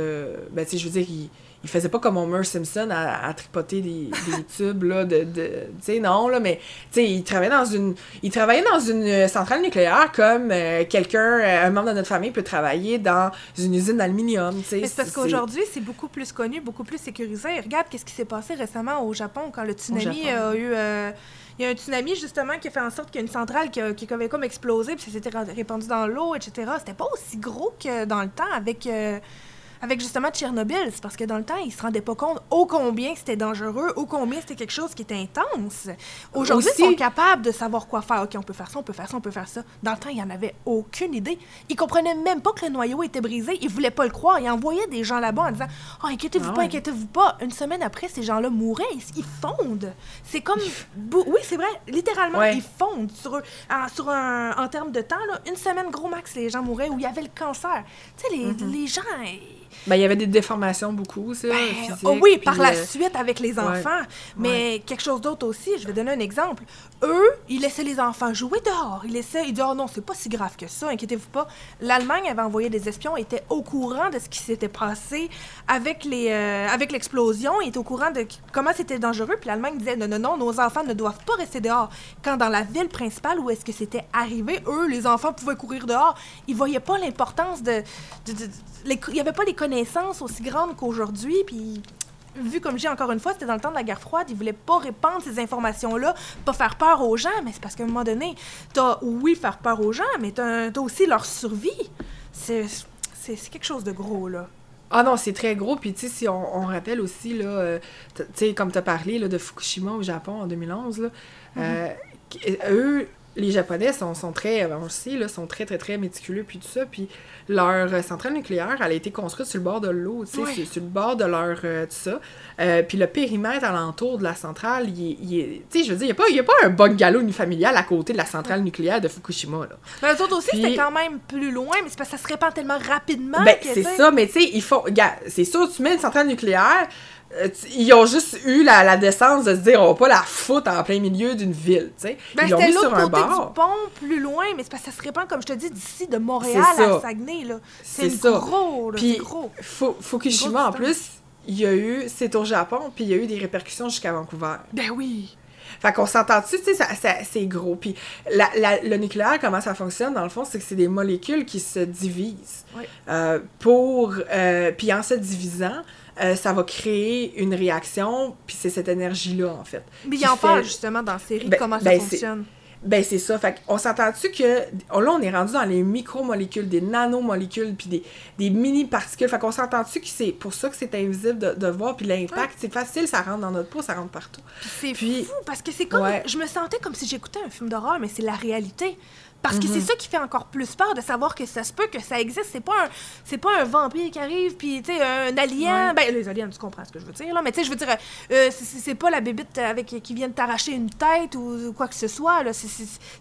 ben tu sais, je veux dire, il, il faisait pas comme Homer Simpson à, à tripoter des, des tubes, là, de, de tu sais, non, là, mais, tu sais, il travaillait dans une, il travaillait dans une centrale nucléaire comme euh, quelqu'un, euh, un membre de notre famille peut travailler dans une usine d'aluminium, tu sais. Mais c'est parce qu'aujourd'hui, c'est beaucoup plus connu, beaucoup plus sécurisé. Regarde qu'est-ce qui s'est passé récemment au Japon quand le tsunami a eu. euh, il y a un tsunami justement qui a fait en sorte qu'il y a une centrale qui, a- qui avait comme explosé, puis ça s'était répandu dans l'eau, etc. C'était pas aussi gros que dans le temps avec. euh, avec justement Tchernobyl, c'est parce que dans le temps, ils se rendaient pas compte ô combien c'était dangereux, ô combien c'était quelque chose qui était intense. Aujourd'hui, ils sont capables de savoir quoi faire. OK, on peut faire ça, on peut faire ça, on peut faire ça. Dans le temps, il n'y en avait aucune idée. Ils comprenaient même pas que le noyau était brisé. Ils voulaient pas le croire. Ils envoyaient des gens là-bas en disant « Oh, inquiétez-vous Ah pas, ouais. inquiétez-vous pas. » Une semaine après, ces gens-là mouraient. Ils, ils fondent. C'est comme... Oui, c'est vrai. Littéralement, Ouais. ils fondent. Sur, eux. en, sur un, en termes de temps, là, une semaine, gros max, les gens mouraient où il y avait le cancer. Tu sais, les, Mm-hmm. les gens... Ben, il y avait des déformations beaucoup, ça, Ben, physiques, oh oui, par la euh, suite avec les ouais. enfants. Mais quelque chose d'autre aussi, je vais donner un exemple. Eux, ils laissaient les enfants jouer dehors. Ils laissaient, ils disaient, oh non, c'est pas si grave que ça, inquiétez-vous pas. L'Allemagne avait envoyé des espions, était au courant de ce qui s'était passé avec les, euh, avec l'explosion, ils étaient au courant de comment c'était dangereux. Puis l'Allemagne disait, non, non, non, nos enfants ne doivent pas rester dehors. Quand dans la ville principale où est-ce que c'était arrivé, eux, les enfants pouvaient courir dehors. Ils voyaient pas l'importance de, de- il y avait pas les connaissances aussi grandes qu'aujourd'hui. Puis vu comme j'ai encore une fois, c'était dans le temps de la guerre froide, ils voulaient pas répandre ces informations-là, pas faire peur aux gens, mais c'est parce qu'à un moment donné, t'as, oui, faire peur aux gens, mais t'as, t'as aussi leur survie. C'est, c'est, c'est quelque chose de gros, là. Ah non, c'est très gros. Puis, tu sais, si on, on rappelle aussi, là, euh, tu sais, comme tu as parlé là, de Fukushima au Japon en 2011, là, euh, qu- eux, les Japonais sont, sont très, on le sait, là, sont très, très, très méticuleux, puis tout ça. Puis, leur euh, centrale nucléaire, elle a été construite sur le bord de l'eau, tu sais, Ouais. sur, sur le bord de leur, euh, tout ça. Euh, puis, le périmètre alentour de la centrale, il est, il est- tu sais, je veux dire, il n'y a, a pas un bungalow unifamilial à côté de la centrale nucléaire de Fukushima, là. Mais eux autres aussi, c'était quand même plus loin, mais c'est parce que ça se répand tellement rapidement Ben, c'est ça, mais tu sais, ils font. C'est sûr, tu mets une centrale nucléaire, euh, ils ont juste eu la, la décence de se dire, on va pas la foutre en plein milieu d'une ville, tu sais. Ben, ils l'ont mis sur l'autre un côté du pont, plus loin, mais c'est parce que ça se répand, comme je te dis, d'ici de Montréal à Saguenay, là. C'est gros, là, Puis, c'est gros. Fu- Fukushima, en Grosse plus, il y a eu. C'est au Japon, puis il y a eu des répercussions jusqu'à Vancouver. Ben oui. Fait qu'on s'entend-tu, tu sais, ça, ça- c'est gros. Puis la- la- le nucléaire, comment ça fonctionne, dans le fond, c'est que c'est des molécules qui se divisent. Oui. Euh, pour... euh, puis en se divisant, euh, ça va créer une réaction, puis c'est cette énergie-là, en fait. Mais il en fait- parle justement dans la série Ben- comment ça ben, fonctionne. Ben, c'est ça. Fait on s'entend-tu que. oh, là, on est rendu dans les micromolécules, des nanomolécules, puis des, des mini-particules. Fait qu'on s'entend-tu que c'est pour ça que c'est invisible de, de voir, puis l'impact, c'est facile, ça rentre dans notre peau, ça rentre partout. Puis c'est fou parce que c'est comme Ouais. je me sentais comme si j'écoutais un film d'horreur mais c'est la réalité. Parce que Mhm. c'est ça qui fait encore plus peur de savoir que ça se peut que ça existe. C'est pas un, c'est pas un vampire qui arrive puis tu sais un alien. Ben les aliens, tu comprends ce que je veux dire là. Mais tu sais, je veux dire, euh, c'est- pas la bébite avec qui vient de t'arracher une tête ou quoi que ce soit là. C'est-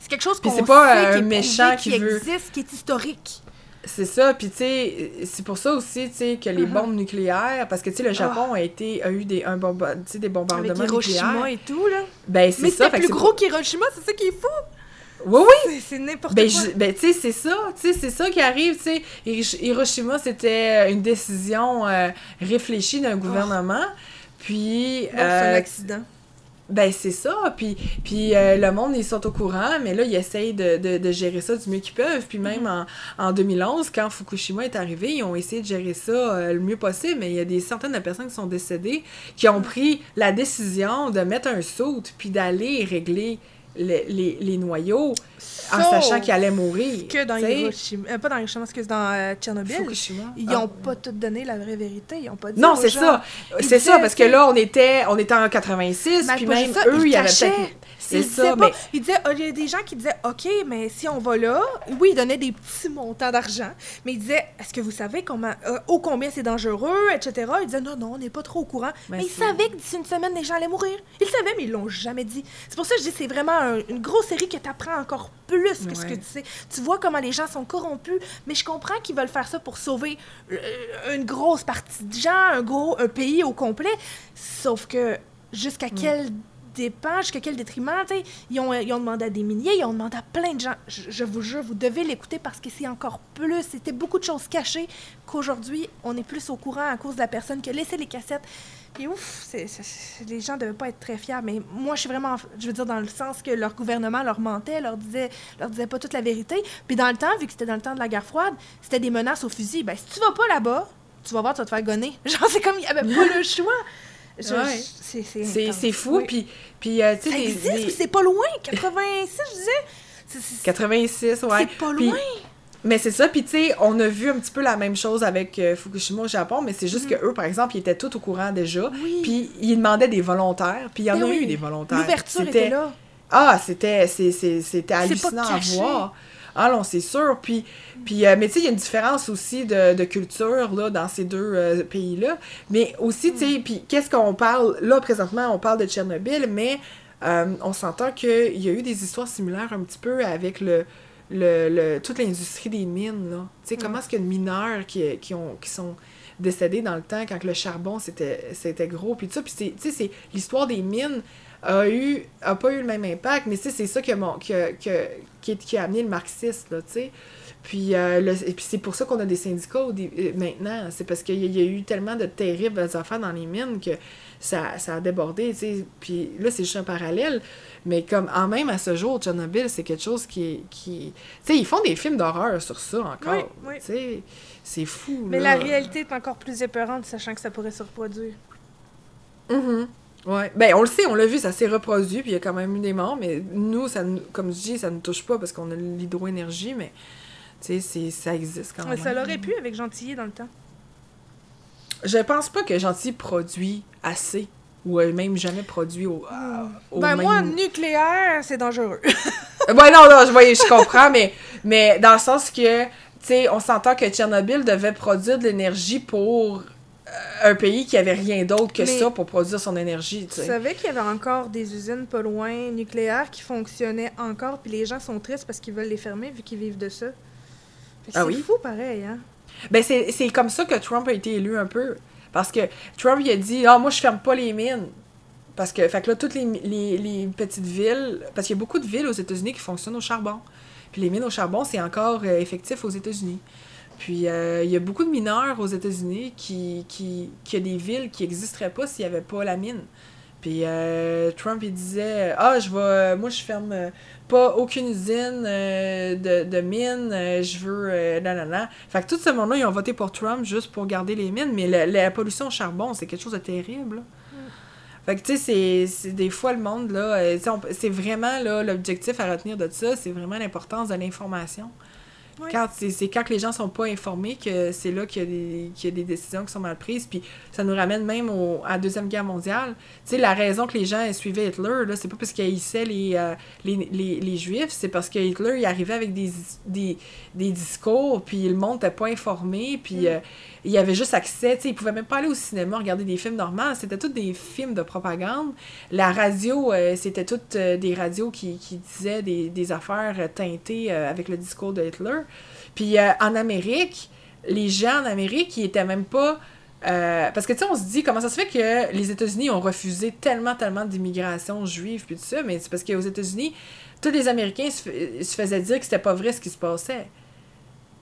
quelque chose qu'on c'est pas, sait, qui est méchant qui qui veut- existe, qui est historique. C'est ça, puis tu sais, c'est pour ça aussi, tu sais, que les Mhm. bombes nucléaires, parce que tu sais, le Japon a été, a eu des, un bomba- des Avec bombardements Hiroshima nucléaires. et tout là. Ben, c'est Mais ça. c'était que plus c'est gros qu'Hiroshima, c'est ça qui est fou. Oui, oui! C'est- C'est n'importe Ben, quoi. je- ben, tu sais, c'est ça, tu sais, c'est ça qui arrive, tu sais. Hirosh- Hiroshima, c'était une décision euh, réfléchie d'un gouvernement, puis... Bon, c'est un euh, accident. ben, c'est ça, puis, puis euh, le monde, ils sont au courant, mais là, ils essayent de, de, de gérer ça du mieux qu'ils peuvent, puis même Mm-hmm. en, en 2011, quand Fukushima est arrivé, ils ont essayé de gérer ça euh, le mieux possible, mais il y a des centaines de personnes qui sont décédées, qui ont pris la décision de mettre un saut, puis d'aller régler le- les, les noyaux, en sachant qu'ils allaient mourir. que dans. Hiroshima, euh, pas dans Hiroshima, excuse, dans euh, Tchernobyl, Fukushima. ils Ah. n'ont pas tout donné la vraie vérité. Ils ont pas dit Non, c'est ça. Ils C'est ça, parce que là, on était, on était en 86, Ben, puis même ça, eux, ils il y avait cachaient. peut-être... C'est ça, pas- mais... Ils disaient, oh, il y a des gens qui disaient, OK, mais si on va là, oui, ils donnaient des petits montants d'argent, mais ils disaient, est-ce que vous savez comment, euh, ô combien c'est dangereux, etc. Ils disaient, non, non, on n'est pas trop au courant. Ben, mais ils c'est- savaient que d'ici une semaine, les gens allaient mourir. Ils le savaient, mais ils l'ont jamais dit. C'est pour ça que je dis, c'est vraiment un- une grosse série que t'apprends encore plus que ce que tu sais. Tu vois comment les gens sont corrompus, mais je comprends qu'ils veulent faire ça pour sauver euh, une grosse partie de gens, un gros un pays au complet. Sauf que jusqu'à quel dépend, jusqu'à quel détriment, sais, ils ont, ils ont demandé à des milliers, ils ont demandé à plein de gens. Je, je vous jure, vous devez l'écouter parce que c'est encore plus, c'était beaucoup de choses cachées qu'aujourd'hui, on est plus au courant à cause de la personne qui a laissé les cassettes. Et ouf, les gens devaient pas être très fiers, mais moi, je suis vraiment, je veux dire, dans le sens que leur gouvernement leur mentait, leur disait, leur disait pas toute la vérité. Puis dans le temps, vu que c'était dans le temps de la guerre froide, c'était des menaces au fusil. Ben, si tu vas pas là-bas, tu vas voir, tu vas te faire gonner. Genre, c'est comme, il y avait pas le choix. Ouais. c'est, fou, Oui. puis, puis euh, tu sais, existe, des- c'est pas loin. 86, je disais. C'est, c'est- 86, ouais. c'est pas Puis- loin. Mais c'est ça, puis tu sais, on a vu un petit peu la même chose avec euh, Fukushima au Japon, mais c'est juste que eux, par exemple, ils étaient tous au courant déjà. Oui. puis ils demandaient des volontaires, puis il y en Ben a oui. eu des volontaires. L'ouverture était là. Ah, c'était hallucinant à voir. Ah non, c'est sûr. Puis, puis euh, mais tu sais, il y a une différence aussi de, de culture là, dans ces deux euh, pays-là. Mais aussi, tu Mm. sais, puis qu'est-ce qu'on parle? Là, présentement, on parle de Tchernobyl, mais euh, on s'entend qu'il y a eu des histoires similaires un petit peu avec le, le, le- toute l'industrie des mines. là. Tu sais, Mm. comment est-ce qu'il y a de mineurs qui, qui, ont, qui sont décédés dans le temps quand le charbon c'était c'était gros puis ça puis tu sais c'est l'histoire des mines a eu a pas eu le même impact mais tu sais c'est ça qui a, mon- qui, a, qui, qui a amené le marxisme là tu sais puis, euh, le- et puis c'est pour ça qu'on a des syndicats euh, maintenant c'est parce qu'il y, a- il y a eu tellement de terribles affaires dans les mines que ça, ça a débordé puis là c'est juste un parallèle mais comme en même à ce jour Tchernobyl c'est quelque chose qui qui tu sais ils font des films d'horreur sur ça encore Oui, oui. tu sais c'est fou Mais là. la réalité est encore plus épeurante, sachant que ça pourrait se reproduire. Mhm. Ouais. Ben, on le sait, on l'a vu, ça s'est reproduit, puis il y a quand même eu des morts, mais nous, ça, comme je dis, ça ne touche pas parce qu'on a l'hydroénergie, mais tu sais, ça existe quand Mais même. ça l'aurait pu avec Gentilly dans le temps. Je pense pas que Gentil produit assez, ou même jamais produit au, euh, au ben même... moi, nucléaire, c'est dangereux. Ouais, non, non, je, voyais, je comprends, mais, mais dans le sens que, tu sais, on s'entend que Tchernobyl devait produire de l'énergie pour euh, un pays qui avait rien d'autre que Mais- ça pour produire son énergie, tu savais qu'il y avait encore des usines pas loin nucléaires qui fonctionnaient encore, puis les gens sont tristes parce qu'ils veulent les fermer vu qu'ils vivent de ça. Ah c'est oui? fou pareil, hein? Ben, c'est c'est comme ça que Trump a été élu un peu. Parce que Trump, il a dit Ah, moi, je ferme pas les mines. Parce que, fait que là, toutes les, les, les petites villes. Parce qu'il y a beaucoup de villes aux États-Unis qui fonctionnent au charbon. Puis les mines au charbon, c'est encore euh, effectif aux États-Unis. Puis euh, il y a beaucoup de mineurs aux États-Unis qui, qui, qui a des villes qui n'existeraient pas s'il n'y avait pas la mine. Puis euh, Trump, il disait Ah, je vais. Moi, je ferme euh, pas aucune usine euh, de, de mine, euh, je veux. Euh, nanana. Fait que tout ce monde-là, ils ont voté pour Trump juste pour garder les mines, mais la, la pollution au charbon, c'est quelque chose de terrible. là. Fait que, tu sais, c'est- des fois le monde, là, c'est vraiment, là, l'objectif à retenir de ça, c'est vraiment l'importance de l'information. Oui. C'est quand que les gens sont pas informés que c'est là qu'il y, a des- qu'il y a des décisions qui sont mal prises. Puis ça nous ramène même au- à la Deuxième Guerre mondiale. Tu sais, la raison que les gens suivaient Hitler, là, c'est pas parce qu'ils haïssaient les, euh, les, les, les Juifs, c'est parce que Hitler, il arrivait avec des, des, des discours, puis le monde n'était pas informé, puis euh, il avait juste accès, tu sais, il pouvait même pas aller au cinéma regarder des films normaux, c'était tous des films de propagande. La radio, euh, c'était toutes euh, des radios qui, disaient des, affaires teintées euh, avec le discours de Hitler. Puis en Amérique, les gens en Amérique, ils étaient même pas... parce que tu sais, on se dit comment ça se fait que les États-Unis ont refusé tellement, tellement d'immigration juive puis tout ça, mais c'est parce qu'aux États-Unis, tous les Américains se, se faisaient dire que c'était pas vrai ce qui se passait.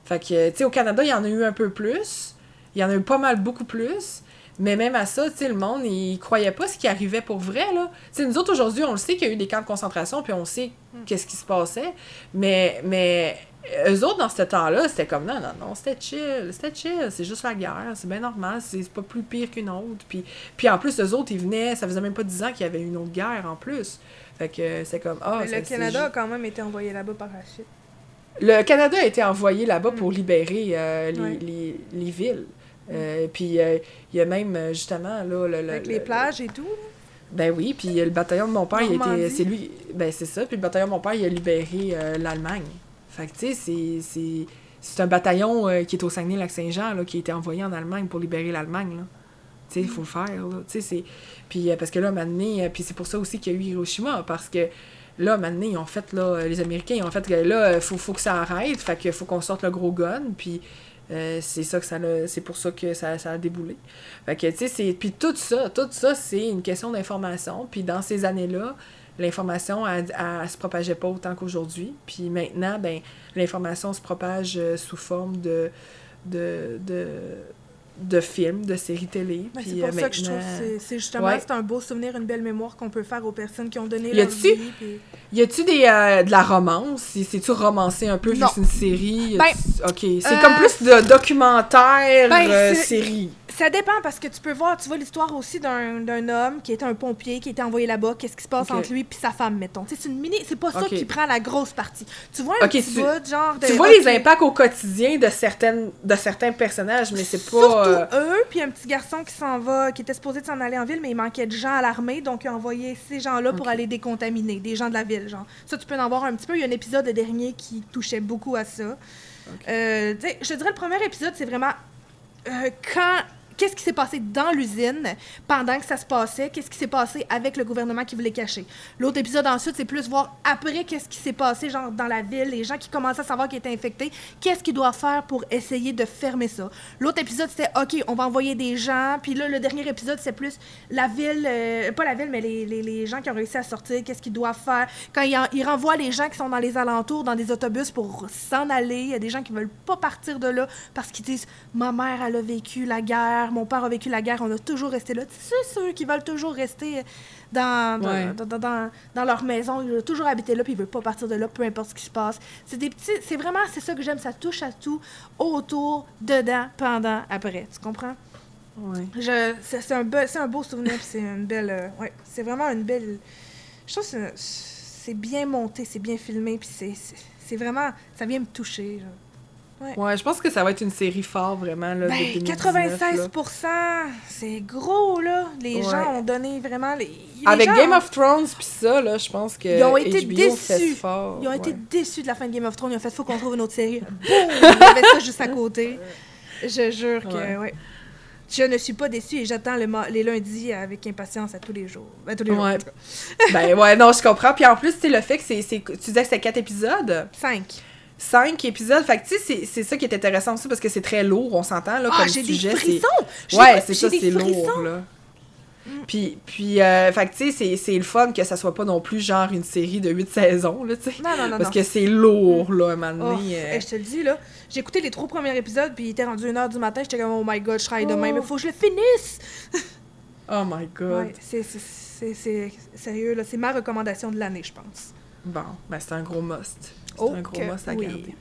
Fait que, tu sais, au Canada, il y en a eu un peu plus. Il y en a eu pas mal, beaucoup plus. Mais même à ça, tu sais, le monde, il croyait pas ce qui arrivait pour vrai, là. Tu sais, nous autres, aujourd'hui, on le sait qu'il y a eu des camps de concentration, puis on sait qu'est-ce qui se passait. Mais, mais eux autres, dans ce temps-là, c'était comme, non, non, non, c'était chill, c'était chill, c'est juste la guerre, c'est bien normal, c'est pas plus pire qu'une autre. Puis, puis en plus, eux autres, ils venaient, ça faisait même pas 10 ans qu'il y avait une autre guerre en plus. Fait que c'est comme, ah, ça, le Canada a quand même été envoyé là-bas par la suite. le Canada a été envoyé là-bas pour libérer euh, les, Ouais. les, les villes. Euh, puis euh, il y a même euh, justement là le, le- Avec le- les plages et tout. ben oui puis le bataillon de mon père il a été Normandie. c'est lui ben c'est ça puis le bataillon de mon père il a libéré euh, l'Allemagne fait que tu sais c'est c'est c'est un bataillon qui est au Saguenay-Lac-Saint-Jean là qui a été envoyé en Allemagne pour libérer l'Allemagne là tu sais il faut le faire là tu sais c'est puis parce que là maintenant puis c'est pour ça aussi qu'il y a eu Hiroshima parce que Là, maintenant, ils ont fait, là, les Américains, ils ont fait que là, il faut, faut que ça arrête, fait que faut qu'on sorte le gros gun, puis euh, c'est ça que ça c'est pour ça que ça, ça a déboulé. Fait que, tu sais, puis tout ça, tout ça, c'est une question d'information, puis dans ces années-là, l'information, elle, elle se propageait pas autant qu'aujourd'hui, puis maintenant, ben, l'information se propage euh, sous forme de, de, de films, de séries télé, Ben, c'est pour euh, ça que je trouve c'est- justement Ouais. c'est un beau souvenir, une belle mémoire qu'on peut faire aux personnes qui ont donné Y leur vie. puis- Y a-tu des euh, de la romance? C'est- C'est-tu romancé un peu Non. c'est une série? Ben, Ok, c'est euh, comme plus de documentaire Ben, euh, série. Ça dépend parce que tu peux voir, tu vois l'histoire aussi d'un d'un homme qui était un pompier, qui était envoyé là-bas, qu'est-ce qui se passe entre lui puis sa femme, mettons. C'est une mini, c'est pas ça qui prend la grosse partie. Tu vois un Ok, petit tu- bout, genre de. Tu vois les impacts au quotidien de certaines de certains personnages, mais c'est Surtout pas. Euh, eux, puis un petit garçon qui s'en va, qui était supposé de s'en aller en ville, mais il manquait de gens à l'armée, donc il a envoyé ces gens-là pour aller décontaminer, des gens de la ville, genre. Ça, tu peux en voir un petit peu. Il y a un épisode dernier qui touchait beaucoup à ça. Euh, je te dirais, le premier épisode, c'est vraiment euh, quand. Qu'est-ce qui s'est passé dans l'usine pendant que ça se passait? Qu'est-ce qui s'est passé avec le gouvernement qui voulait cacher? L'autre épisode ensuite, c'est plus voir après qu'est-ce qui s'est passé, genre dans la ville, les gens qui commençaient à savoir qu'ils étaient infectés, qu'est-ce qu'ils doivent faire pour essayer de fermer ça? L'autre épisode, c'était OK, on va envoyer des gens. Puis là, le dernier épisode, c'est plus la ville, euh, pas la ville, mais les, les- les gens qui ont réussi à sortir, qu'est-ce qu'ils doivent faire? Quand ils, en- ils renvoient les gens qui sont dans les alentours, dans des autobus pour s'en aller, il y a des gens qui veulent pas partir de là parce qu'ils disent Ma mère, elle a vécu la guerre, mon père a vécu la guerre, on a toujours resté là. C'est ceux qui veulent toujours rester dans, dans, Ouais. dans, dans- leur maison, ils veulent toujours habiter là, puis ils veulent pas partir de là, peu importe ce qui se passe. C'est des petits, c'est vraiment, c'est ça que j'aime, ça touche à tout, autour, dedans, pendant, après. Tu comprends? ouais. Je, c'est, c'est un, be- c'est un beau souvenir, puis c'est une belle. euh, ouais, c'est vraiment une belle. Je trouve que c'est, c'est bien monté, c'est bien filmé, puis c'est, c'est, c'est vraiment. Ça vient me toucher. genre. Ouais, je pense que ça va être une série fort vraiment là, Ben, 2019, là. 96%, c'est gros, là. Les Ouais. gens ont donné vraiment. Les, les Avec gens Game of Thrones puis ça là, je pense que Ils ont été HBO déçus. fort. Ils ont été déçus de la fin de Game of Thrones. Ils ont fait, faut qu'on trouve une autre série. Boum! Il y avait ça juste à côté. Je jure que, Ouais. Je ne suis pas déçue et j'attends le ma- les lundis avec impatience à tous les jours. Ben, tous les jours, Ouais. en tout cas. ben ouais, non, je comprends. Puis en plus, tu sais, le fait que c'est, c'est- tu disais que c'était quatre épisodes, Cinq. Cinq épisodes, fait que tu sais, c'est, ça qui est intéressant aussi parce que c'est très lourd, on s'entend là Ah, comme j'ai des sujet. c'est- frissons! Ouais, des- c'est ça, des c'est lourd, là. Puis, puis euh, fait que, tu sais, c'est- le fun que ça soit pas non plus genre une série de 8 saisons, là, tu sais. Non, non, non, Parce non. que c'est lourd, là, à un moment Oh, donné. euh. hey, je te le dis, là, j'ai écouté les trois premiers épisodes, puis il était rendu 1h du matin, j'étais comme, oh my god, je travaille demain, Oh. mais faut que je le finisse! Oh my god. Ouais, c'est- c'est c'est c'est- sérieux, là, c'est ma recommandation de l'année, je pense. Bon, ben c'est un gros must. C'est Oh un gros must à oui. garder.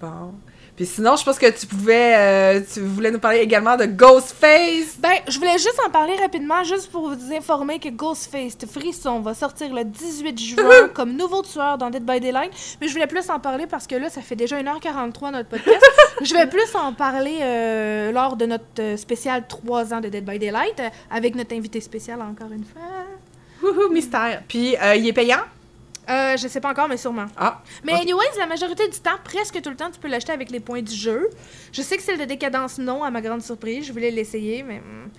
Bon. Puis sinon, je pense que tu pouvais... euh, tu voulais nous parler également de Ghostface. Ben, je voulais juste en parler rapidement, juste pour vous informer que Ghostface Frisson va sortir le 18 juin comme nouveau tueur dans Dead by Daylight. Mais je voulais plus en parler parce que là, ça fait déjà 1h43 notre podcast. je vais plus en parler euh, lors de notre euh, spécial 3 ans de Dead by Daylight avec notre invité spécial encore une fois. Wouhou, mystère. Puis, euh, il est payant? Euh, je sais pas encore, mais sûrement. Ah, Mais Ok. anyways, la majorité du temps, presque tout le temps, tu peux l'acheter avec les points du jeu. Je sais que celle de décadence, non, à ma grande surprise. Je voulais l'essayer, mais hmm,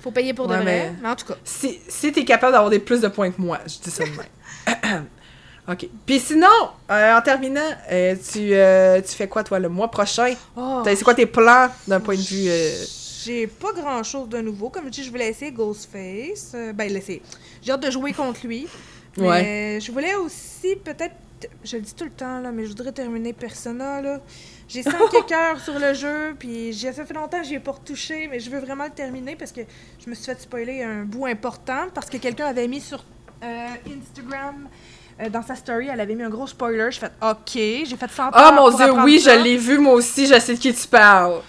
faut payer pour de Ouais, vrai. mais- Mais en tout cas. si, si t'es capable d'avoir des plus de points que moi, je dis ça de même. OK. Puis sinon, euh, en terminant, euh, tu, euh, tu fais quoi, toi, le mois prochain? Oh, C'est quoi tes plans d'un point de vue... J'ai pas grand chose de nouveau. Comme je dis, je voulais essayer Ghostface. Ben, l'essayer. J'ai hâte de jouer contre lui. Mais je voulais aussi peut-être. Je le dis tout le temps, là, mais je voudrais terminer Persona, là. J'ai 5 cœurs sur le jeu, puis j'ai- ça fait longtemps que j'y ai pas retouché, mais je veux vraiment le terminer parce que je me suis fait spoiler un bout important parce que quelqu'un avait mis sur euh, Instagram. euh, dans sa story, elle avait mis un gros spoiler. J'ai fait OK, j'ai fait 100 Ah heures mon dieu, oui, ça. je l'ai vu moi aussi, je sais de qui tu parles.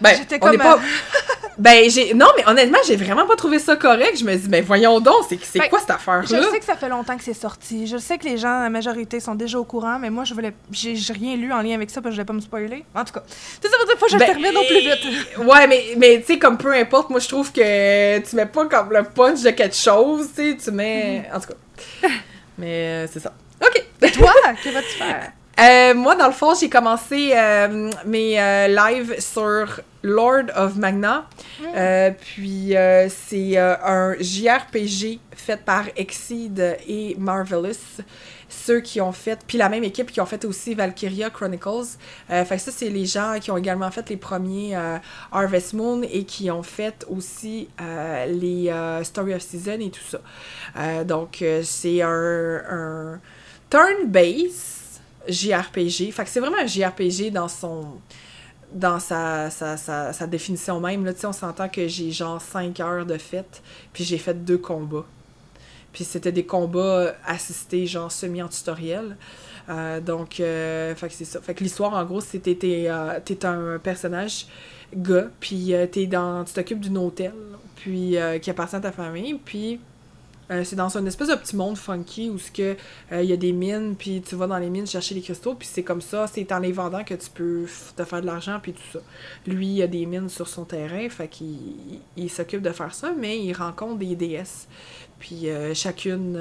Ben, J'étais on comme, est pas... ben, j'ai... Non, mais honnêtement, j'ai vraiment pas trouvé ça correct. Je me dis, mais voyons donc, c'est, c'est Ben, quoi cette affaire-là? Je sais que ça fait longtemps que c'est sorti. Je sais que les gens, la majorité, sont déjà au courant, mais moi, je voulais. J'ai j'ai rien lu en lien avec ça parce que je voulais pas me spoiler. En tout cas, tout ça pour dire faut que je Ben, termine au plus vite. Ouais, mais, mais tu sais, comme peu importe, moi je trouve que tu mets pas comme le punch de quelque chose, tu sais, tu mets. Mhm. En tout cas. Mais euh, c'est ça. OK. Et toi, que vas-tu faire? Euh, moi, dans le fond, j'ai commencé euh, mes euh, lives sur Lord of Magna. Mm. Puis, c'est un JRPG fait par Exceed et Marvelous. Ceux qui ont fait, puis la même équipe qui ont fait aussi Valkyria Chronicles. Fait que ça, c'est les gens qui ont également fait les premiers Harvest Moon et qui ont fait aussi les Story of Season et tout ça. Donc, c'est un, un turn-based JRPG. Fait c'est vraiment un JRPG dans son dans sa, sa, sa, définition même. Là, on s'entend que j'ai genre 5 heures de fête, puis j'ai fait deux combats. Puis c'était des combats assistés, genre semi en tutoriel. Euh, donc, euh, l'histoire, en gros, t'es, euh, t'es un personnage gars, puis euh, t'es dans, tu t'occupes d'un hôtel, puis qui appartient à ta famille, puis euh, c'est dans un espèce de petit monde funky où que euh, il y a des mines, puis tu vas dans les mines chercher les cristaux, puis c'est comme ça, c'est en les vendant que tu peux te faire de l'argent, puis tout ça. Lui, il a des mines sur son terrain, fait qu'il il, il s'occupe de faire ça, mais il rencontre des déesses. Puis euh, chacune,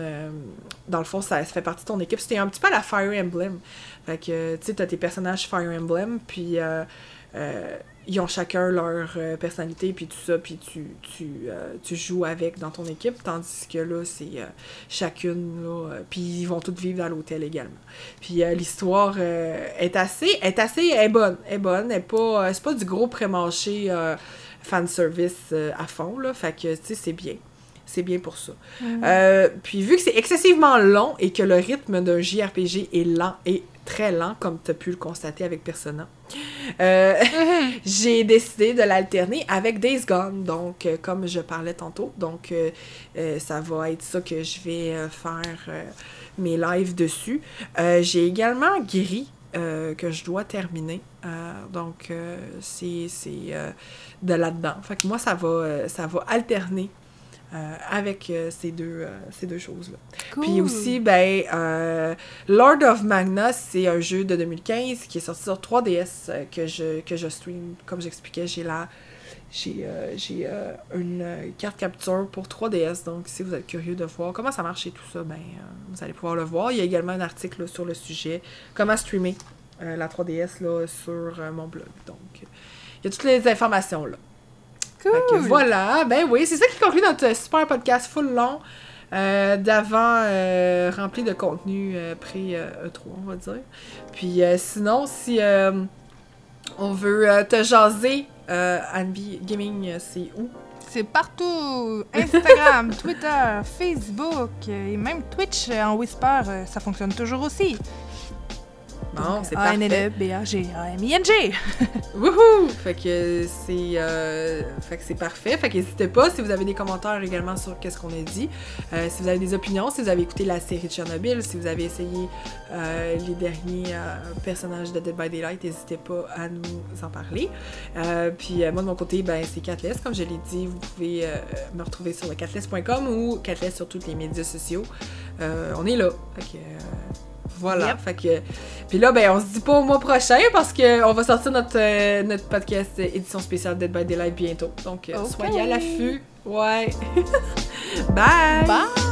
dans le fond, ça, ça fait partie de ton équipe. C'était un petit peu à la Fire Emblem. Fait que, tu sais, t'as tes personnages Fire Emblem, puis euh, ils ont chacun leur euh, personnalité, puis tout ça, puis tu, tu, euh, tu joues avec dans ton équipe, tandis que là, c'est euh, chacune, là, puis ils vont toutes vivre dans l'hôtel également. Puis l'histoire est assez, est assez, est bonne, est bonne, est pas, c'est pas du gros pré-mâché euh, fanservice à fond, là, fait que, tu sais, c'est bien. C'est bien pour ça. Euh, puis vu que c'est excessivement long et que le rythme d'un JRPG est lent et très lent, comme tu as pu le constater avec Persona, euh, j'ai décidé de l'alterner avec Days Gone, donc euh, comme je parlais tantôt. Donc ça va être ça que je vais faire mes lives dessus. J'ai également Gris euh, que je dois terminer. Euh, donc euh, c'est c'est, de là-dedans. Fait que moi, ça va, ça va alterner. Euh, avec euh, ces deux, euh, ces deux choses-là. Puis aussi, ben, euh, Lord of Magna, c'est un jeu de 2015 qui est sorti sur 3DS euh, que, je, que je stream. Comme j'expliquais, j'ai la. J'ai j'ai, une carte capture pour 3DS, donc si vous êtes curieux de voir comment ça marche et tout ça, ben, vous allez pouvoir le voir. Il y a également un article là, sur le sujet, comment streamer la 3DS là, sur mon blog. Donc, il y a toutes les informations là. Cool. Fait que voilà, ben oui, c'est ça qui conclut notre super podcast full long euh, d'avant euh, rempli de contenu euh, pré-E3, on va dire. Puis sinon, si on veut te jaser, Anby Gaming, c'est où? C'est partout. Instagram, Twitter, Facebook et même Twitch en Whisper, ça fonctionne toujours aussi. Bon, c'est parfait. e b a g a m i n g Wouhou! Fait que c'est euh, fait que c'est parfait. Fait que n'hésitez pas si vous avez des commentaires également sur qu'est-ce qu'on a dit. Euh, si vous avez des opinions, si vous avez écouté la série de Chernobyl, si vous avez essayé euh, les derniers euh, personnages de Dead by Daylight, n'hésitez pas à nous en parler. Puis moi de mon côté, ben c'est Catless, comme je l'ai dit, vous pouvez me retrouver sur le catless.com ou Catless sur tous les médias sociaux. On est là. Fait que, voilà. Yep. Fait que puis là, ben, on se dit pas au mois prochain parce qu'on va sortir notre, euh, notre podcast euh, édition spéciale Dead by Daylight bientôt. Donc, euh, soyez à l'affût. Ouais. Bye! Bye!